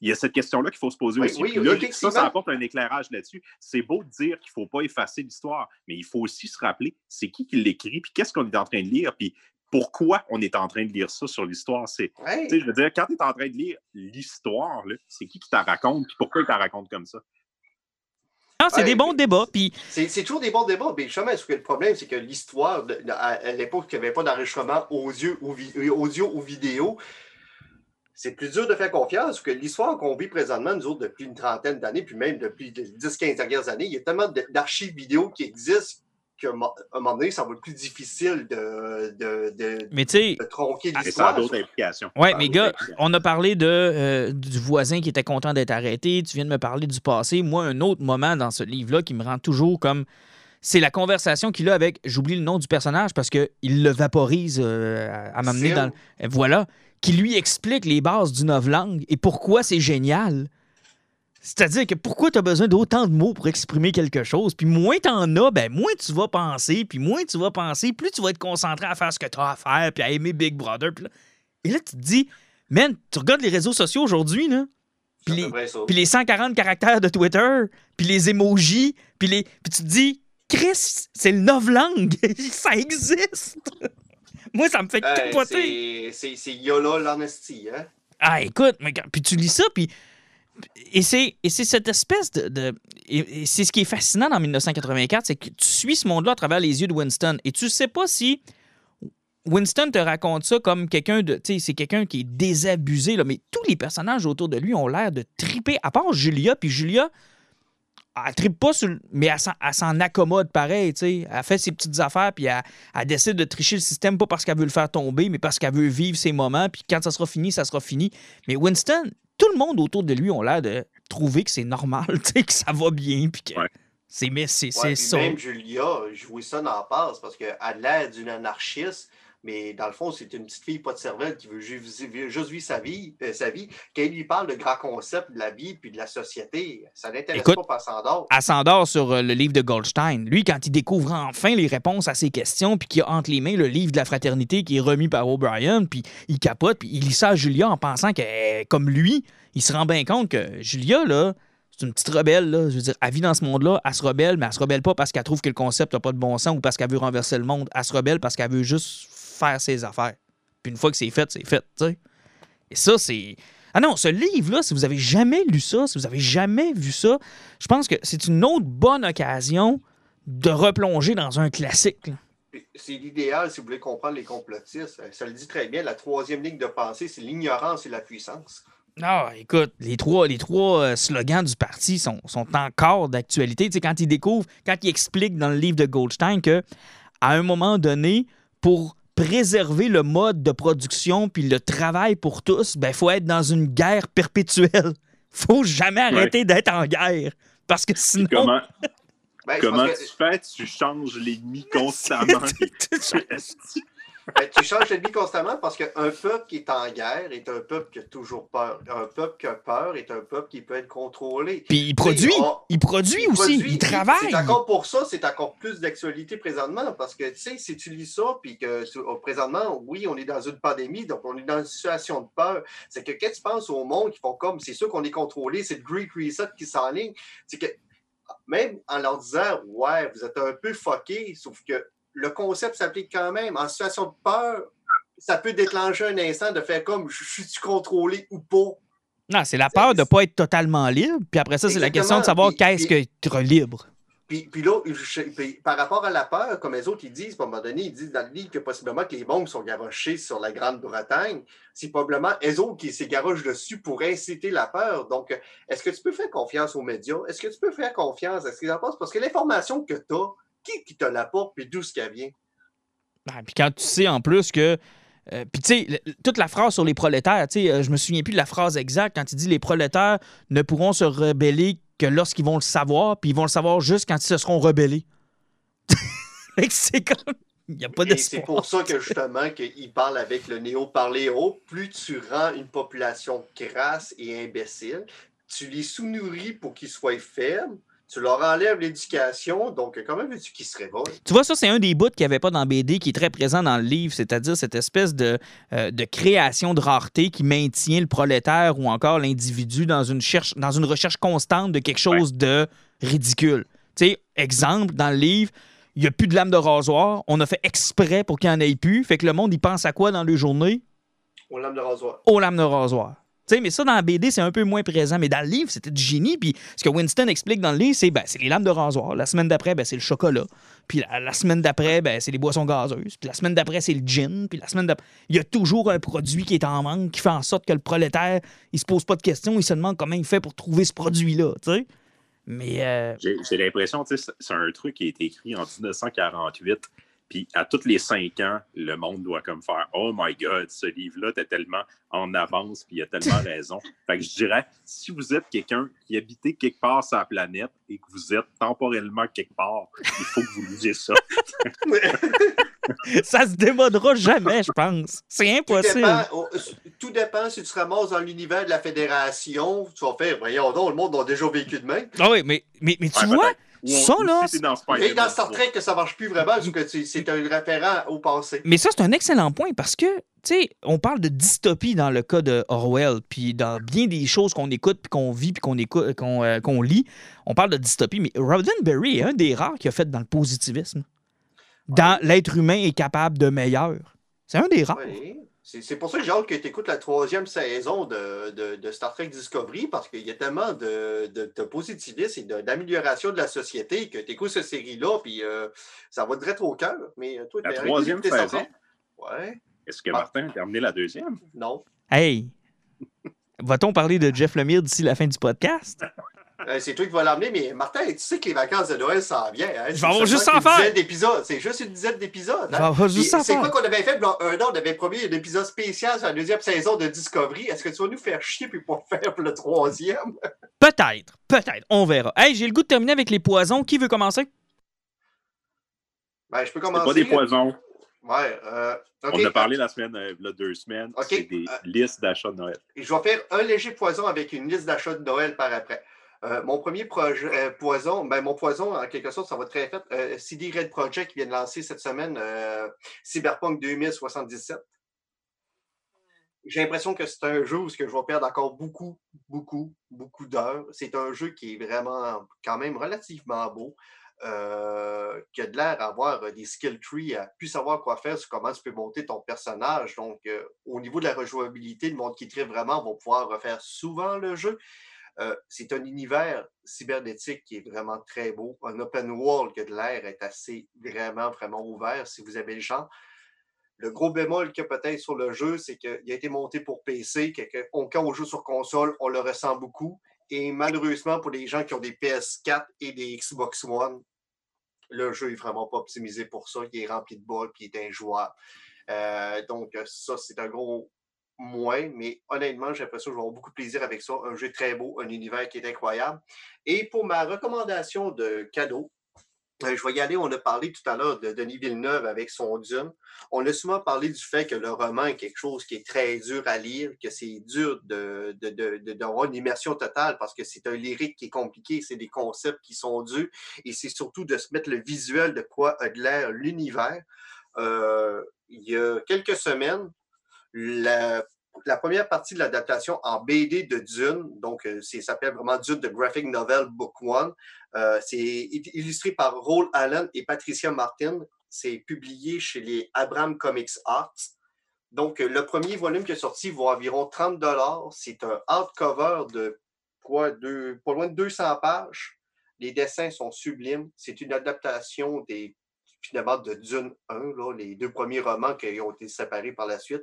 Il y a cette question-là qu'il faut se poser aussi. ça, ça apporte un éclairage là-dessus. C'est beau de dire qu'il ne faut pas effacer l'histoire, mais il faut aussi se rappeler c'est qui qui l'écrit, puis qu'est-ce qu'on est en train de lire, puis pourquoi on est en train de lire ça sur l'histoire. C'est, Je veux dire, quand tu es en train de lire l'histoire, c'est qui qui t'a raconte, puis pourquoi il t'a raconte comme ça? Ah, c'est des bons débats. Puis... C'est, toujours des bons débats. Mais justement, ce que le problème, c'est que l'histoire, à l'époque, il n'y avait pas d'enregistrement audio ou, audio ou vidéo, c'est plus dur de faire confiance que l'histoire qu'on vit présentement, nous autres, depuis une trentaine d'années, puis même depuis 10-15 dernières années, il y a tellement d'archives vidéo qui existent qu'à un moment donné, ça va être plus difficile de, de, de, mais de tronquer l'histoire. d'autres implications. Oui, mais gars, on a parlé de, euh, du voisin qui était content d'être arrêté. Tu viens de me parler du passé. Moi, un autre moment dans ce livre-là qui me rend toujours comme c'est la conversation qu'il a avec, j'oublie le nom du personnage parce qu'il le vaporise euh, à m'amener dans. Voilà qui lui explique les bases du novlangue et pourquoi c'est génial. C'est-à-dire que pourquoi tu as besoin d'autant de mots pour exprimer quelque chose, puis moins tu en as, ben moins tu vas penser, puis moins tu vas penser, plus tu vas être concentré à faire ce que tu as à faire, puis à aimer Big Brother. Et là, tu te dis, man, tu regardes les réseaux sociaux aujourd'hui, là, puis les, puis les 140 caractères de Twitter, puis les emojis, puis les... Puis tu te dis, Chris, c'est le novlangue, ça existe! Moi, ça me fait capoter. C'est Yola l'honesty, hein? Ah, écoute, mais, puis tu lis ça, puis. Et c'est cette espèce de. et, c'est ce qui est fascinant dans 1984, c'est que tu suis ce monde-là à travers les yeux de Winston. Et tu sais pas si Winston te raconte ça comme quelqu'un de. Tu sais, c'est quelqu'un qui est désabusé, là, mais tous les personnages autour de lui ont l'air de triper, à part Julia. Puis Julia, elle tripe pas sur mais elle s'en accommode pareil, tu sais. Elle fait ses petites affaires, puis elle, décide de tricher le système, pas parce qu'elle veut le faire tomber, mais parce qu'elle veut vivre ses moments, puis quand ça sera fini, ça sera fini. Mais Winston, tout le monde autour de lui ont l'air de trouver que c'est normal, tu sais, que ça va bien, puis que c'est mais c'est ça. Même Julia, jouer ça dans passe, parce qu'elle a l'air d'une anarchiste, mais dans le fond, c'est une petite fille pas de cervelle qui veut juste vivre sa vie. Euh, sa vie. Quand il lui parle de grands concepts de la vie puis de la société, ça n'intéresse pas, pas s'endort. Elle s'endort sur euh, le livre de Goldstein. Lui, quand il découvre enfin les réponses à ses questions, puis qu'il a entre les mains le livre de la fraternité qui est remis par O'Brien, puis il capote, puis il lit ça à Julia en pensant que, comme lui, il se rend bien compte que Julia, là, c'est une petite rebelle, là. Je veux dire, elle vit dans ce monde-là, elle se rebelle, mais elle se rebelle pas parce qu'elle trouve que le concept n'a pas de bon sens ou parce qu'elle veut renverser le monde. Elle se rebelle parce qu'elle veut juste faire ses affaires. Puis une fois que c'est fait, c'est fait, tu sais. Et ça, c'est. Ah non, ce livre-là, si vous avez jamais lu ça, si vous avez jamais vu ça, je pense que c'est une autre bonne occasion de replonger dans un classique. C'est l'idéal si vous voulez comprendre les complotistes. Ça le dit très bien. La troisième ligne de pensée, c'est l'ignorance et la puissance. Ah, écoute, les trois, les trois euh, slogans du parti sont, sont encore d'actualité. Tu sais, quand ils découvrent, quand ils expliquent dans le livre de Goldstein que à un moment donné, pour préserver le mode de production puis le travail pour tous, ben faut être dans une guerre perpétuelle. Faut jamais arrêter d'être en guerre. Parce que sinon. Comment, Ben, comment que- tu fais? Tu changes l'ennemi constamment. Ben, tu changes l'ennemi constamment parce qu'un peuple qui est en guerre est un peuple qui a toujours peur. Un peuple qui a peur est un peuple qui peut être contrôlé. Puis il produit. on- Il produit Il aussi. produit. Il travaille. C'est encore pour ça, c'est encore plus d'actualité présentement parce que, tu sais, si tu lis ça, puis que oh, présentement, oui, on est dans une pandémie, donc on est dans une situation de peur. C'est que quand tu penses au monde qui font comme, c'est sûr qu'on est contrôlé, c'est le Great Reset qui s'enligne. C'est que même en leur disant, ouais, vous êtes un peu fucké, sauf que le concept s'applique quand même. En situation de peur, ça peut déclencher un instant de faire comme, je suis-tu contrôlé ou pas? Non, c'est la peur de ne pas être totalement libre. Puis après ça, c'est la question de savoir qu'est-ce que être libre. Puis, puis là, je- puis par rapport à la peur, comme les autres, ils disent, à un moment donné, ils disent dans le livre que possiblement que les bombes sont garochées sur la Grande-Bretagne. C'est probablement eux autres qui se garochent dessus pour inciter la peur. Donc, est-ce que tu peux faire confiance aux médias? Est-ce que tu peux faire confiance à ce qu'ils en pensent? Parce que l'information que tu as, qui, qui te l'apporte, puis d'où ce qu'elle vient? Ah, puis quand tu sais en plus que. euh, puis tu sais, toute la phrase sur les prolétaires, tu sais, euh, je me souviens plus de la phrase exacte quand il dit les prolétaires ne pourront se rebeller que lorsqu'ils vont le savoir, puis ils vont le savoir juste quand ils se seront rebellés. C'est comme. Il n'y a pas Et c'est d'espoir. pour ça que justement qu'il parle avec le néo-parléo. Plus tu rends une population crasse et imbécile, tu les sous-nourris pour qu'ils soient faibles, tu leur enlèves l'éducation, donc comment veux-tu qu'ils se révoltent? Tu vois, ça, c'est un des bouts qu'il n'y avait pas dans BD qui est très présent dans le livre, c'est-à-dire cette espèce de, euh, de création de rareté qui maintient le prolétaire ou encore l'individu dans une, cherche, dans une recherche constante de quelque chose de ridicule. Tu sais, exemple, dans le livre, il n'y a plus de lame de rasoir. On a fait exprès pour qu'il n'y en ait plus. Fait que le monde, il pense à quoi dans les journées? Aux lames de rasoir. Aux lames de rasoir. Mais ça, dans la BD, c'est un peu moins présent. Mais dans le livre, c'était du génie. Puis ce que Winston explique dans le livre, c'est ben, les lames de rasoir. La semaine d'après, ben, c'est le chocolat. Puis la, semaine d'après, ben, c'est les boissons gazeuses. Puis la semaine d'après, c'est le gin. Puis la semaine d'après, il y a toujours un produit qui est en manque, qui fait en sorte que le prolétaire, il se pose pas de questions, il se demande comment il fait pour trouver ce produit-là. Mais euh, J'ai l'impression, c'est un truc qui a été écrit en 1948. Puis à tous les cinq ans, le monde doit comme faire Oh my God, ce livre-là, t'es tellement en avance, puis il a tellement raison. Fait que je dirais, si vous êtes quelqu'un qui habite quelque part sur la planète et que vous êtes temporellement quelque part, il faut que vous lisiez ça. ça se démodera jamais, je pense. C'est Tout impossible. dépend, tout dépend si tu te ramasses dans l'univers de la fédération. Tu vas faire, voyons donc, le monde a déjà vécu de même. Ah oui, mais, mais, mais tu Ouais, vois, ça, là, t'es dans Et Spider-Man dans Star 3. Trek, que ça marche plus vraiment, parce que tu- c'est un référent au passé. Mais ça, c'est un excellent point parce que, tu sais, on parle de dystopie dans le cas de Orwell, puis dans bien des choses qu'on écoute, puis qu'on vit, puis qu'on écoute, qu'on euh, qu'on lit, on parle de dystopie. Mais Roddenberry est un des rares qui a fait dans le positivisme. Dans l'être humain est capable de meilleur. C'est un des rares. Oui. C'est pour ça que j'ai hâte que tu écoutes la troisième saison de, de- de Star Trek Discovery, parce qu'il y a tellement de, de, de positivisme et d'amélioration de, la société que tu écoutes cette série-là, puis euh, ça va direct au cœur. Mais euh, toi, La troisième saison? Ouais, Est-ce que Martin a terminé la deuxième? non. Hey! Va-t-on parler de Jeff Lemire d'ici la fin du podcast? Euh, c'est toi qui vas l'emmener, mais Martin, tu sais que les vacances de Noël s'en viennent. Hein? Je vais avoir juste faire. dizaine d'épisodes. C'est juste une dizaine d'épisodes. Je hein? C'est quoi qu'on avait fait? un an, on avait promis un épisode spécial sur la deuxième saison de Discovery. Est-ce que tu vas nous faire chier puis pas faire pour le troisième? Peut-être, peut-être, on verra. Hey, j'ai le goût de terminer avec les poisons. Qui veut commencer? Ben, je peux C'est commencer. pas des poisons. Ouais. euh. On en a parlé la semaine, euh, là, deux semaines. C'est des Euh, listes d'achats de Noël. Je vais faire un léger poison avec une liste d'achats de Noël par après. Euh, mon premier projet, euh, poison, ben, mon poison, en quelque sorte, ça va très vite. Euh, CD Red Project qui vient de lancer cette semaine Cyberpunk 2077. J'ai l'impression que c'est un jeu où je vais perdre encore beaucoup, beaucoup, beaucoup d'heures. C'est un jeu qui est vraiment quand même relativement beau. qui a de l'air d'avoir euh, des skill trees, à plus savoir quoi faire sur comment tu peux monter ton personnage. Donc, au niveau de la rejouabilité, le monde qui tripe vraiment va pouvoir refaire souvent le jeu. Euh, c'est un univers cybernétique qui est vraiment très beau. Un open world que de l'air est assez vraiment, vraiment ouvert si vous avez le genre. Le gros bémol qu'il y a peut-être sur le jeu, c'est qu'il a été monté pour PC, quand on joue sur console, on le ressent beaucoup. Et malheureusement, pour les gens qui ont des PS4 et des Xbox One, le jeu est vraiment pas optimisé pour ça. Il est rempli de balles puis il est injouable. Euh, donc, ça, c'est un gros moins, mais honnêtement, j'ai l'impression que je vais avoir beaucoup de plaisir avec ça. Un jeu très beau, un univers qui est incroyable. Et pour ma recommandation de cadeau, euh, je vais y aller. On a parlé tout à l'heure de Denis Villeneuve avec son Dune. On a souvent parlé du fait que le roman est quelque chose qui est très dur à lire, que c'est dur d'avoir une immersion totale parce que c'est un lyrique qui est compliqué, c'est des concepts qui sont durs et c'est surtout de se mettre le visuel de quoi a de l'air l'univers. Euh, il y a quelques semaines, la, première partie de l'adaptation en BD de Dune, donc euh, ça s'appelle vraiment Dune de Graphic Novel Book One. Euh, c'est illustré par Roll Allen et Patricia Martin. C'est publié chez les Abraham Comics Arts. Donc, le premier volume qui est sorti vaut environ 30 C'est un hardcover de de, pas loin de 200 pages. Les dessins sont sublimes. C'est une adaptation des finalement de Dune 1, là, les deux premiers romans qui ont été séparés par la suite.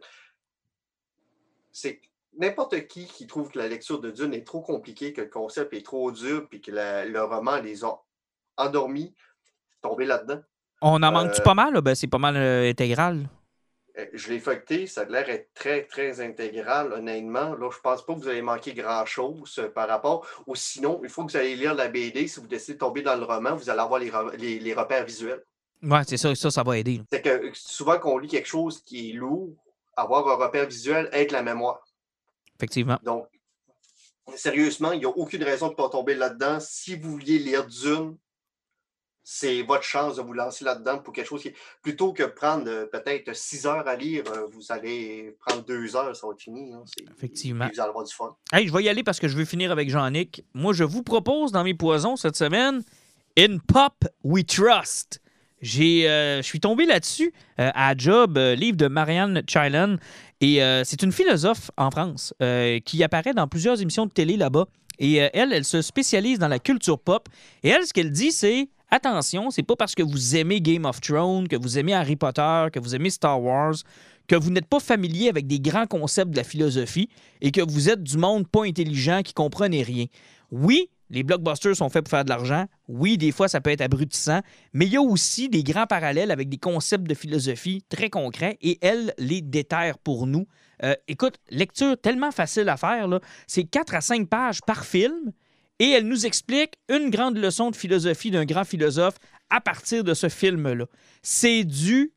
C'est n'importe qui qui trouve que la lecture de Dune est trop compliquée, que le concept est trop dur, puis que le roman les a endormis, tombés là-dedans. On en manque-tu euh, pas mal? Ben, c'est pas mal euh, intégral. Euh, je l'ai feuilleté, ça a l'air être très, très intégral, honnêtement. Là, je pense pas que vous allez manquer grand-chose par rapport. Ou sinon, il faut que vous allez lire la BD. Si vous décidez de tomber dans le roman, vous allez avoir les repères visuels. Oui, c'est ça, ça, ça va aider. C'est que souvent qu'on lit quelque chose qui est lourd, avoir un repère visuel aide la mémoire. Effectivement. Donc, sérieusement, il n'y a aucune raison de ne pas tomber là-dedans. Si vous vouliez lire Dune, c'est votre chance de vous lancer là-dedans pour quelque chose qui. Plutôt que prendre euh, peut-être six heures à lire, euh, vous allez prendre deux heures, ça va être fini. Hein. Effectivement. Vous allez avoir du fun. Hey, je vais y aller parce que je veux finir avec Jean-Nic. Moi, je vous propose dans mes poisons cette semaine In Pop We Trust. J'ai, euh, je suis tombé là-dessus euh, à Job, euh, livre de Marianne Chilan. Et c'est une philosophe en France qui apparaît dans plusieurs émissions de télé là-bas. Et elle, elle se spécialise dans la culture pop. Et elle, ce qu'elle dit, c'est attention, c'est pas parce que vous aimez Game of Thrones, que vous aimez Harry Potter, que vous aimez Star Wars, que vous n'êtes pas familier avec des grands concepts de la philosophie et que vous êtes du monde pas intelligent qui comprenez rien. Oui, les blockbusters sont faits pour faire de l'argent. Oui, des fois, ça peut être abrutissant, mais il y a aussi des grands parallèles avec des concepts de philosophie très concrets et elle les déterre pour nous. Euh, écoute, lecture tellement facile à faire, c'est 4 à 5 pages par film et elle nous explique une grande leçon de philosophie d'un grand philosophe à partir de ce film-là. C'est du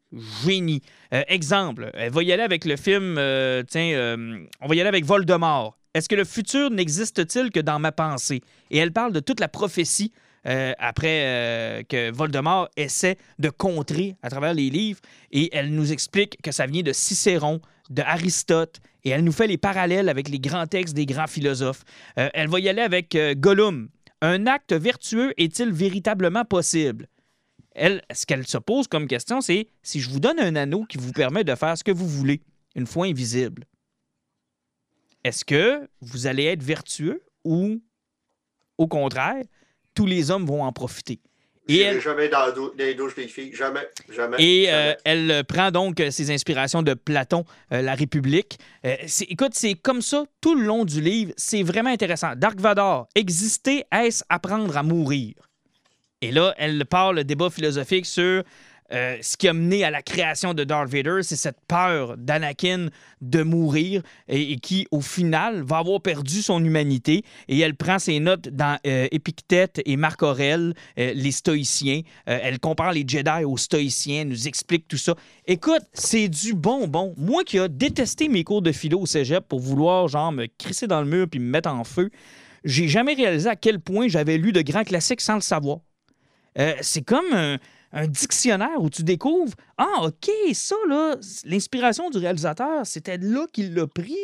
génie. Euh, exemple, elle va y aller avec le film, euh, tiens, on va y aller avec Voldemort. Est-ce que le futur n'existe-t-il que dans ma pensée? Et elle parle de toute la prophétie euh, après euh, que Voldemort essaie de contrer à travers les livres. Et elle nous explique que ça vient de Cicéron, de Aristote, et elle nous fait les parallèles avec les grands textes des grands philosophes. Euh, elle va y aller avec Gollum. Un acte vertueux est-il véritablement possible? Elle, ce qu'elle se pose comme question, c'est si je vous donne un anneau qui vous permet de faire ce que vous voulez, une fois invisible, est-ce que vous allez être vertueux ou, au contraire, tous les hommes vont en profiter? Et elle... jamais dans les douches des filles. Jamais. Jamais. Et euh, elle prend donc ses inspirations de Platon, euh, La République. Euh, écoute, c'est comme ça tout le long du livre. C'est vraiment intéressant. Dark Vador, exister, est-ce apprendre à mourir? Et là, elle parle le débat philosophique sur euh, ce qui a mené à la création de Darth Vader, c'est cette peur d'Anakin de mourir et, qui, au final, va avoir perdu son humanité. Et elle prend ses notes dans euh, Épictète et Marc Aurèle, euh, les stoïciens. elle compare les Jedi aux stoïciens, nous explique tout ça. Écoute, c'est du bonbon. Moi qui ai détesté mes cours de philo au cégep pour vouloir, genre, me crisser dans le mur puis me mettre en feu, j'ai jamais réalisé à quel point j'avais lu de grands classiques sans le savoir. c'est comme un dictionnaire où tu découvres Ah, OK, ça, là, l'inspiration du réalisateur, c'était là qu'il l'a pris.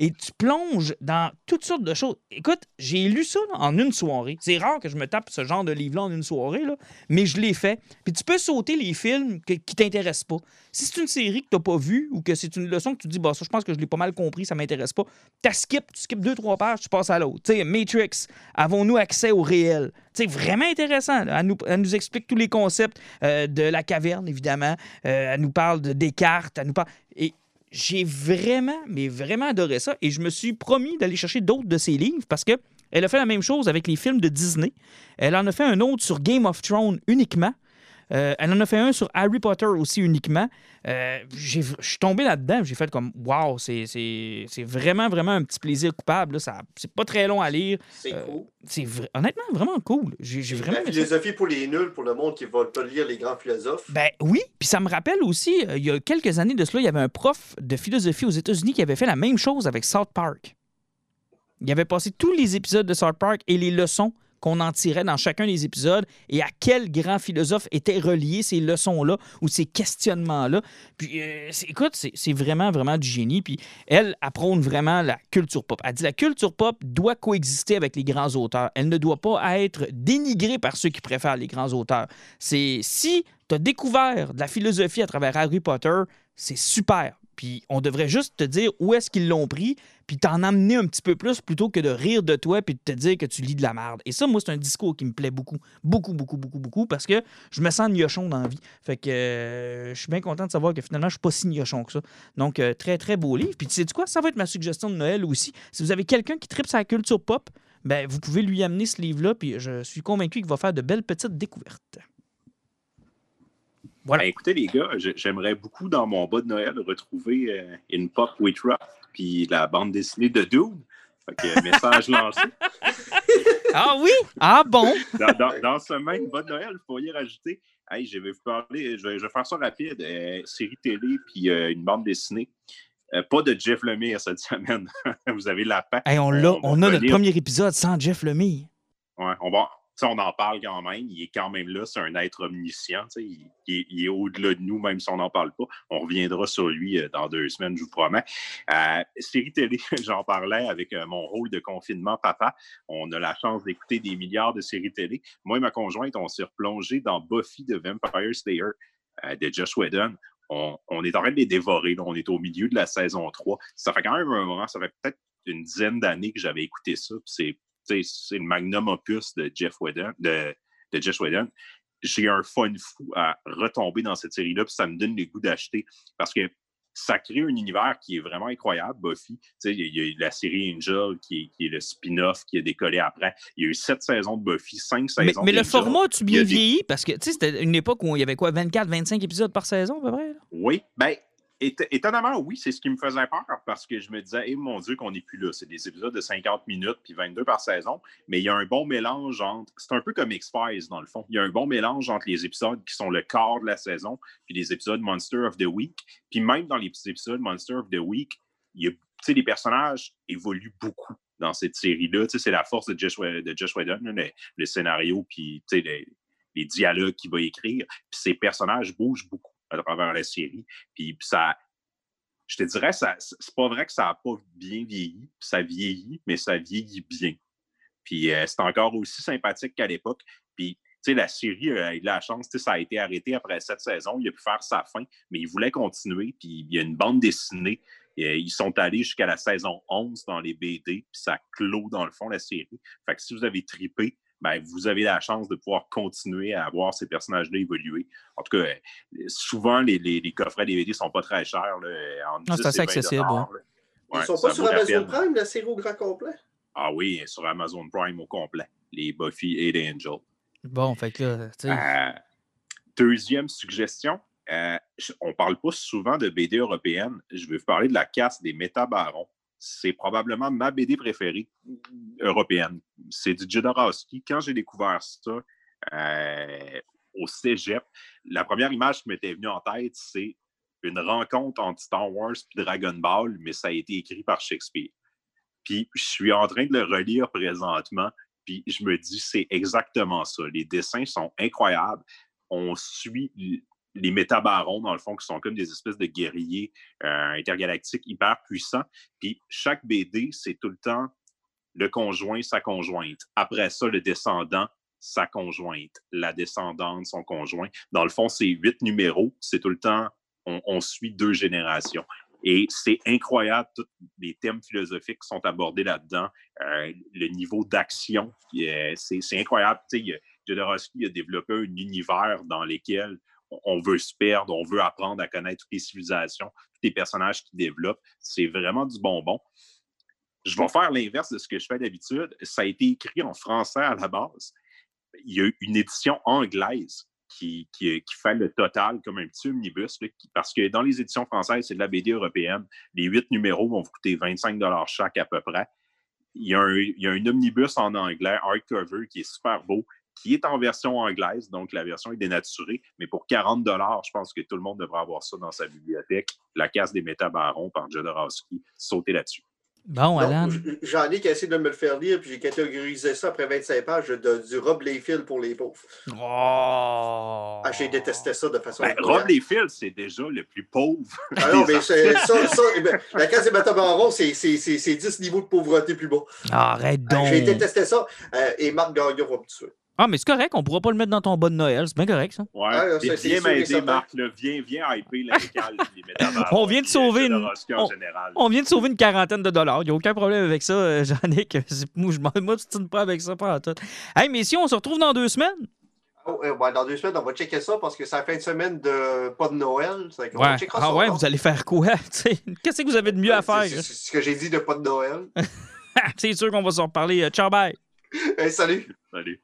Et tu plonges dans toutes sortes de choses. Écoute, j'ai lu ça en une soirée. C'est rare que je me tape ce genre de livre-là en une soirée, là, mais je l'ai fait. Puis tu peux sauter les films qui qui t'intéressent pas. Si c'est une série que tu n'as pas vue ou que c'est une leçon que tu dis, bah, ça, je pense que je l'ai pas mal compris, ça m'intéresse pas, tu skip, tu skips deux, trois pages, tu passes à l'autre. Tu sais, Matrix, avons-nous accès au réel? C'est vraiment intéressant. Elle, nous, nous, explique tous les concepts euh, de la caverne, évidemment. Euh, elle nous parle de Descartes. Elle nous parle... Et j'ai vraiment, mais vraiment adoré ça. Et je me suis promis d'aller chercher d'autres de ses livres parce que elle a fait la même chose avec les films de Disney. Elle en a fait un autre sur Game of Thrones uniquement. Euh, elle en a fait un sur Harry Potter aussi uniquement. Euh, je suis tombé là-dedans. J'ai fait comme Wow, c'est vraiment, vraiment un petit plaisir coupable. C'est pas très long à lire. C'est cool. C'est honnêtement vraiment cool. J'ai vraiment. La philosophie pour les nuls, pour le monde qui va pas lire les grands philosophes. Ben oui. Puis ça me rappelle aussi, il y a quelques années de cela, il y avait un prof de philosophie aux États-Unis qui avait fait la même chose avec South Park. Il avait passé tous les épisodes de South Park et les leçons qu'on en tirait dans chacun des épisodes et à quel grand philosophe étaient reliés ces leçons-là ou ces questionnements-là. Puis, euh, écoute, c'est vraiment, vraiment du génie. Puis, elle apprône vraiment la culture pop. Elle dit la culture pop doit coexister avec les grands auteurs. Elle ne doit pas être dénigrée par ceux qui préfèrent les grands auteurs. C'est si tu as découvert de la philosophie à travers Harry Potter, c'est super. Puis on devrait juste te dire où est-ce qu'ils l'ont pris, puis t'en amener un petit peu plus plutôt que de rire de toi puis de te dire que tu lis de la merde. Et ça, moi, c'est un discours qui me plaît beaucoup, beaucoup, beaucoup, beaucoup, beaucoup, parce que je me sens niochon dans la vie. Fait que euh, je suis bien content de savoir que finalement, je suis pas si niochon que ça. Donc, euh, très, très beau livre. Puis tu sais quoi? Ça va être ma suggestion de Noël aussi. Si vous avez quelqu'un qui tripe sa culture pop, ben, vous pouvez lui amener ce livre-là, puis je suis convaincu qu'il va faire de belles petites découvertes. Ben, écoutez, les gars, j'aimerais beaucoup dans mon bas de Noël retrouver une euh, Pop with Rock puis la bande dessinée de Dune. Fait message lancé. ah oui? Ah bon? Dans, ce même bas de Noël, il faut y rajouter. Hey, je vais vous parler, je vais, faire ça rapide. Euh, série télé puis euh, une bande dessinée. pas de Jeff Lemire cette semaine. vous avez la paix. on, on, on a notre premier épisode sans Jeff Lemire. Ouais, on va, on en parle quand même. Il est quand même là. C'est un être omniscient. Il, est, au-delà de nous, même si on n'en parle pas. On reviendra sur lui euh, dans deux semaines, je vous promets. Euh, série télé, j'en parlais avec euh, mon rôle de confinement papa. On a la chance d'écouter des milliards de séries télé. Moi et ma conjointe, on s'est replongé dans Buffy de Vampire Slayer de Josh Whedon. On, est en train de les dévorer. On est au milieu de la saison 3. Ça fait quand même un moment, ça fait peut-être une dizaine d'années que j'avais écouté ça. C'est c'est le magnum opus de Jeff Whedon, de, de Jeff Whedon. J'ai un fun fou à retomber dans cette série-là, puis ça me donne le goût d'acheter parce que ça crée un univers qui est vraiment incroyable, Buffy. Il y, a la série Angel qui est, le spin-off qui a décollé après. Il y a eu sept saisons de Buffy, cinq saisons. Mais, mais le format, tu bien vieilli? Parce que c'était une époque où il y avait quoi, 24, 25 épisodes par saison, à peu près? Oui. Ben, étonnamment, oui, c'est ce qui me faisait peur parce que je me disais, eh, mon Dieu, qu'on n'est plus là. C'est des épisodes de 50 minutes puis 22 par saison, mais il y a un bon mélange entre. C'est un peu comme X-Files, dans le fond. Il y a un bon mélange entre les épisodes qui sont le corps de la saison puis les épisodes Monster of the Week. Puis même dans les petits épisodes Monster of the Week, il y les personnages évoluent beaucoup dans cette série-là. C'est la force de Josh, de Whedon, le, scénario puis les dialogues qu'il va écrire. Puis ces personnages bougent beaucoup à travers la série. Puis, ça, je te dirais, c'est pas vrai que ça n'a pas bien vieilli, ça vieillit, mais ça vieillit bien. Puis euh, c'est encore aussi sympathique qu'à l'époque. Puis, tu sais, la série a eu la chance, ça a été arrêté après cette saison, il a pu faire sa fin, mais il voulait continuer, puis il y a une bande dessinée. Euh, ils sont allés jusqu'à la saison 11 dans les BD, puis ça clôt dans le fond la série. Fait que si vous avez tripé, ben, vous avez la chance de pouvoir continuer à voir ces personnages-là évoluer. En tout cas, euh, souvent, les, les, coffrets DVD ne sont pas très chers. Là, c'est assez accessible. Ils ne sont pas sur Amazon Prime, la série au grand complet? Ah oui, sur Amazon Prime au complet. Les Buffy et les Angels. Bon, fait que là, euh, deuxième suggestion. Euh, on ne parle pas souvent de BD européenne. Je vais vous parler de la casse des métabarons c'est probablement ma BD préférée européenne. C'est du Jodorowsky. Quand j'ai découvert ça euh, au cégep, la première image qui m'était venue en tête, c'est une rencontre entre Star Wars et Dragon Ball, mais ça a été écrit par Shakespeare. Puis je suis en train de le relire présentement, puis je me dis, c'est exactement ça. Les dessins sont incroyables. On suit les métabarons, dans le fond, qui sont comme des espèces de guerriers euh, intergalactiques hyper puissants. Puis chaque BD, c'est tout le temps le conjoint, sa conjointe. Après ça, le descendant, sa conjointe. La descendante, son conjoint. Dans le fond, c'est huit numéros. C'est tout le temps, on, suit deux générations. Et c'est incroyable, tous les thèmes philosophiques qui sont abordés là-dedans. Euh, le niveau d'action, c'est incroyable. Jodorowsky a développé un univers dans lequel on veut se perdre, on veut apprendre à connaître toutes les civilisations, tous les personnages qui développent. C'est vraiment du bonbon. Je vais faire l'inverse de ce que je fais d'habitude. Ça a été écrit en français à la base. Il y a une édition anglaise qui, fait le total comme un petit omnibus, parce que dans les éditions françaises, c'est de la BD européenne. Les huit numéros vont vous coûter 25 chaque à peu près. Il y, a un, il y a un omnibus en anglais, hardcover, qui est super beau, qui est en version anglaise, donc la version est dénaturée, mais pour 40 je pense que tout le monde devrait avoir ça dans sa bibliothèque. La casse des métabarons par Jodorowsky, sauter là-dessus. Bon, Alan. J'en ai qui essayé de me le faire lire, puis j'ai catégorisé ça après 25 pages de, du Rob Layfield pour les pauvres. Oh! Ah, j'ai détesté ça de façon. Ben, Rob Layfield, c'est déjà le plus pauvre. Ah non, mais ça, ça eh ben, la case des métabarons, c'est 10 niveaux de pauvreté plus bas. Arrête donc. J'ai détesté ça, euh, et Marc Gagnon va me tuer. Ah, mais c'est correct, on pourra pas le mettre dans ton bas de Noël. C'est bien correct, ça. Ouais. Ah, ça, viens m'aider, Marc. Là, viens, viens hyper la locale on vient de sauver une. On, on, vient de sauver une quarantaine de dollars. Il n'y a aucun problème avec ça, euh, Jean-Nic. Moi, je m'obstine pas avec ça, pas en tout. Hey, mais si on se retrouve dans deux semaines? Oh, euh, ouais, dans deux semaines, on va checker ça parce que c'est la fin de semaine de pas de Noël. Ouais. ah ça, ouais, vous allez faire quoi? Qu'est-ce que vous avez de mieux à faire? C'est ce que j'ai dit de pas de Noël. c'est sûr qu'on va s'en reparler. Ciao, bye. Hey, salut. Salut.